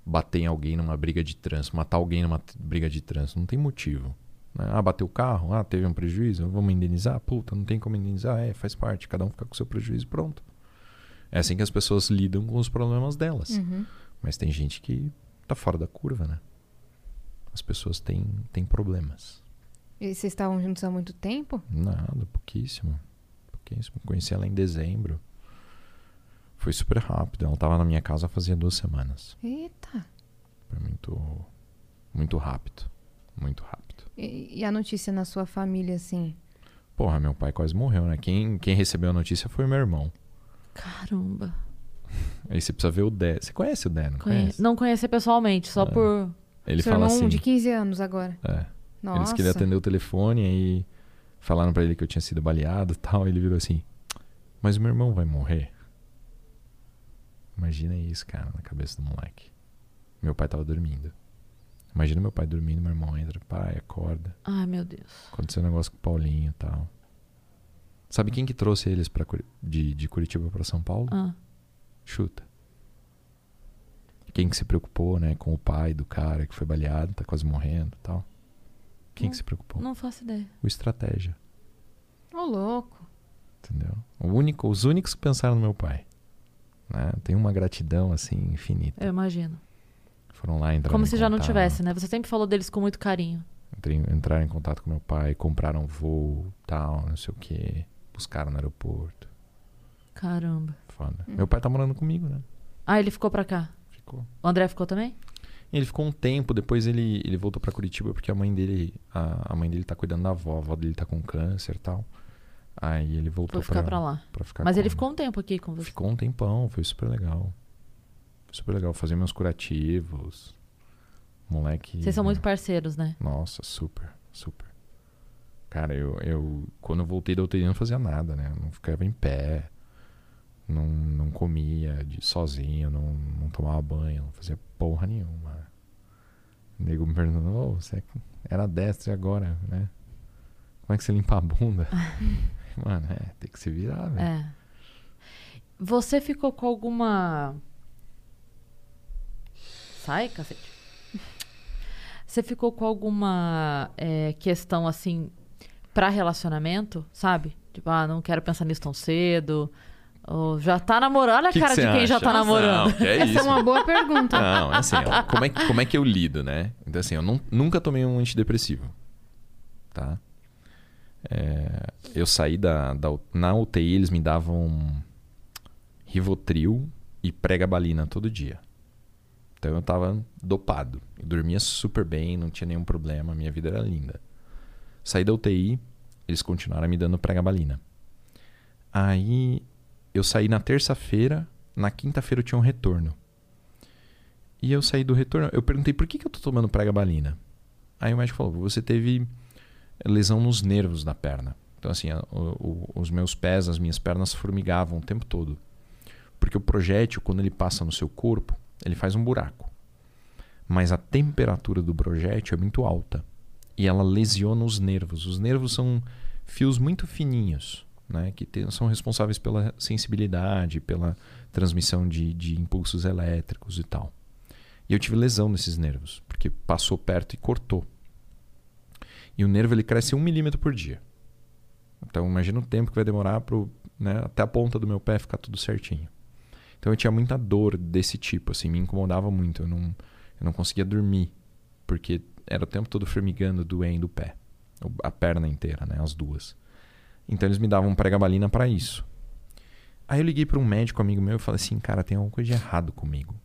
bater em alguém numa briga de trânsito, matar alguém numa briga de trânsito. Não tem motivo. né? Ah, bateu o carro, ah, teve um prejuízo, vamos indenizar? Puta, não tem como indenizar? É, faz parte, cada um fica com o seu prejuízo pronto. É assim que as pessoas lidam com os problemas delas. Uhum. Mas tem gente que tá fora da curva, né? As pessoas têm, têm problemas. E vocês estavam juntos há muito tempo? Nada, pouquíssimo. Pouquíssimo. Conheci ela em dezembro. Foi super rápido. Ela tava na minha casa fazia duas semanas. Eita. Foi muito, muito rápido. Muito rápido. E, e a notícia na sua família, assim? Porra, meu pai quase morreu, né? Quem, quem recebeu a notícia foi meu irmão. Caramba. Aí você precisa ver o Dé. Você conhece o Dé, não Conhe- conhece? Não conhecer pessoalmente, só É. por. Ele Seu fala irmão assim. de 15 anos agora. É. Nossa. Ele disse que ele atendeu o telefone aí falaram pra ele que eu tinha sido baleado e tal. Ele virou assim: Mas o meu irmão vai morrer? Imagina isso, cara, na cabeça do moleque. Meu pai tava dormindo. Imagina meu pai dormindo, meu irmão entra, pai, acorda. Ai, meu Deus. Aconteceu um negócio com o Paulinho e tal. Sabe quem que trouxe eles pra, de, de Curitiba pra São Paulo? Ah, Chuta. Quem que se preocupou, né, com o pai do cara que foi baleado, tá quase morrendo e tal? Quem Não- que se preocupou? não faço ideia. O estratégia. Ô, louco. Entendeu? O único, os únicos que pensaram no meu pai. Né? Tem uma gratidão assim infinita. Eu imagino. Foram lá entrar Como em se já não contato, tivesse, né? Você sempre falou deles com muito carinho. Entraram em contato com meu pai, compraram voo, tal, não sei o que. Buscaram no aeroporto. Caramba. Foda. Meu pai tá morando comigo, né? Ah, ele ficou pra cá. Ficou. O André ficou também? Ele ficou um tempo, depois ele, ele voltou pra Curitiba porque a mãe dele, a, a mãe dele tá cuidando da avó, a avó dele tá com câncer e tal. Aí ele voltou ficar pra lá. pra ficar Mas ele ficou um tempo aqui com você. Ficou um tempão, foi super legal. Foi super legal. Fazer meus curativos. Moleque. Vocês são muito parceiros, né? Nossa, super, super. Cara, eu, eu. Quando eu voltei da UTI, eu não fazia nada, né? Eu não ficava em pé. Não, não comia de, sozinho, não, não tomava banho, não fazia porra nenhuma. O nego me perguntou, oh, você era destro agora, né? Como é que você limpa a bunda? Mano, é, tem que se virar, velho. É. Você ficou com alguma. Sai, cacete. Você ficou com alguma é, questão assim pra relacionamento, sabe? Tipo, ah, não quero pensar nisso tão cedo. Ou já tá namorando. Olha a Que cara que de quem já acha? tá namorando. Não, que é Essa isso. é uma boa pergunta. Não, é assim, ó, como, é, como é que eu lido, né? Então, assim, eu nun- nunca tomei um antidepressivo, tá? É, eu saí da, da... Na UTI, eles me davam Rivotril e pregabalina todo dia. Então, eu tava dopado. Eu dormia super bem, não tinha nenhum problema, minha vida era linda. Saí da UTI, eles continuaram me dando pregabalina. Aí, eu saí na terça-feira, na quinta-feira eu tinha um retorno. E eu saí do retorno. Eu perguntei por que, que eu tô tomando pregabalina. Aí o médico falou: você teve lesão nos nervos da perna. Então, assim, a- o- os meus pés, as minhas pernas formigavam o tempo todo. Porque o projétil, quando ele passa no seu corpo, ele faz um buraco. Mas a temperatura do projétil é muito alta. E ela lesiona os nervos. Os nervos são fios muito fininhos, né? que tem- são responsáveis pela sensibilidade, pela transmissão de, de impulsos elétricos e tal. E eu tive lesão nesses nervos, porque passou perto e cortou. E o nervo ele cresce um milímetro por dia. Então imagina o tempo que vai demorar pro, né, até a ponta do meu pé ficar tudo certinho. Então eu tinha muita dor desse tipo, assim, me incomodava muito. Eu não, eu não conseguia dormir, porque era o tempo todo formigando, doendo o pé. A perna inteira, né, as duas. Então eles me davam pregabalina para isso. Aí eu liguei para um médico amigo meu e falei assim, cara, tem alguma coisa de errado comigo.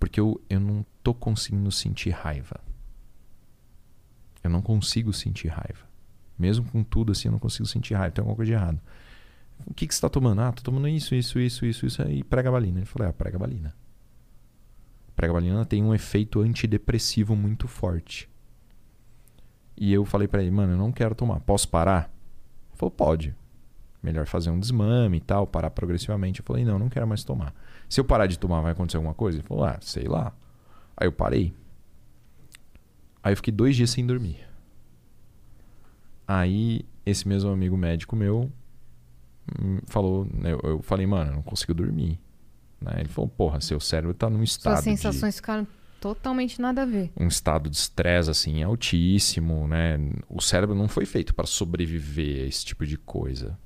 Porque eu, eu não tô conseguindo sentir raiva. Eu não consigo sentir raiva. Mesmo com tudo assim, eu não consigo sentir raiva. Tem alguma coisa de errado. O que, que você tá tomando? Ah, tô tomando isso, isso, isso, isso, isso aí, pregabalina. Ele falou, é, pregabalina. Pregabalina tem um efeito antidepressivo muito forte. E eu falei pra ele, mano, eu não quero tomar. Posso parar? Ele falou, pode. Melhor fazer um desmame e tal, parar progressivamente. Eu falei, não, não quero mais tomar. Se eu parar de tomar, vai acontecer alguma coisa? Ele falou, ah, sei lá. Aí eu parei. Aí eu fiquei dois dias sem dormir. Aí esse mesmo amigo médico meu hum, falou, eu, eu falei, mano, eu não consigo dormir. Né? Ele falou, porra, seu cérebro tá num estado Suas de sensações ficaram totalmente nada a ver. um estado de estresse assim altíssimo, né? O cérebro não foi feito para sobreviver a esse tipo de coisa.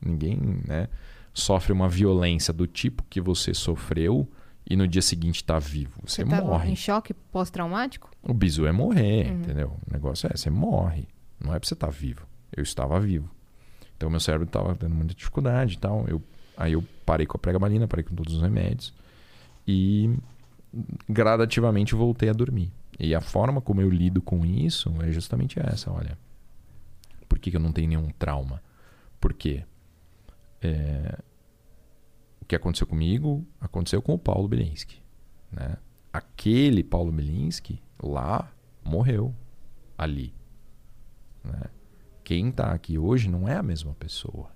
Ninguém, né, sofre uma violência do tipo que você sofreu e no dia seguinte tá vivo. Você, Você tava morre. em choque pós-traumático? O bizu é morrer, entendeu? O negócio é, você morre. Não é pra você estar vivo. Eu estava vivo. Então meu cérebro estava tendo muita dificuldade e tal. Eu, aí eu parei com a pregabalina, parei com todos os remédios. E gradativamente voltei a dormir. E a forma como eu lido com isso é justamente essa, olha. Por que, que eu não tenho nenhum trauma? Porque é, o que aconteceu comigo aconteceu com o Paulo Bilinski. Né? Aquele Paulo Bilinski lá morreu ali. Né? Quem está aqui hoje não é a mesma pessoa.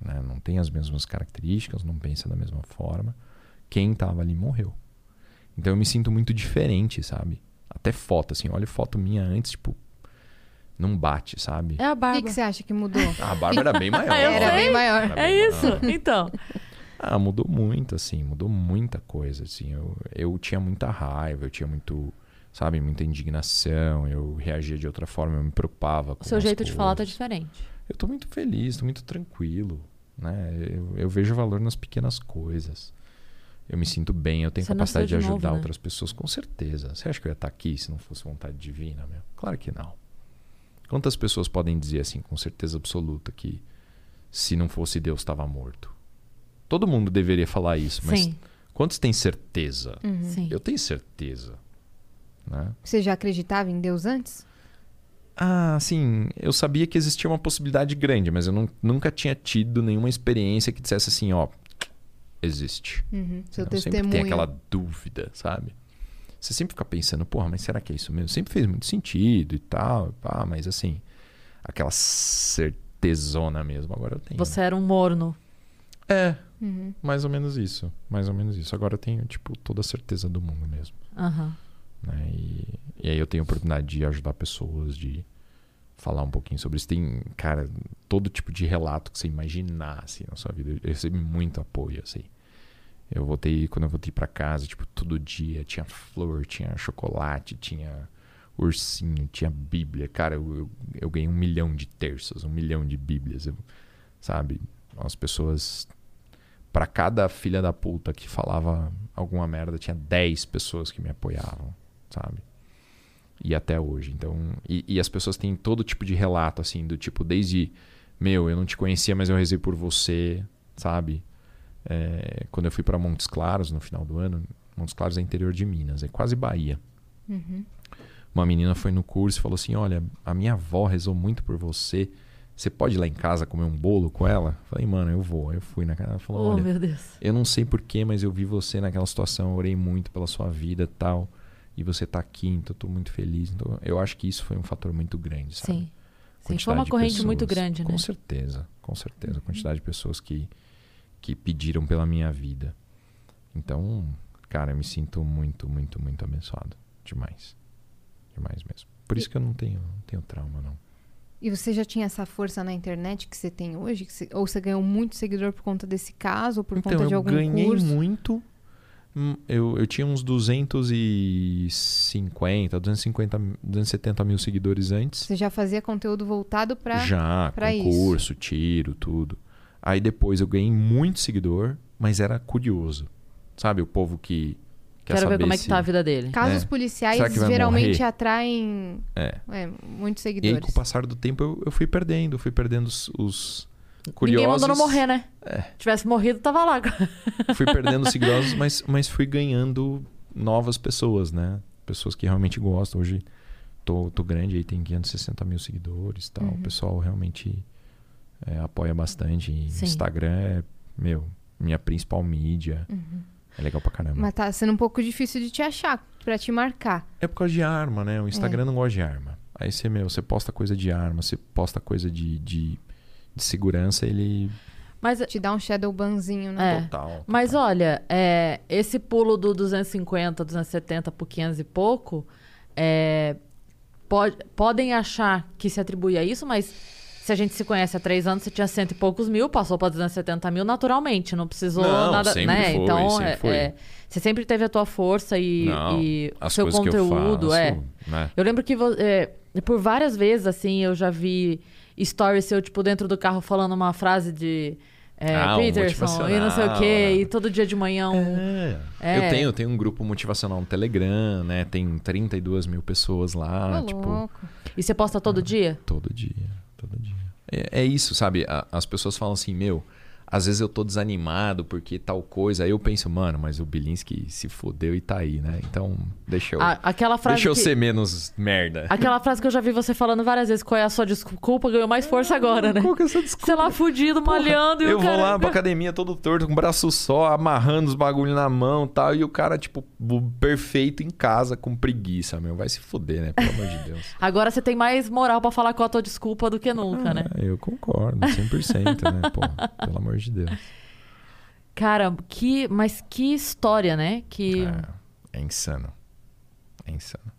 Né? Não tem as mesmas características, não pensa da mesma forma. Quem estava ali morreu. Então eu me sinto muito diferente, sabe? Até foto, assim, olha foto minha antes, tipo, não bate, sabe? É a O que, barba. que você acha que mudou? Ah, a barba era bem maior. Eu Era bem maior. Era É bem isso. maior. Então. Ah, mudou muito, assim, mudou muita coisa, assim. Eu, eu tinha muita raiva, eu tinha muito, sabe, muita indignação, eu reagia de outra forma, eu me preocupava com O seu jeito de falar tá coisas. diferente. Eu tô muito feliz, tô muito tranquilo, né? Eu, eu vejo valor nas pequenas coisas. Eu me sinto bem, eu tenho Você capacidade de de ajudar novo, né? outras pessoas, com certeza. Você acha que eu ia estar aqui se não fosse vontade divina, meu? Claro que não. Quantas pessoas podem dizer assim, com certeza absoluta, que se não fosse Deus estava morto? Todo mundo deveria falar isso, mas Sim. quantos têm certeza? Sim. Eu tenho certeza. Né? Você já acreditava em Deus antes? Ah, sim. Eu sabia que existia uma possibilidade grande, mas eu não- nunca tinha tido nenhuma experiência que dissesse assim, ó, existe. Uhum. Seu Não, sempre testemunho. tem aquela dúvida, sabe? Você sempre fica pensando, porra, mas será que é isso mesmo? Sempre fez muito sentido e tal, pá, mas assim, aquela certezona mesmo, agora eu tenho. Você era um morno. É, mais ou menos isso. Mais ou menos isso. Agora eu tenho, tipo, toda a certeza do mundo mesmo. Aham. né? E, e aí eu tenho a oportunidade de ajudar pessoas, de falar um pouquinho sobre isso. Tem, cara, todo tipo de relato que você imaginar, assim, na sua vida. Eu recebi muito apoio, assim. Eu voltei, quando eu voltei pra casa, tipo, todo dia tinha flor, tinha chocolate, tinha ursinho, tinha bíblia. Cara, eu, eu, eu ganhei um milhão de terços, um milhão de bíblias, eu- sabe? As pessoas... Pra cada filha da puta que falava alguma merda, tinha 10 pessoas que me apoiavam, sabe? E até hoje. Então, e, e as pessoas têm todo tipo de relato, assim, do tipo, desde, meu, eu não te conhecia, mas eu rezei por você, sabe? É, quando eu fui para Montes Claros no final do ano, Montes Claros é interior de Minas, é quase Bahia. Uma menina foi no curso e falou assim: Olha, a minha avó rezou muito por você. Você pode ir lá em casa comer um bolo com ela? Falei, mano, eu vou. Eu fui na casa. Ela falou: Oh, Olha, meu Deus. eu não sei porquê, mas eu vi você naquela situação, eu orei muito pela sua vida e tal. E você tá aqui, então eu tô muito feliz. Então, eu acho que isso foi um fator muito grande, sabe? Sim. Sim, foi uma corrente muito pessoas. grande, né? Com certeza, com certeza. A quantidade de pessoas que, que pediram pela minha vida. Então, cara, eu me sinto muito, muito, muito abençoado. Demais. Demais mesmo. Por isso que eu não tenho, não tenho trauma, não. E você já tinha essa força na internet que você tem hoje? Você- ou você ganhou muito seguidor por conta desse caso, ou por então, conta de eu algum ganhei curso? muito. Hum, Eu, eu tinha uns 250, 250, 270 mil seguidores antes. Você já fazia conteúdo voltado pra. Já, pra isso. concurso, tiro, tudo. Aí depois eu ganhei muito seguidor, mas era curioso. Sabe, o povo que quer Quero ver saber como é que se- tá a vida dele. Casos É. policiais geralmente morrer? atraem É. é, muitos E aí, seguidores. com o passar do tempo, eu, eu fui perdendo, fui perdendo os, os Ninguém curiosos. mandou não morrer, né? É. Tivesse morrido, tava lá. Fui perdendo os seguidores, mas, mas fui ganhando novas pessoas, né? Pessoas que realmente gostam. Hoje tô, tô grande, aí tem 560 mil seguidores e tal. Uhum. O pessoal realmente é, apoia bastante. Sim. Instagram é, meu, minha principal mídia. É legal pra caramba. Mas tá sendo um pouco difícil de te achar, pra te marcar. É por causa de arma, né? O Instagram É. não gosta de arma. Aí você, meu, você posta coisa de arma, você posta coisa de, de, de segurança, ele. Mas, Te dá um shadow banzinho, né? É. Total. mas olha, é, esse pulo do 250, 270 por 500 e pouco, é, pode- podem achar que se atribui a isso, mas se a gente se conhece há três anos, você tinha cento e poucos mil, passou para 270 mil naturalmente, não precisou Não, nada, sempre né? foi, então, sempre é- foi. é, você sempre teve a tua força e, Não, e o as seu conteúdo, eu faço, é. né? Eu lembro que é, por várias vezes, assim, eu já vi stories seu, tipo, dentro do carro falando uma frase de é, Ah, um Peterson e não sei o quê, né? e todo dia de manhã um... É. É. Eu tenho, eu tenho um grupo motivacional no Telegram, né? Tem 32 mil pessoas lá, tipo, louco. E você posta todo dia? todo dia, todo dia. É, é isso, sabe? As pessoas falam assim, meu, às vezes eu tô desanimado porque tal coisa. Aí eu penso, mano, mas o Bilinski se fodeu e tá aí, né? Então, deixa eu, A- aquela frase deixa eu que... ser menos merda. Aquela frase que eu já vi você falando várias vezes, qual é a sua desculpa, ganhou mais força agora, né? Qual que é essa desculpa? Sei lá, fudido, malhando e eu vou cara... lá pra academia todo torto, com o braço só, amarrando os bagulho na mão e tal. E o cara, tipo, perfeito em casa, com preguiça, meu. Vai se fuder, né? Pelo amor de Deus. Agora você tem mais moral pra falar qual a tua desculpa do que nunca, né? É, eu concordo, 100%, né? Pô, pelo amor de Deus. Cara, que... Mas que história, né? Que... É, é insano. É insano.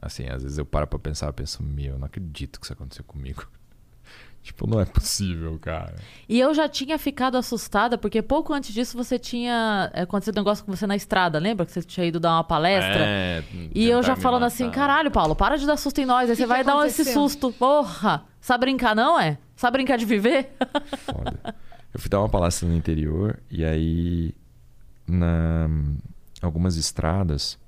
Assim, às vezes eu paro pra pensar, eu penso, meu, eu não acredito que isso aconteceu comigo. tipo, não é possível, cara. E eu já tinha ficado assustada, porque pouco antes disso você tinha é, acontecido um negócio com você na estrada, lembra? Que você tinha ido dar uma palestra? É, E eu já falando assim, matar. caralho, Paulo, para de dar susto em nós. Aí você que vai dar esse susto. Porra! Sabe brincar, não é? Sabe brincar de viver? Foda. Eu fui dar uma palestra no interior e aí na algumas estradas,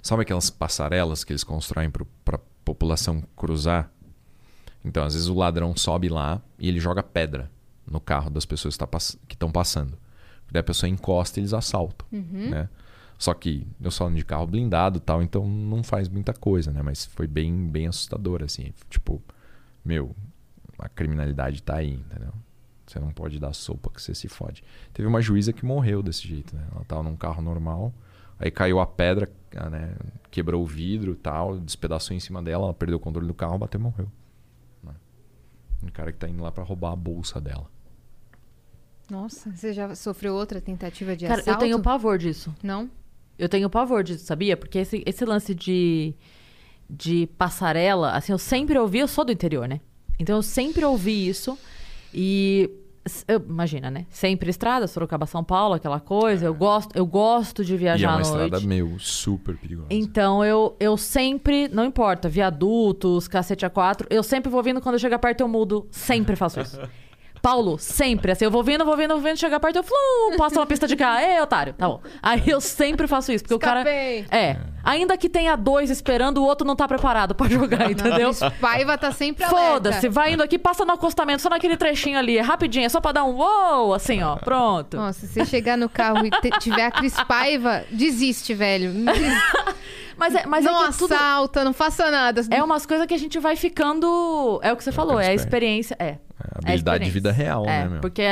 sabe aquelas passarelas que eles constroem para população cruzar? Então, às vezes o ladrão sobe lá e ele joga pedra no carro das pessoas que tá estão passando. Daí a pessoa encosta e eles assaltam, né? Só que eu só ando de carro blindado e tal, então não faz muita coisa, né? Mas foi bem, bem assustador, assim. Tipo, meu, a criminalidade tá aí, entendeu? Você não pode dar sopa que você se fode. Teve uma juíza que morreu desse jeito, né? Ela tava num carro normal, aí caiu a pedra, ah, né? Quebrou o vidro e tal, despedaçou em cima dela, ela perdeu o controle do carro, bateu e morreu. Né? Um cara que tá indo lá pra roubar a bolsa dela. Nossa, você já sofreu outra tentativa de Cara, assalto? eu tenho pavor disso. Não? Eu tenho pavor disso, sabia? Porque esse, esse lance de, de passarela, assim, eu sempre ouvi, eu sou do interior, né? Então eu sempre ouvi isso. E imagina, né? Sempre estrada, Sorocaba, São Paulo, aquela coisa. Eu gosto, eu gosto de E é viajar uma à estrada, noite. meu, super perigosa. Então eu, eu sempre, não importa, viadutos, cacete A4, eu sempre vou vindo, quando eu chegar perto eu mudo, sempre faço isso. Paulo, sempre, assim, eu vou vindo, vou vindo, vou vindo, chegar perto eu flum, passo uma pista de carro, ei, otário, tá bom. Aí eu sempre faço isso, porque Escapei. o cara... É, ainda que tenha dois esperando, o outro não tá preparado pra jogar, entendeu? Paiva tá sempre alerta. Foda-se, vai indo aqui, passa no acostamento, só naquele trechinho ali, é rapidinho, é só pra dar um uou, assim, ó, pronto. Nossa, se você chegar no carro e tiver a Cris Paiva, desiste, velho. Mas é, mas não é que tudo... assalta, não faça nada. É umas coisas que a gente vai ficando. É o que você falou, é a experiência. É. a habilidade de vida real, é, né, meu? Porque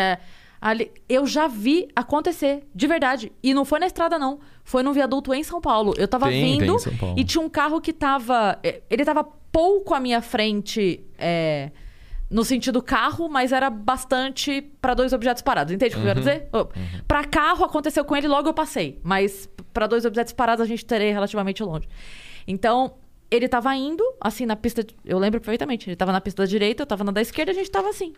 ali, eu já vi acontecer, de verdade. E não foi na estrada, não. Foi num viaduto em São Paulo. Eu tava Tem, tem vindo em São Paulo. e tinha um carro que tava. eh, Ele tava pouco à minha frente. é, no sentido carro, mas era bastante pra dois objetos parados. Entende o que eu quero Uhum. dizer? Oh, Pra carro aconteceu com ele, logo eu passei. Mas pra dois objetos parados a gente terei relativamente longe. Então, ele tava indo, assim, na pista. de- Eu lembro perfeitamente. Ele tava na pista da direita, eu tava na da esquerda e a gente tava assim.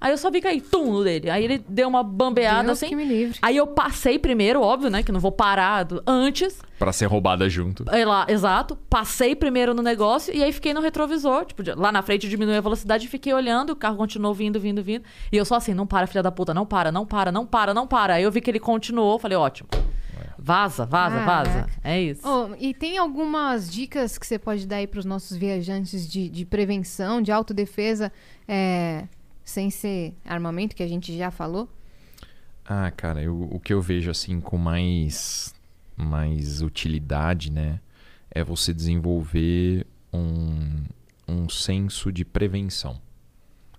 Aí eu só vi cair, tum, no dele. Aí ele deu uma bambeada Deus assim. que me livre. Aí eu passei primeiro, óbvio, né? Que eu não vou parar do- antes. Pra ser roubada junto. Aí lá, exato. Passei primeiro no negócio e aí fiquei no retrovisor. Tipo, lá na frente diminui a velocidade e fiquei olhando. O carro continuou vindo, vindo, vindo. E eu só assim, não para, filha da puta, não para, não para, não para, não para. Aí eu vi que ele continuou, falei, ótimo. Vaza, vaza, vaza. É isso. Oh, e tem algumas dicas que você pode dar aí pros nossos viajantes de, de prevenção, de autodefesa, é, sem ser armamento, que a gente já falou? Ah, cara, eu- o que eu vejo assim com mais, mais utilidade, né? É você desenvolver um, um senso de prevenção.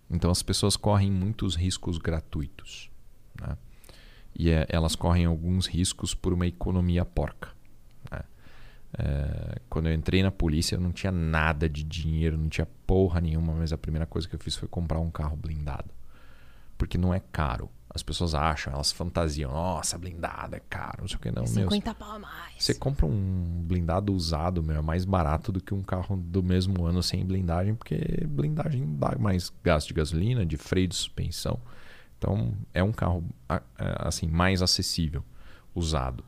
Então as pessoas correm muitos riscos gratuitos. Né? E é- elas correm alguns riscos por uma economia porca. né? É, quando eu entrei na polícia, eu não tinha nada de dinheiro, não tinha porra nenhuma, mas a primeira coisa que eu fiz foi comprar um carro blindado porque não é caro. As pessoas acham, elas fantasiam, nossa, blindado é caro, não sei o que, não, meu. 50 pau a mais. Você compra um blindado usado, meu, é mais barato do que um carro do mesmo ano sem blindagem, porque blindagem dá mais gasto de gasolina, de freio de suspensão. Então, é um carro a- assim mais acessível, usado.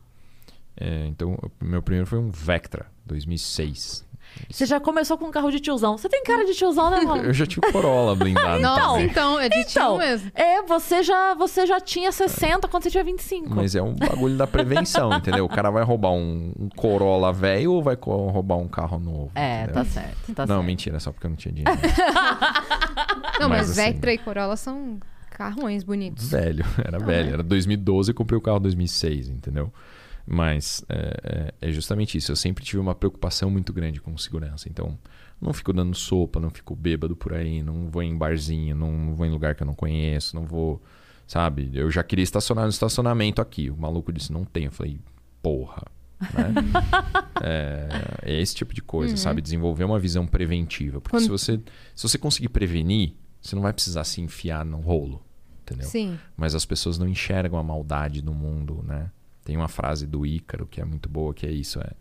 É, então, meu primeiro foi um Vectra 2006. Você já começou com um carro de tiozão. Você tem cara de tiozão, né, Malu? Eu já tive Corolla blindado também. então, é de Então, tio mesmo. é, você já, você já tinha 60 quando você tinha 25. Mas é um bagulho da prevenção, entendeu? O cara vai roubar um, um Corolla velho ou vai roubar um carro novo? É, entendeu? tá certo. Tá Não, certo. mentira, só porque eu não tinha dinheiro. Não, mas, mas assim- Vectra e Corolla são carrões bonitos. velho, era velho. Era 2012 eu comprei o carro em 2006, entendeu? Mas é, é- é justamente isso. Eu sempre tive uma preocupação muito grande com segurança. Então, não fico dando sopa, não fico bêbado por aí, não vou em barzinho, não vou em lugar que eu não conheço, não vou. Sabe? Eu já queria estacionar no estacionamento aqui. O maluco disse: não tem. Eu falei: porra. Né? é, é esse tipo de coisa, sabe? Desenvolver uma visão preventiva. Porque Quando- se, você, se você conseguir prevenir, você não vai precisar se enfiar no rolo. Entendeu? Sim. mas as pessoas não enxergam a maldade no mundo, né? Tem uma frase do Ícaro que é muito boa, que é isso, é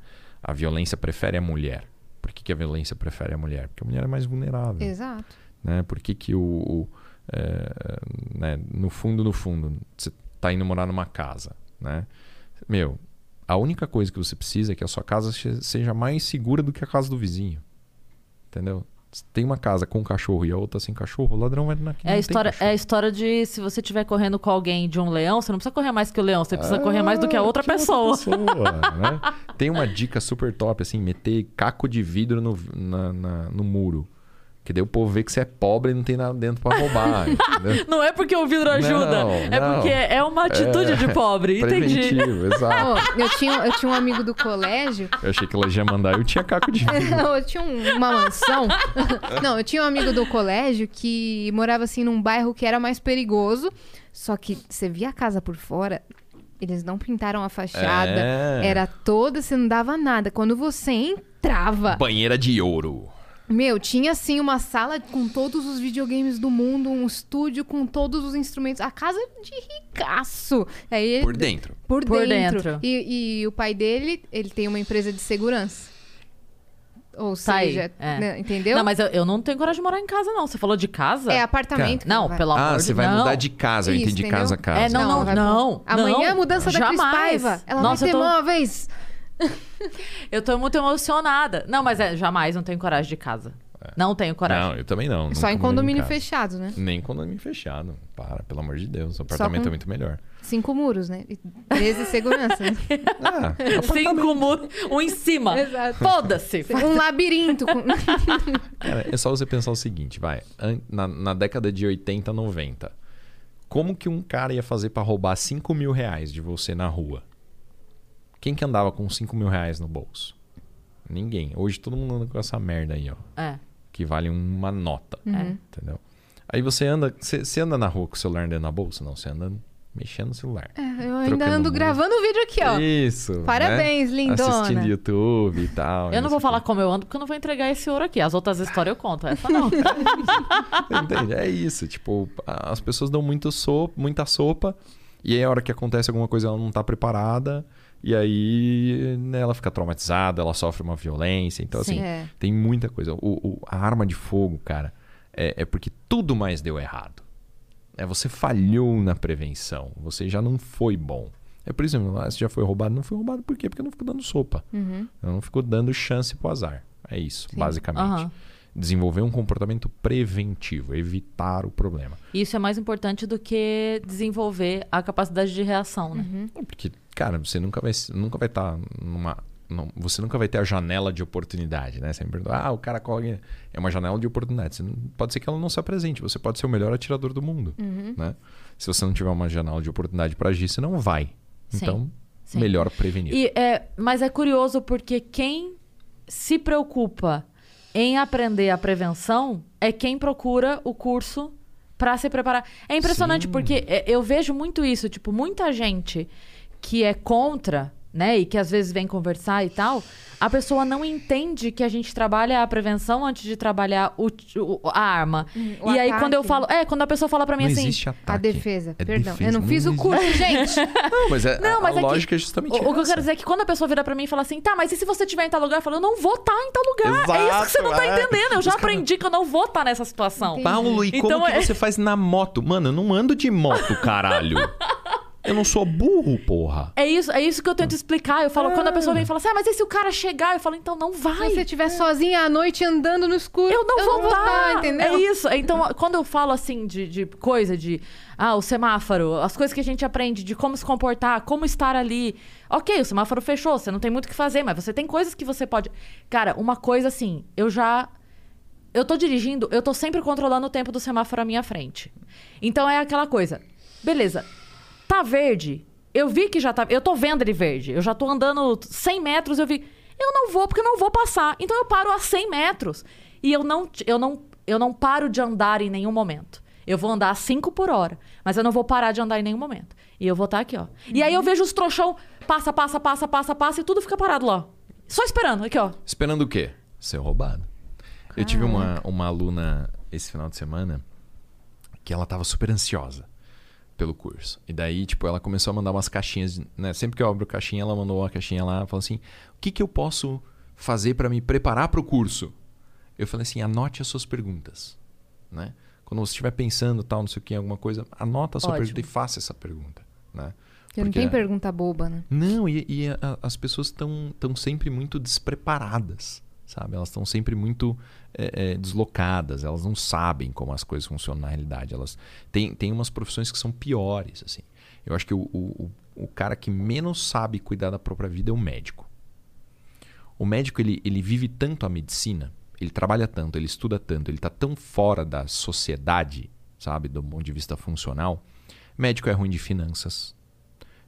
a violência prefere a mulher. Por que, que a violência prefere a mulher? Porque a mulher é mais vulnerável, Exato. né? Por que, que o, o, é, né, no fundo, no fundo, você tá indo morar numa casa, né? Meu, a única coisa que você precisa é que a sua casa seja mais segura do que a casa do vizinho, entendeu? Tem uma casa com cachorro e a outra sem cachorro, o ladrão vai na É a, história, é a história de se você estiver correndo com alguém de um leão, você não precisa correr mais que o leão, você precisa correr mais do que a outra pessoa. né? Tem uma dica super top, assim, meter caco de vidro no, na- na- no muro. Que daí o povo vê que você é pobre e não tem nada dentro pra roubar. Não é porque o vidro ajuda, Não, é não. porque é uma atitude de pobre, entendi. Exato. Pô, eu, tinha, eu tinha um amigo do colégio Eu achei que ela já ia mandar, eu tinha caco de vidro. Não, eu tinha um- uma mansão. Não, eu tinha um amigo do colégio que morava assim num bairro que era mais perigoso. Só que você via a casa por fora, eles não pintaram a fachada. É. Era toda, você não dava nada. Quando você entrava, Banheira de ouro. Meu, tinha assim uma sala com todos os videogames do mundo, um estúdio com todos os instrumentos. A casa de ricaço. Aí ele- Por dentro. Por, Por dentro. dentro. E, e o pai dele, ele tem uma empresa de segurança. Ou Tá aí, seja, é. né, entendeu? Não, mas eu, eu não tenho coragem de morar em casa, não. Você falou de casa? É apartamento. Não, que vai. pelo amor Ah, de você vai não. mudar de casa. Eu Isso, entendi entendeu? casa a casa. É, não, não, vai não. pôr. Amanhã não, a mudança da Cris jamais. Paiva. Ela Nossa, vai ter eu tô, móveis. Eu tô muito emocionada. Não, mas é, jamais não tenho coragem de casa. Não tenho coragem. Não, eu também não. Só nunca em condomínio casa. fechado, né? Nem condomínio fechado. Para, pelo amor de Deus. O apartamento é muito melhor. Cinco muros, né? E 13 segurança. né? Ah, Cinco muros, um em cima. Exato. Foda-se. um labirinto. Com... Cara, é só você pensar o seguinte, vai. Na, na década de 80, 90, como que um cara ia fazer pra roubar 5 mil reais de você na rua? Quem que andava com 5 mil reais no bolso? Ninguém. Hoje todo mundo anda com essa merda aí, ó. É. Que vale uma nota. Uhum. Entendeu? Aí você anda. Você, anda na rua com o celular dentro da bolsa? Não, você anda mexendo no celular. É, eu ainda ando gravando o vídeo aqui, ó. Isso. Parabéns, né? lindona. Assistindo YouTube e tal. Eu não vou falar como eu ando porque eu não vou entregar esse ouro aqui. As outras histórias eu conto. Essa não. Entende? É isso. Tipo, as pessoas dão muito sopa, muita sopa. E aí, a hora que acontece alguma coisa, ela não tá preparada. E aí, né, ela fica traumatizada, ela sofre uma violência. Então, Sim. assim, É. tem muita coisa. O, o- a arma de fogo, cara, é, é porque tudo mais deu errado. É, você falhou na prevenção. Você já não foi bom. É por exemplo, ah, você já foi roubado. Não foi roubado por quê? Porque não ficou dando sopa. Uhum. Não ficou dando chance pro azar. É isso, basicamente. Aham. Desenvolver um comportamento preventivo, evitar o problema. Isso é mais importante do que desenvolver a capacidade de reação, né? Uhum. Porque, cara, você nunca vai nunca vai estar numa não- você nunca vai ter a janela de oportunidade, né? Você me pergunta, ah, o cara corre. É uma janela de oportunidade. Você não- pode ser que ela não se apresente. Você pode ser o melhor atirador do mundo, Uhum. né? Se você não tiver uma janela de oportunidade para agir, você não vai. Sim, Então, sim. melhor prevenir. E, é, mas é curioso porque quem se preocupa em aprender a prevenção é quem procura o curso para se preparar. É impressionante Sim. porque é, eu vejo muito isso, tipo, muita gente que é contra, né, e que às vezes vem conversar e tal, a pessoa não entende que a gente trabalha a prevenção antes de trabalhar o, o- a arma. Hum, o e aí ataque, quando eu falo, é, quando a pessoa fala para mim não assim, existe ataque. A defesa. É Perdão. defesa, Eu não fiz o existe. curso, gente. Não, mas, é, Não, mas a é que- lógica é justamente O, o que eu quero dizer é que quando a pessoa vira pra mim e fala assim, tá, mas e se você estiver em tal lugar? Eu falo, eu não vou estar em tal lugar. é isso que você não tá Exato, é. entendendo. Eu já cara- aprendi que eu não vou estar nessa situação. Entendi. Paulo, e Então como que é- você faz na moto? Mano, eu não ando de moto, caralho. eu não sou burro, porra. É isso, é isso que eu tento explicar. Eu falo, quando a pessoa vem e fala assim, ah, mas e se o cara chegar? Eu falo, então não vai. Se você estiver sozinha à noite andando no escuro, Eu não vou estar, entendeu? É isso. Então, quando eu falo assim de, de coisa, de ah, o semáforo, as coisas que a gente aprende de como se comportar, como estar ali. Ok, o semáforo fechou, você não tem muito o que fazer, mas você tem coisas que você pode. Cara, uma coisa assim, eu já. Eu tô dirigindo, eu tô sempre controlando o tempo do semáforo à minha frente. Então é aquela coisa. Beleza, tá verde. Eu vi que já tá. Eu tô vendo ele verde. Eu já tô andando 100 metros, eu vi. Eu não vou porque eu não vou passar. Então eu paro a 100 metros. E eu não, eu não, eu não paro de andar em nenhum momento. Eu vou andar a 5 por hora. Mas eu não vou parar de andar em nenhum momento. E eu vou estar aqui, ó. E aí eu vejo os trouxão, passa, passa, passa, passa, passa, e tudo fica parado lá. Só esperando, aqui, ó. Esperando o quê? Ser roubado. Eu tive uma, uma aluna esse final de semana que ela tava super ansiosa pelo curso. E daí, tipo, ela começou a mandar umas caixinhas, né? Sempre que eu abro caixinha, ela mandou uma caixinha lá, falou assim: "O que que eu posso fazer para me preparar para o curso?" Eu falei assim: "Anote as suas perguntas", né? Quando você estiver pensando tal, não sei o que, alguma coisa, anota a sua Ótimo. pergunta e faça essa pergunta, né? Porque não tem pergunta boba, né? Não, e, e a- as pessoas estão tão sempre muito despreparadas, sabe? Elas estão sempre muito é, é, deslocadas, elas não sabem como as coisas funcionam na realidade. Elas têm, têm umas profissões que são piores, assim. Eu acho que o, o, o cara que menos sabe cuidar da própria vida é o médico. O médico, ele, ele vive tanto a medicina, ele trabalha tanto, ele estuda tanto, ele está tão fora da sociedade, sabe? Do ponto de vista funcional. Médico é ruim de finanças,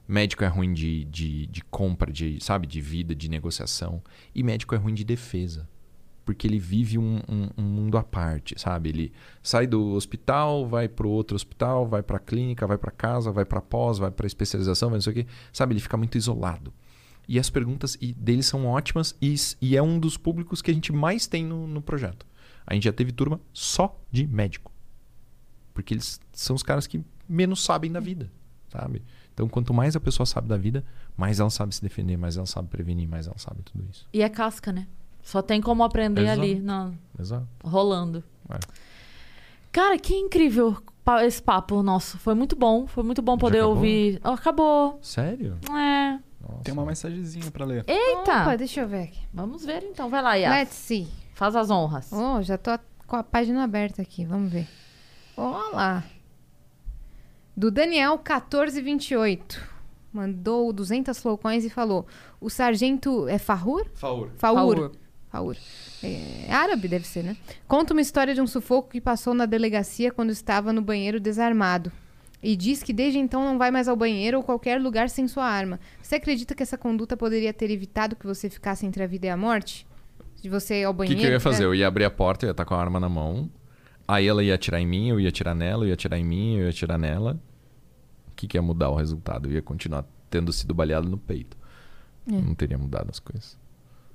Médico é ruim de, de, de compra, de, sabe, de vida, de negociação. E médico é ruim de defesa. Porque ele vive um, um- um mundo à parte, sabe? Ele sai do hospital, vai pro outro hospital, vai pra clínica, vai pra casa, vai pra pós, vai pra especialização, vai não sei o quê. Sabe? Ele fica muito isolado. E as perguntas deles são ótimas e, e é um dos públicos que a gente mais tem no, no projeto. A gente já teve turma só de médico. Porque eles são os caras que menos sabem da vida, sabe? Então, quanto mais a pessoa sabe da vida, mais ela sabe se defender, mais ela sabe prevenir, mais ela sabe tudo isso. E é casca, né? Só tem como aprender Exato. ali, na- Exato. rolando. É. Cara, que incrível esse papo nosso. Foi muito bom. Foi muito bom Já poder acabou? ouvir. Oh, acabou. Sério? É. Nossa. Tem uma mensagenzinha pra ler. Eita! Opa, deixa eu ver aqui. Vamos ver então. Vai lá, Yas. Let's see. Faz as honras. Oh, já tô com a página aberta aqui, vamos ver. Olá. Do Daniel 1428. Mandou 200 flowcoins e falou: "O sargento é Farrur? Faur. Faur. Faur. Faur. É árabe deve ser, né? Conta uma história de um sufoco que passou na delegacia quando estava no banheiro desarmado. E diz que desde então não vai mais ao banheiro ou qualquer lugar sem sua arma. Você acredita que essa conduta poderia ter evitado que você ficasse entre a vida e a morte? De você ir ao O que, banheiro? que eu ia fazer? né? Eu ia abrir a porta, eu ia estar com a arma na mão. Aí ela ia atirar em mim, eu ia atirar nela, eu ia atirar em mim, eu ia atirar nela. O que, que ia mudar o resultado? Eu ia continuar tendo sido baleado no peito. É. Não teria mudado as coisas.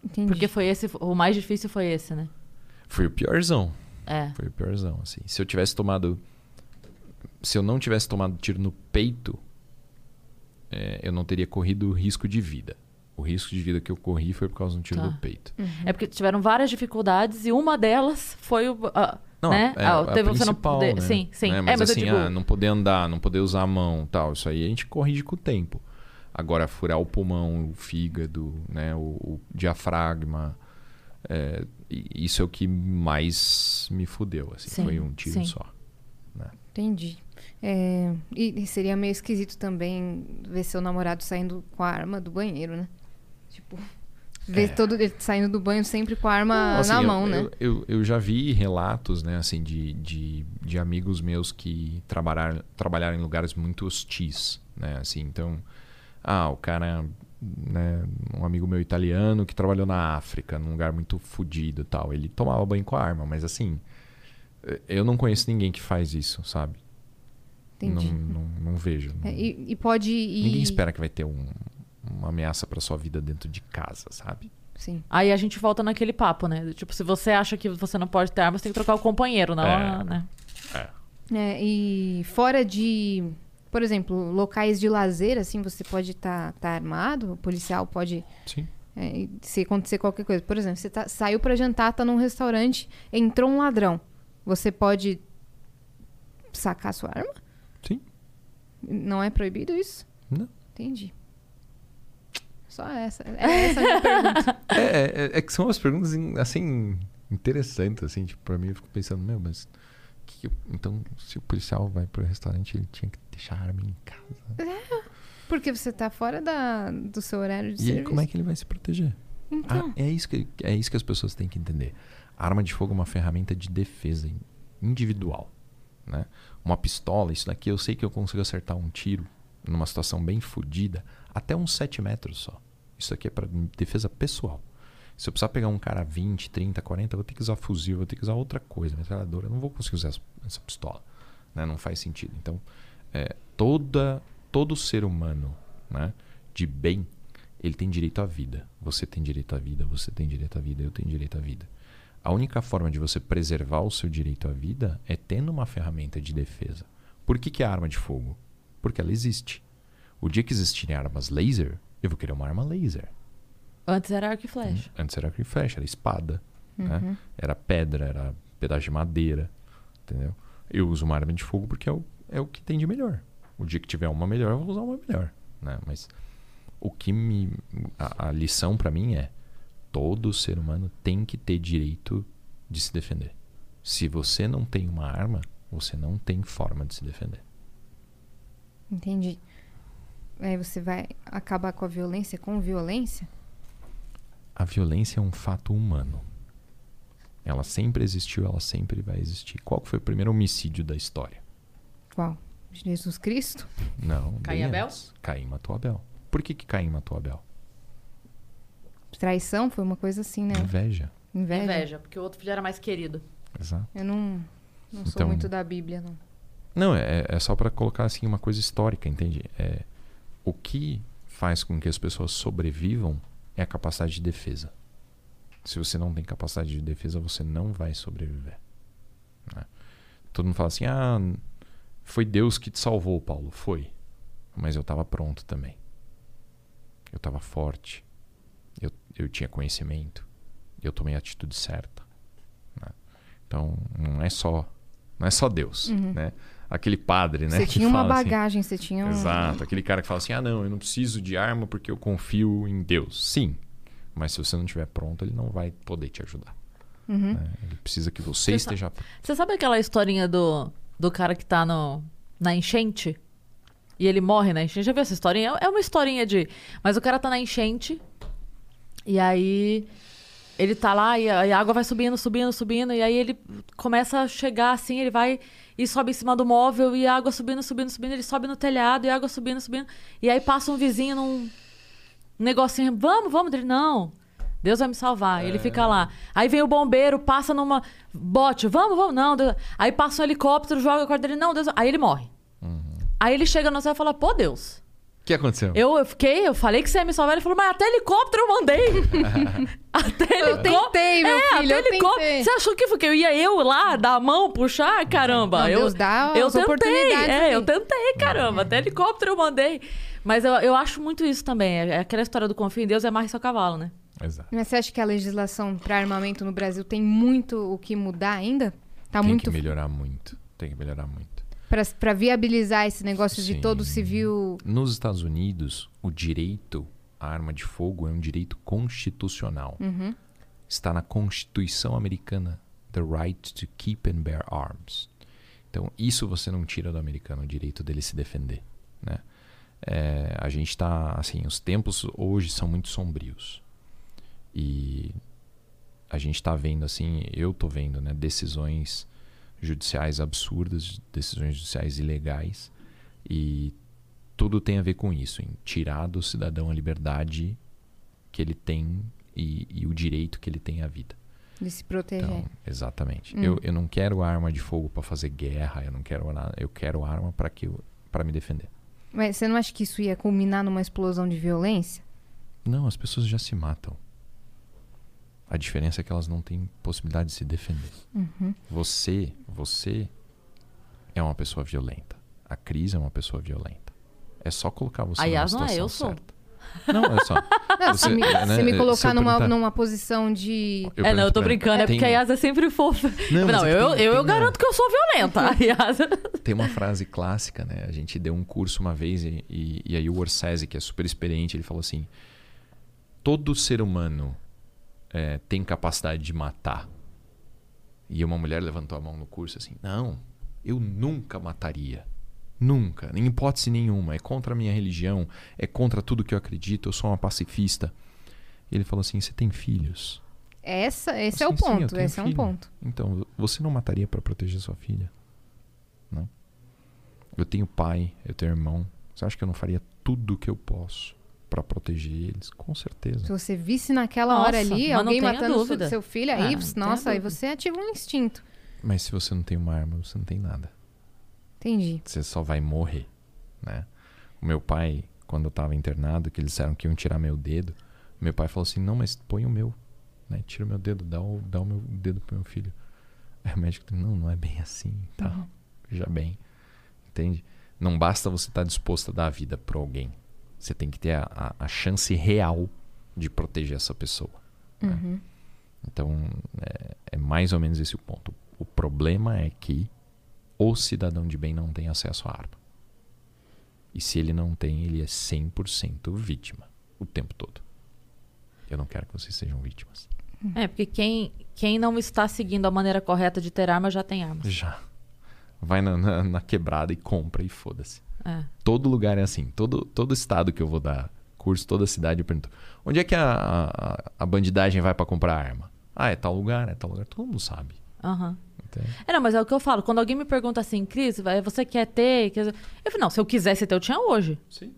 Entendi. Porque foi esse. O mais difícil foi esse, né? Foi o piorzão. É. Foi o piorzão, assim. Se eu tivesse tomado. Se eu não tivesse tomado tiro no peito, é, eu não teria corrido risco de vida. O risco de vida que eu corri foi por causa de um tiro Tá. no peito. É porque tiveram várias dificuldades e uma delas foi o. Não, né? é, Ah, a teve você não poder. né? Sim, sim. Né? É, Mas, mas assim, digo. ah, não poder andar, não poder usar a mão tal. Isso aí a gente corrige com o tempo. Agora, furar o pulmão, o fígado, né? o, o diafragma. é, isso é o que mais me fudeu. Assim, Sim, foi um tiro sim. só. Entendi. É, e, e seria meio esquisito também ver seu namorado saindo com a arma do banheiro, né? Tipo, ver todo ele saindo do banho sempre com a arma assim, na eu- mão, né? Eu, eu, eu já vi relatos, né, assim, de, de, de amigos meus que trabalharam, trabalharam em lugares muito hostis, né, assim, então, ah, o cara, né, um amigo meu italiano que trabalhou na África, num lugar muito fodido e tal, ele tomava banho com a arma, mas assim, eh, eu não conheço ninguém que faz isso, sabe? Não, não, não vejo. não- É, e, e pode ir. Ninguém espera que vai ter um- uma ameaça pra sua vida dentro de casa, sabe? Sim. Aí a gente volta naquele papo, né? Tipo, se você acha que você não pode ter arma, você tem que trocar o companheiro, não, É. né? É, e fora de, por exemplo, locais de lazer, assim, você pode estar armado, o policial pode. Sim. é, se acontecer qualquer coisa. Por exemplo, você tá- saiu pra jantar, tá num restaurante, entrou um ladrão. Você pode sacar sua arma? Sim. Não é proibido isso? Não. Entendi. Só essa. É essa a minha pergunta. É, é, é que são umas perguntas in- assim interessantes, assim, tipo, pra mim eu fico pensando, meu, mas que então se o policial vai pro restaurante, ele tinha que deixar a arma em casa. Porque você tá fora da, do seu horário de E aí, serviço. como é que ele vai se proteger? Então, Ah, é isso que é isso que as pessoas têm que entender. A arma de fogo é uma ferramenta de defesa in- individual, né? Uma pistola, isso daqui eu sei que eu consigo acertar um tiro numa situação bem fodida até uns 7 metros só. Isso aqui é para defesa pessoal. Se eu precisar pegar um cara 20, 30, 40, eu vou ter que usar fuzil, vou ter que usar outra coisa, metralhadora. Eu não vou conseguir usar essa, pistola. Né? Não faz sentido. Então, é, toda, todo ser humano né, de bem, ele tem direito à vida. Você tem direito à vida, você tem direito à vida, eu tenho direito à vida. A única forma de você preservar o seu direito à vida é tendo uma ferramenta de defesa. Por que, que é arma de fogo? Porque ela existe. O dia que existirem armas laser, eu vou querer uma arma laser. Antes era arco e flecha. Antes era arco e flecha, era espada, né? era pedra, era pedaço de madeira, entendeu? Eu uso uma arma de fogo porque é o, é o que tem de melhor. O dia que tiver uma melhor, eu vou usar uma melhor, né? Mas o que me a, a lição pra mim é todo ser humano tem que ter direito de se defender. Se você não tem uma arma, você não tem forma de se defender. entendi. Aí você vai acabar com a violência com violência? A violência é um fato humano. Ela sempre existiu, ela sempre vai existir. Qual foi o primeiro homicídio da história? Qual? Jesus Cristo? Não. Caim Abel? Caim matou Abel. Por que, que Caim matou Abel? Traição foi uma coisa assim, né? Inveja. Inveja. Inveja, porque o outro filho era mais querido. Exato. Eu não, não sou Então- muito da Bíblia, não. Não, é, é só para colocar assim uma coisa histórica, entende? É, o que faz com que as pessoas sobrevivam é a capacidade de defesa. Se você não tem capacidade de defesa, você não vai sobreviver. né? Todo mundo fala assim: ah, foi Deus que te salvou, Paulo. Foi. Mas eu estava pronto também. Eu estava forte. Eu, eu tinha conhecimento. Eu tomei a atitude certa. né? Então, não é só não é só Deus, né? Aquele padre, né? Você que tinha uma assim- bagagem, você tinha um... Exato. Aquele cara que fala assim: ah, não, eu não preciso de arma porque eu confio em Deus. Sim. Mas se você não estiver pronto, ele não vai poder te ajudar. Uhum. né? Ele precisa que você Você esteja pronto. Você sabe aquela historinha do, do cara que tá no, na enchente? E ele morre na enchente? Já viu essa historinha? É uma historinha de. Mas o cara tá na enchente. E aí. Ele tá lá e a, e a água vai subindo, subindo, subindo. E aí ele começa a chegar assim, ele vai e sobe em cima do móvel e a água subindo, subindo, subindo. Ele sobe no telhado e a água subindo, subindo. E aí passa um vizinho num negocinho. Vamos, vamos. Ele, não. Deus vai me salvar. E Ele fica lá. Aí vem o bombeiro, passa numa bote. Vamos, vamos. Não. Deus... Aí passa um helicóptero, joga a corda dele. Não, Deus. Aí ele morre. Aí ele chega no céu e fala: Pô, Deus. O que aconteceu? Eu, eu fiquei, eu falei que você ia me salvar. Ele falou, mas até helicóptero eu mandei. até Eu helicóptero. tentei, meu é, filho, até eu helicóptero. Você achou que, foi que eu ia eu lá dar a mão, puxar? Caramba. Não, eu, Deus dá eu as tentei. oportunidades É, eu tentei, caramba. Até helicóptero eu mandei. Mas eu, eu acho muito isso também. É aquela história do confio em Deus é amarre seu cavalo, né? Exato. Mas você acha que a legislação para armamento no Brasil tem muito o que mudar ainda? Tá Tem muito que melhorar muito. Tem que melhorar muito. Para viabilizar esse negócio de Sim. todo civil. Nos Estados Unidos, o direito à arma de fogo é um direito constitucional. Uhum. Está na Constituição Americana, the right to keep and bear arms. Então, isso você não tira do americano, o direito dele se defender. Né? É, a gente está, assim, os tempos hoje são muito sombrios. E a gente está vendo, assim, eu estou vendo, né, decisões judiciais absurdas, decisões judiciais ilegais. E tudo tem a ver com isso, em tirar do cidadão a liberdade que ele tem e, e o direito que ele tem à vida. De se proteger. Então, exatamente. Hum. Eu, eu não quero arma de fogo para fazer guerra, eu não quero nada, eu quero arma para que para me defender. Mas você não acha que isso ia culminar numa explosão de violência? Não, as pessoas já se matam. A diferença é que elas não têm possibilidade de se defender. Uhum. Você, você é uma pessoa violenta. A Cris é uma pessoa violenta. É só colocar você Aliás, numa não é, situação eu sou. certa. Não, é só. Não, Você- se, me, né, se me se eu colocar numa, perguntar- numa posição de. Eu é, não, eu tô brincando, é tem- porque a Yas é sempre fofa. Não, Não, é eu, tem- eu, tem eu uma- garanto que eu sou violenta. A Yas... Tem uma frase clássica, né? A gente deu um curso uma vez e, e, e aí o Orsese, que é super experiente, ele falou assim: todo ser humano é, tem capacidade de matar. E uma mulher levantou a mão no curso assim: não, eu nunca mataria. Nunca, em hipótese nenhuma. É contra a minha religião, é contra tudo que eu acredito, eu sou uma pacifista. E ele falou assim: você tem filhos? Essa, esse é o Assim, ponto. esse é um filho. ponto. Então, você não mataria para proteger sua filha? Não. Eu tenho pai, eu tenho irmão. Você acha que eu não faria tudo o que eu posso para proteger eles? Com Se certeza. você visse naquela Nossa, hora ali alguém matando dúvida. seu filho, Ah, aí, tenha nossa, aí você ativa um instinto. Mas se você não tem uma arma, você não tem nada. Entendi. Você só vai morrer, né? O meu pai, quando eu tava internado, que eles disseram que iam tirar meu dedo, meu pai falou assim: "Não, mas põe o meu, né? Tira o meu dedo, dá o, dá o meu dedo pro meu filho". Aí o médico disse, não, não é bem assim, tal. Veja bem. Entende? Não basta você estar disposto a dar a vida para alguém. Você tem que ter a, a, a chance real de proteger essa pessoa. né? Uhum. Então, é, é mais ou menos esse o ponto. O problema é que o cidadão de bem não tem acesso à arma. E se ele não tem, ele é 100% vítima o tempo todo. Eu não quero que vocês sejam vítimas. É, porque quem, quem não está seguindo a maneira correta de ter arma já tem armas. Já. Vai na, na- na quebrada e compra e foda-se. É. Todo lugar é assim. Todo, todo estado que eu vou dar curso, toda cidade, eu pergunto: onde é que a, a, a bandidagem vai para comprar arma? Ah, é tal lugar, é tal lugar. Todo mundo sabe. Aham. Entende? É, não, mas é o que eu falo. Quando alguém me pergunta assim, Cris, vai- você quer ter? Quer... Eu falo, não, se eu quisesse ter, eu tinha hoje. Sim.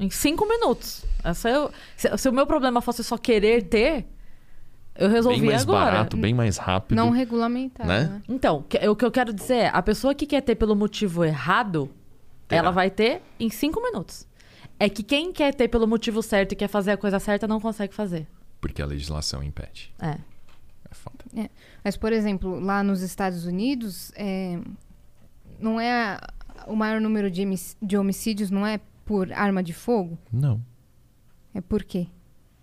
Em cinco minutos. Essa eu... se, se o meu problema fosse só querer ter, eu resolvi Bem mais agora. barato, bem mais rápido. Não regulamentar, Né? né? Então, que- o que eu quero dizer é, a pessoa que quer ter pelo motivo errado, Terá. ela vai ter em cinco minutos. É que quem quer ter pelo motivo certo e quer fazer a coisa certa não consegue fazer. Porque a legislação impede. É. É foda. Mas, por exemplo, lá nos Estados Unidos, é, não é o maior número de, emic- de homicídios não é por arma de fogo? Não, É por quê?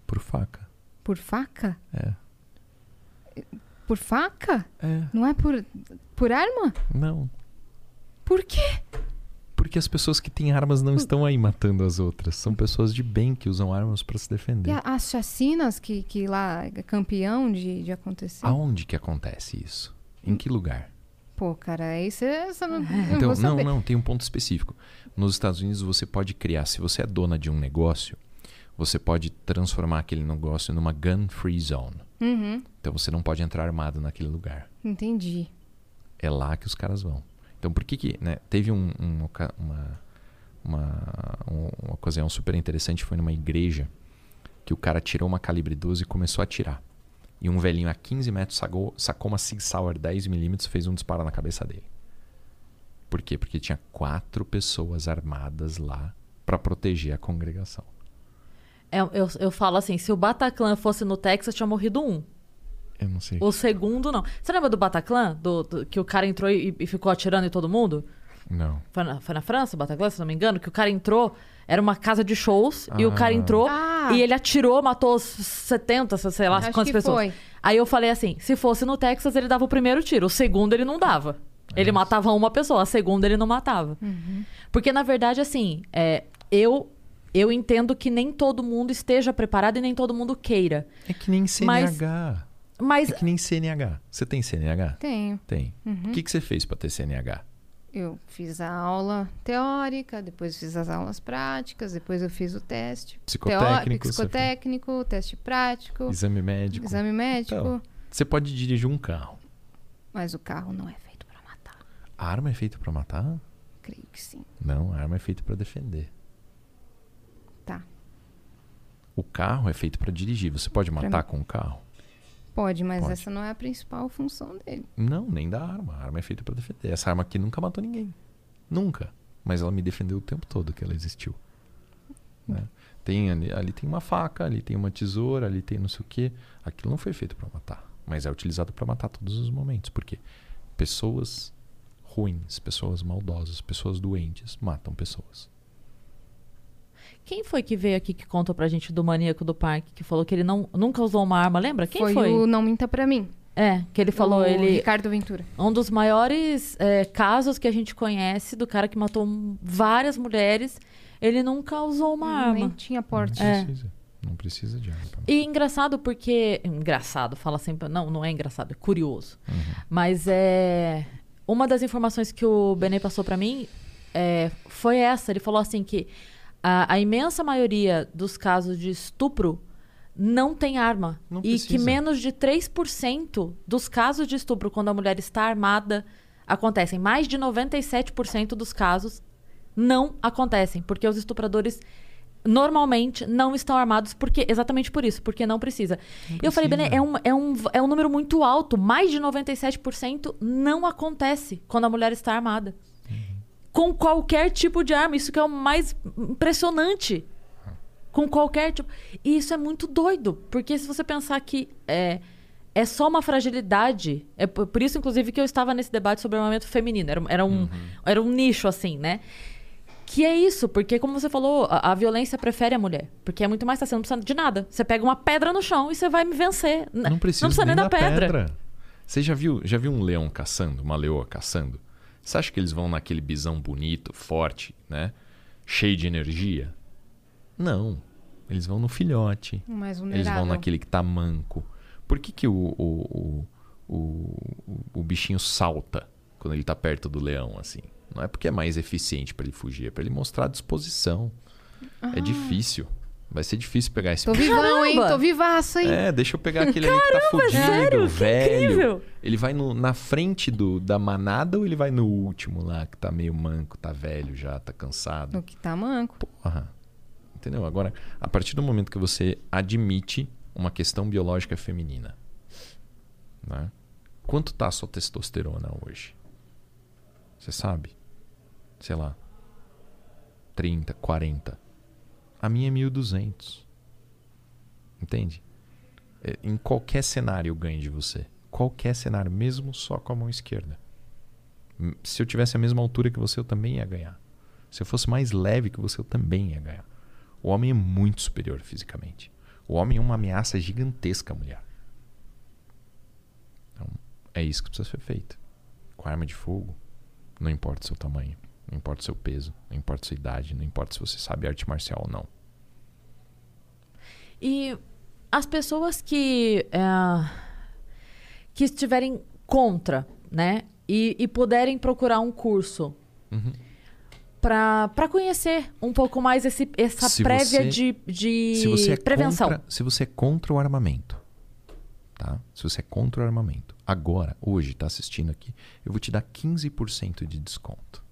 por faca. Por faca? É. Por faca? É, Não é por, por arma? não. Por quê? Porque as pessoas que têm armas não estão aí matando as outras. São pessoas de bem que usam armas para se defender. E as chacinas que, que lá é campeão de, de acontecer? Aonde que acontece isso? Em que lugar? Pô, cara, aí você não, Então, não, saber. não, tem um ponto específico. Nos Estados Unidos você pode criar, se você é dona de um negócio, você pode transformar aquele negócio numa gun free zone. Uhum, Então você não pode entrar armado naquele lugar. entendi. É lá que os caras vão. Então por que que, né, teve um, um uma uma um- uma ocasião super interessante foi numa igreja que o cara tirou uma calibre 12 e começou a atirar. E um velhinho a 15 metros sacou, sacou uma Sig Sauer 10mm e fez um disparo na cabeça dele. Por quê? Porque tinha quatro pessoas armadas lá para proteger a congregação. É, eu, eu falo assim, se o Bataclan fosse no Texas, tinha morrido um. Eu não sei. O segundo, não. Você lembra do Bataclan? Do, do- que o cara entrou e, e ficou atirando em todo mundo? Não. Foi na, foi na França, o Bataclan, se não me engano? Que o cara entrou, era uma casa de shows, e o cara Ah. entrou Ah. e ele atirou, matou os 70, sei lá, Acho quantas que pessoas. foi. Aí eu falei assim: se fosse no Texas, ele dava o primeiro tiro, o segundo ele não dava. Ele matava uma pessoa, a segunda ele não matava. Porque, na verdade, assim, é, eu, eu entendo que nem todo mundo esteja preparado e nem todo mundo queira. É que nem CNH. Mas É que nem CNH. Você tem CNH? Tenho. Tem. O que, que você fez para ter CNH? Eu fiz a aula teórica, depois fiz as aulas práticas, depois eu fiz o teste. Psicotécnico, você psicotécnico, teste prático, Exame médico. exame médico. Então. Você pode dirigir um carro. Mas o carro não é feito pra matar. A arma é feita para matar? Creio que sim. Não, a arma é feita para defender. Tá. O carro é feito para dirigir. Você pode Pra matar mim. com o carro? Pode, mas Pode. essa não é a principal função dele. Não, nem da arma. A arma é feita para defender. Essa arma aqui nunca matou ninguém. Nunca. Mas ela me defendeu o tempo todo que ela existiu. Né? Tem ali, ali tem uma faca, ali tem uma tesoura, ali tem não sei o quê. Aquilo não foi feito para matar, mas é utilizado para matar todos os momentos, porque pessoas ruins, pessoas maldosas, pessoas doentes matam pessoas. Quem foi que veio aqui que contou pra gente do maníaco do parque, que falou que ele não, nunca usou uma arma, lembra? Quem foi? foi, o Não Minta Pra Mim. É, que ele falou, o ele. Ricardo Ventura. Um dos maiores é, casos que a gente conhece do cara que matou várias mulheres, ele nunca usou uma Nem arma. tinha porte. Não É. precisa. Não precisa de arma. E engraçado porque. Engraçado, fala sempre. Não, não é engraçado, é curioso. Uhum. Mas é. Uma das informações que o Benê passou pra mim é, foi essa. Ele falou assim que a, a imensa maioria dos casos de estupro não tem arma. Não e que precisa. menos de 3% dos casos de estupro, quando a mulher está armada, acontecem. Mais de 97% dos casos não acontecem. Porque os estupradores normalmente não estão armados porque exatamente por isso, porque não precisa. E eu falei, precisa. Benê, é um, é, um, é um número muito alto. Mais de 97% não acontece quando a mulher está armada. Com qualquer tipo de arma. Isso que é o mais impressionante. Com qualquer tipo. E isso é muito doido. Porque se você pensar que é, é só uma fragilidade. É por isso, inclusive, que eu estava nesse debate sobre armamento feminino. Era, era, um, era um nicho, assim, né? Que é isso, porque, como você falou, a, a violência prefere a mulher. Porque é muito mais fácil, você não precisa de nada. Você pega uma pedra no chão e você vai me vencer. N- Não precisa, não precisa nem, da pedra. Você já viu, já viu um leão caçando, uma leoa caçando? Você acha que eles vão naquele bisão bonito, forte, né? Cheio de energia? Não. Eles vão no filhote. Mais Eles vão naquele que tá manco. Por que, que o, o, o, o, o bichinho salta quando ele tá perto do leão, assim? Não é porque é mais eficiente para ele fugir, é para ele mostrar disposição. É difícil. Vai ser difícil pegar esse Tô vivão, hein? Caramba! Tô vivaço, hein? é, deixa eu pegar aquele ali que tá fudido, sério? Que velho. incrível! Ele vai no- na frente do, da manada ou ele vai no último lá, que tá meio manco, tá velho já, tá cansado? No que tá manco. Porra. Entendeu? Agora, a partir do momento que você admite uma questão biológica feminina, né? Quanto tá a sua testosterona hoje? Você sabe? Sei lá. 30, 40. A minha é 1.200. Entende? É, Em qualquer cenário eu ganho de você. Qualquer cenário, mesmo só com a mão esquerda. Se eu tivesse a mesma altura que você, eu também ia ganhar. Se eu fosse mais leve que você, eu também ia ganhar. O homem é muito superior fisicamente. O homem é uma ameaça gigantesca à mulher. Então, é isso que precisa ser feito. Com arma de fogo, não importa o seu tamanho, não importa o seu peso, não importa a sua idade, não importa se você sabe arte marcial ou não. E as pessoas que, é, que estiverem contra, né? E, e puderem procurar um curso Uhum. para conhecer um pouco mais esse, essa Se prévia você- de, de se você é prevenção. Contra, se você é contra o armamento, tá? Se você é contra o armamento, agora, hoje, tá assistindo aqui, eu vou te dar 15% de desconto.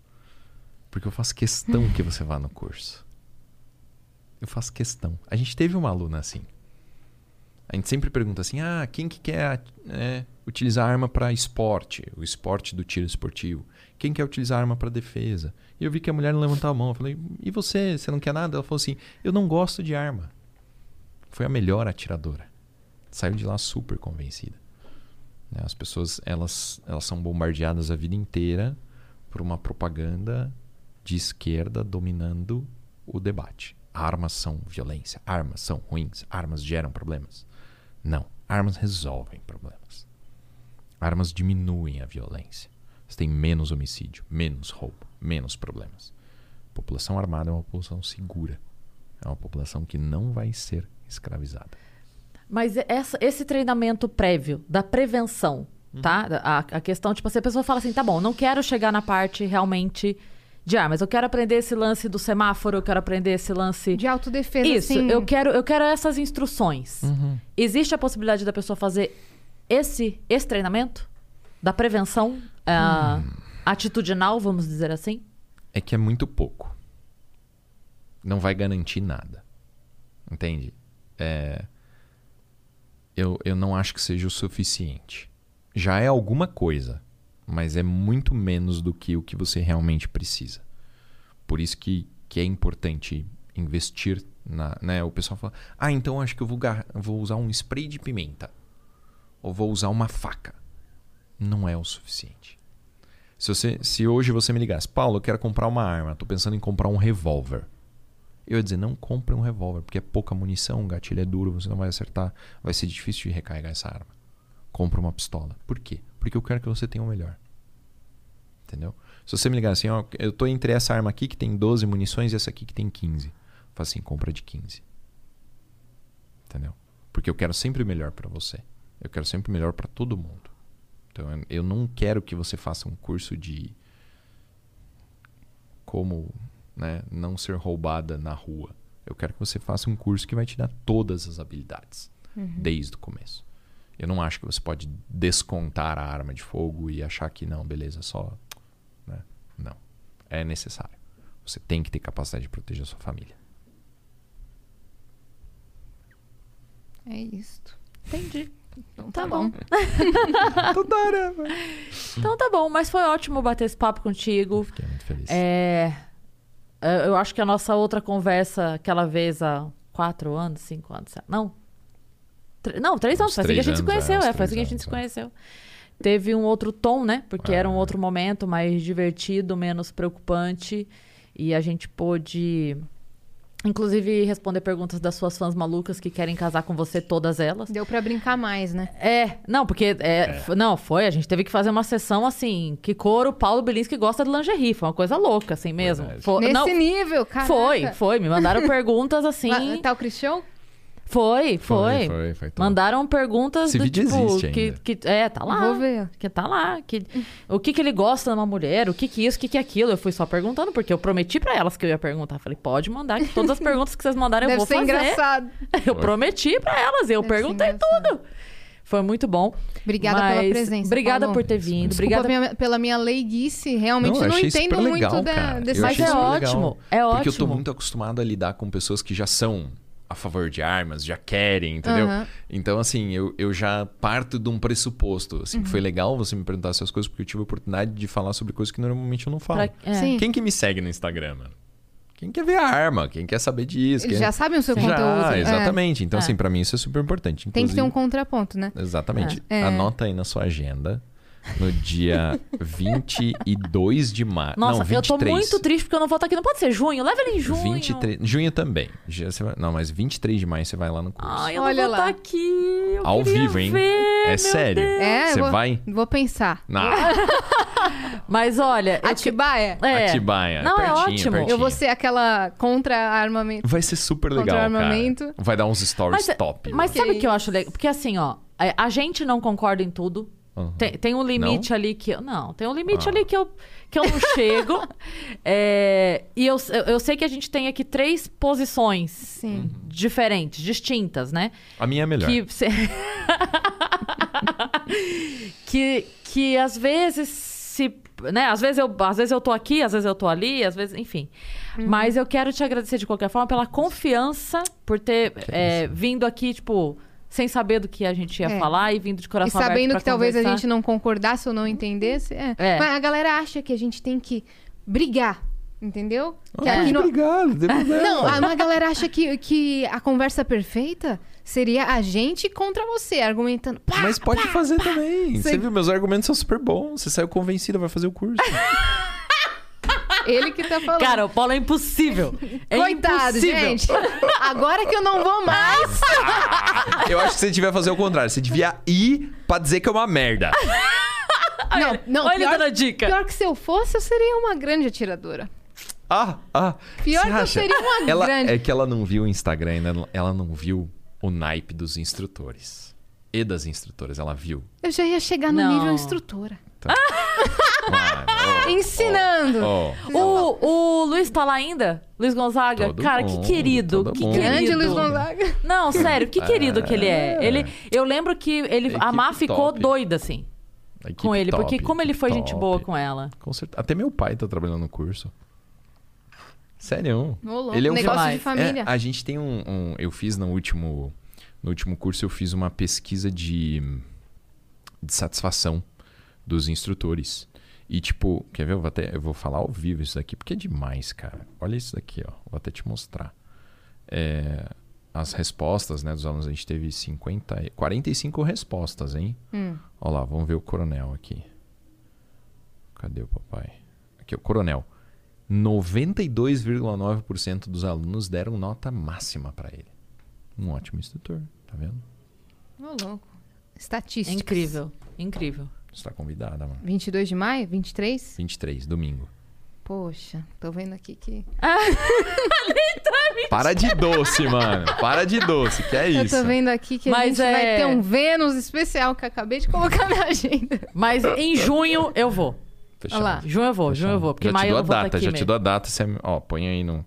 Porque eu faço questão que você vá no curso. Eu faço questão. A gente teve uma aluna assim. A gente sempre pergunta assim: ah, quem que quer é, utilizar arma para esporte, o esporte do tiro esportivo? Quem quer utilizar arma para defesa? E eu vi que a mulher não levantava a mão. Eu falei: e você? Você não quer nada? Ela falou assim: eu não gosto de arma. Foi a melhor atiradora. Saiu de lá super convencida. Né, As pessoas elas, elas são bombardeadas a vida inteira por uma propaganda de esquerda dominando o debate. Armas são violência, armas são ruins, armas geram problemas. Não, armas resolvem problemas. Armas diminuem a violência. Você tem menos homicídio, menos roubo, menos problemas. População armada é uma população segura. É uma população que não vai ser escravizada. Mas essa- esse treinamento prévio da prevenção, Uhum. tá? A, a questão, tipo, se a pessoa fala assim, tá bom, não quero chegar na parte realmente de armas, eu quero aprender esse lance do semáforo, eu quero aprender esse lance. De autodefesa, Isso, assim. eu quero, eu quero essas instruções. Uhum. Existe a possibilidade da pessoa fazer esse, esse treinamento? Da prevenção ah, Hum. atitudinal, vamos dizer assim? é que é muito pouco. Não vai garantir nada. Entende? É, eu, eu não acho que seja o suficiente. Já é alguma coisa, mas é muito menos do que o que você realmente precisa. Por isso que, que é importante investir na. Né? O pessoal fala: Ah, então acho que eu vou, vou usar um spray de pimenta. Ou vou usar uma faca. Não é o suficiente. Se, você, se hoje você me ligasse, Paulo, eu quero comprar uma arma, tô pensando em comprar um revólver. Eu ia dizer, não compre um revólver, porque é pouca munição, o gatilho é duro, você não vai acertar, vai ser difícil de recarregar essa arma. Compre uma pistola. Por quê? Porque eu quero que você tenha o melhor. Entendeu? Se você me ligar assim, ó, eu tô entre essa arma aqui que tem 12 munições e essa aqui que tem 15. Fala assim, compra de 15. Entendeu? Porque eu quero sempre o melhor pra você. Eu quero sempre o melhor pra todo mundo. Então eu- não quero que você faça um curso de como né, não ser roubada na rua. Eu quero que você faça um curso que vai te dar todas as habilidades desde o começo. Eu não acho que você pode descontar a arma de fogo e achar que não, beleza, só. né? Não. É necessário. Você tem que ter capacidade de proteger a sua família. É isto. Entendi. Então Tá tá, bom. bom. Então tá bom, mas foi ótimo bater esse papo contigo. Fiquei muito feliz. É, eu acho que a nossa outra conversa, aquela vez há quatro anos, cinco anos, não. Não, três anos, foi assim que a gente se conheceu, é, é, foi assim que a gente se anos, conheceu. Teve um outro tom, né? Porque era um É. outro momento mais divertido, menos preocupante. E a gente pôde, inclusive, responder perguntas das suas fãs malucas que querem casar com você, todas elas. Deu pra brincar mais, né? É, não, porque. é, f- Não, foi. A gente teve que fazer uma sessão assim. Que coro, Paulo Belinski gosta de lingerie. Foi uma coisa louca, assim mesmo. Foi, Nesse não, nível, cara. foi, foi. Me mandaram perguntas assim. Tá o Cristian? Foi, foi. Foi, foi, foi. Mandaram perguntas Esse do vídeo tipo. existe que, ainda. que, é, tá lá. Vou ver. Que tá lá. Que, o que, que ele gosta numa mulher, o que, que isso, o que, que aquilo. Eu fui só perguntando, porque eu prometi pra elas que eu ia perguntar. Falei, pode mandar, que todas as perguntas que vocês mandarem eu Deve vou ser fazer. engraçado. Eu prometi pra elas, eu Deve perguntei tudo. Foi muito bom. Obrigada pela Mas presença, Obrigada Paulo. por ter vindo. Desculpa Obrigada minha- pela minha leiguice. Realmente Não, eu não, achei entendo super legal, muito da, desse Eu Mas é ótimo, legal. é Porque eu tô ótimo. muito acostumado a lidar com pessoas que já são a favor de armas, já querem, entendeu? Aham. Então, assim, eu, eu já parto de um pressuposto. Assim, Uhum. que Foi legal você me perguntar essas coisas, porque eu tive a oportunidade de falar sobre coisas que normalmente eu não falo. Pra- é. Sim. Quem que me segue no Instagram, mano? Quem quer ver a arma? Quem quer saber disso? Eles quem... já sabem o seu Já, conteúdo. É. exatamente. Então, É. assim, pra mim isso é super importante. Tem que ter um inclusive- contraponto, né? Exatamente. É. Anota aí na sua agenda. No dia 22 de maio. Nossa, não, 23. eu tô muito triste porque eu não vou estar aqui. Não pode ser junho. Leva ele em junho. 23. Junho também. Já você vai- Não, mas 23 de maio você vai lá no curso. Ai, eu Olha não vou lá. estar aqui. Eu Ao vivo, hein? ver, é sério. Deus. É, Você vou, vai? Vou pensar. Mas olha. Atibaia? É. Atibaia. Não, é pertinho, ótimo. pertinho. Eu vou ser aquela contra-armamento. Vai ser super legal, cara. armamento. Vai dar uns stories Mas, top. mas Ok. sabe o que eu acho legal? Porque assim, ó, é, a gente não concorda em tudo. Uhum. Tem, tem um limite ali que eu. Não, tem um limite Ah. ali que eu, que eu não chego. É, e eu, eu, sei que a gente tem aqui três posições Sim. diferentes, distintas, né? A minha é melhor. Que, se- que, que às vezes se. Né? Às, vezes eu, às vezes eu tô aqui, às vezes eu tô ali, às vezes, enfim. Mas eu quero te agradecer de qualquer forma pela confiança por ter é, vindo aqui, tipo, sem saber do que a gente ia É. falar e vindo de E coração aberto sabendo pra que talvez a conversar. gente não concordasse ou não entendesse. É. É. Mas a galera acha que a gente tem que brigar. Entendeu? Que É. aqui no- Obrigado, não. Não, a, uma galera acha que, que a conversa perfeita seria a gente contra você, argumentando. Pá, Mas pode pá, fazer pá. também. Você- Você viu, meus argumentos são super bons. Você saiu convencido, vai fazer o curso. Ele que tá falando. Cara, o Paulo é impossível. É Coitado, impossível. gente. Agora que eu não vou mais. Eu acho que você devia fazer o contrário. Você devia ir pra dizer que é uma merda. Não, não. Olha pior, dando a dica. pior que se eu fosse, eu seria uma grande atiradora. Ah, ah. Pior que eu seria uma ela, grande- É que ela não viu o Instagram ainda. Ela não viu o naipe dos instrutores. E das instrutoras, ela viu. Eu já ia chegar no Não. nível instrutora. Mano, ó, Ensinando. ó, ó. O, o Luiz tá lá ainda? Luiz Gonzaga? Todo Cara, mundo, que querido. Que mundo. querido. Grande Luiz Gonzaga. Não, sério, que querido que ele é. É. Ele, eu lembro que ele, a Má ficou top. doida, assim, com ele. top, porque como ele foi gente top. boa com ela. Com certeza. Até meu pai tá trabalhando no curso. Sério. Ele é um Negócio de família. É, a gente tem um, um- Eu fiz no último. No último curso, eu fiz uma pesquisa de. de satisfação dos instrutores. E, tipo, quer ver? Eu vou, até, eu vou falar ao vivo isso daqui, porque é demais, cara. Olha isso daqui, ó. Vou até te mostrar. É, as respostas, né, dos alunos, a gente teve 50, e- 45 respostas, hein? Hum. Olha lá, vamos ver o coronel aqui. Cadê o papai? Aqui, o coronel. 92,9% dos alunos deram nota máxima para ele. Um ótimo instrutor, tá vendo? Ô, louco. É Estatísticas. incrível, incrível. Você tá convidada, mano. 22 de maio? 23? 23, domingo. Poxa, tô vendo aqui que. Para de doce, mano. Para de doce, que é Eu isso. tô vendo aqui que a Mas gente vai é- ter um Vênus especial que eu acabei de colocar na agenda. Mas em junho eu vou. Fechado. Olha lá. Junho eu vou, junho eu vou. Porque já te maio dou eu a estar data, já te dou a data. Você, ó, põe aí no,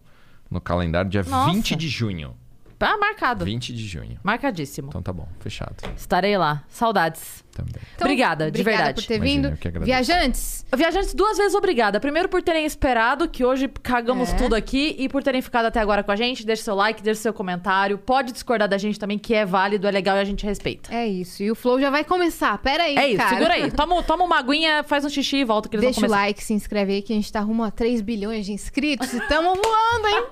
no calendário dia Nossa. 20 de junho. Tá marcado. 20 de junho. Marcadíssimo. Então tá bom, fechado. Estarei lá. Saudades. Também. Obrigada, de obrigada verdade. por ter Imagina, vindo. eu que agradeço. Viajantes, Viajantes, duas vezes obrigada. Primeiro por terem esperado, que hoje cagamos É. tudo aqui, e por terem ficado até agora com a gente. Deixe seu like, deixe seu comentário. Pode discordar da gente também, que é válido, é legal e a gente respeita. é isso. E o Flow já vai começar. Pera aí, É isso, cara. segura aí. Toma, toma uma aguinha, faz um xixi e volta que eles Deixa vão o começar. like, se inscreve aí que a gente tá rumo a 3 bilhões de inscritos e tamo voando, hein?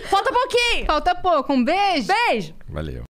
Falta pouquinho! Falta pouco. Um beijo. Beijo! Valeu.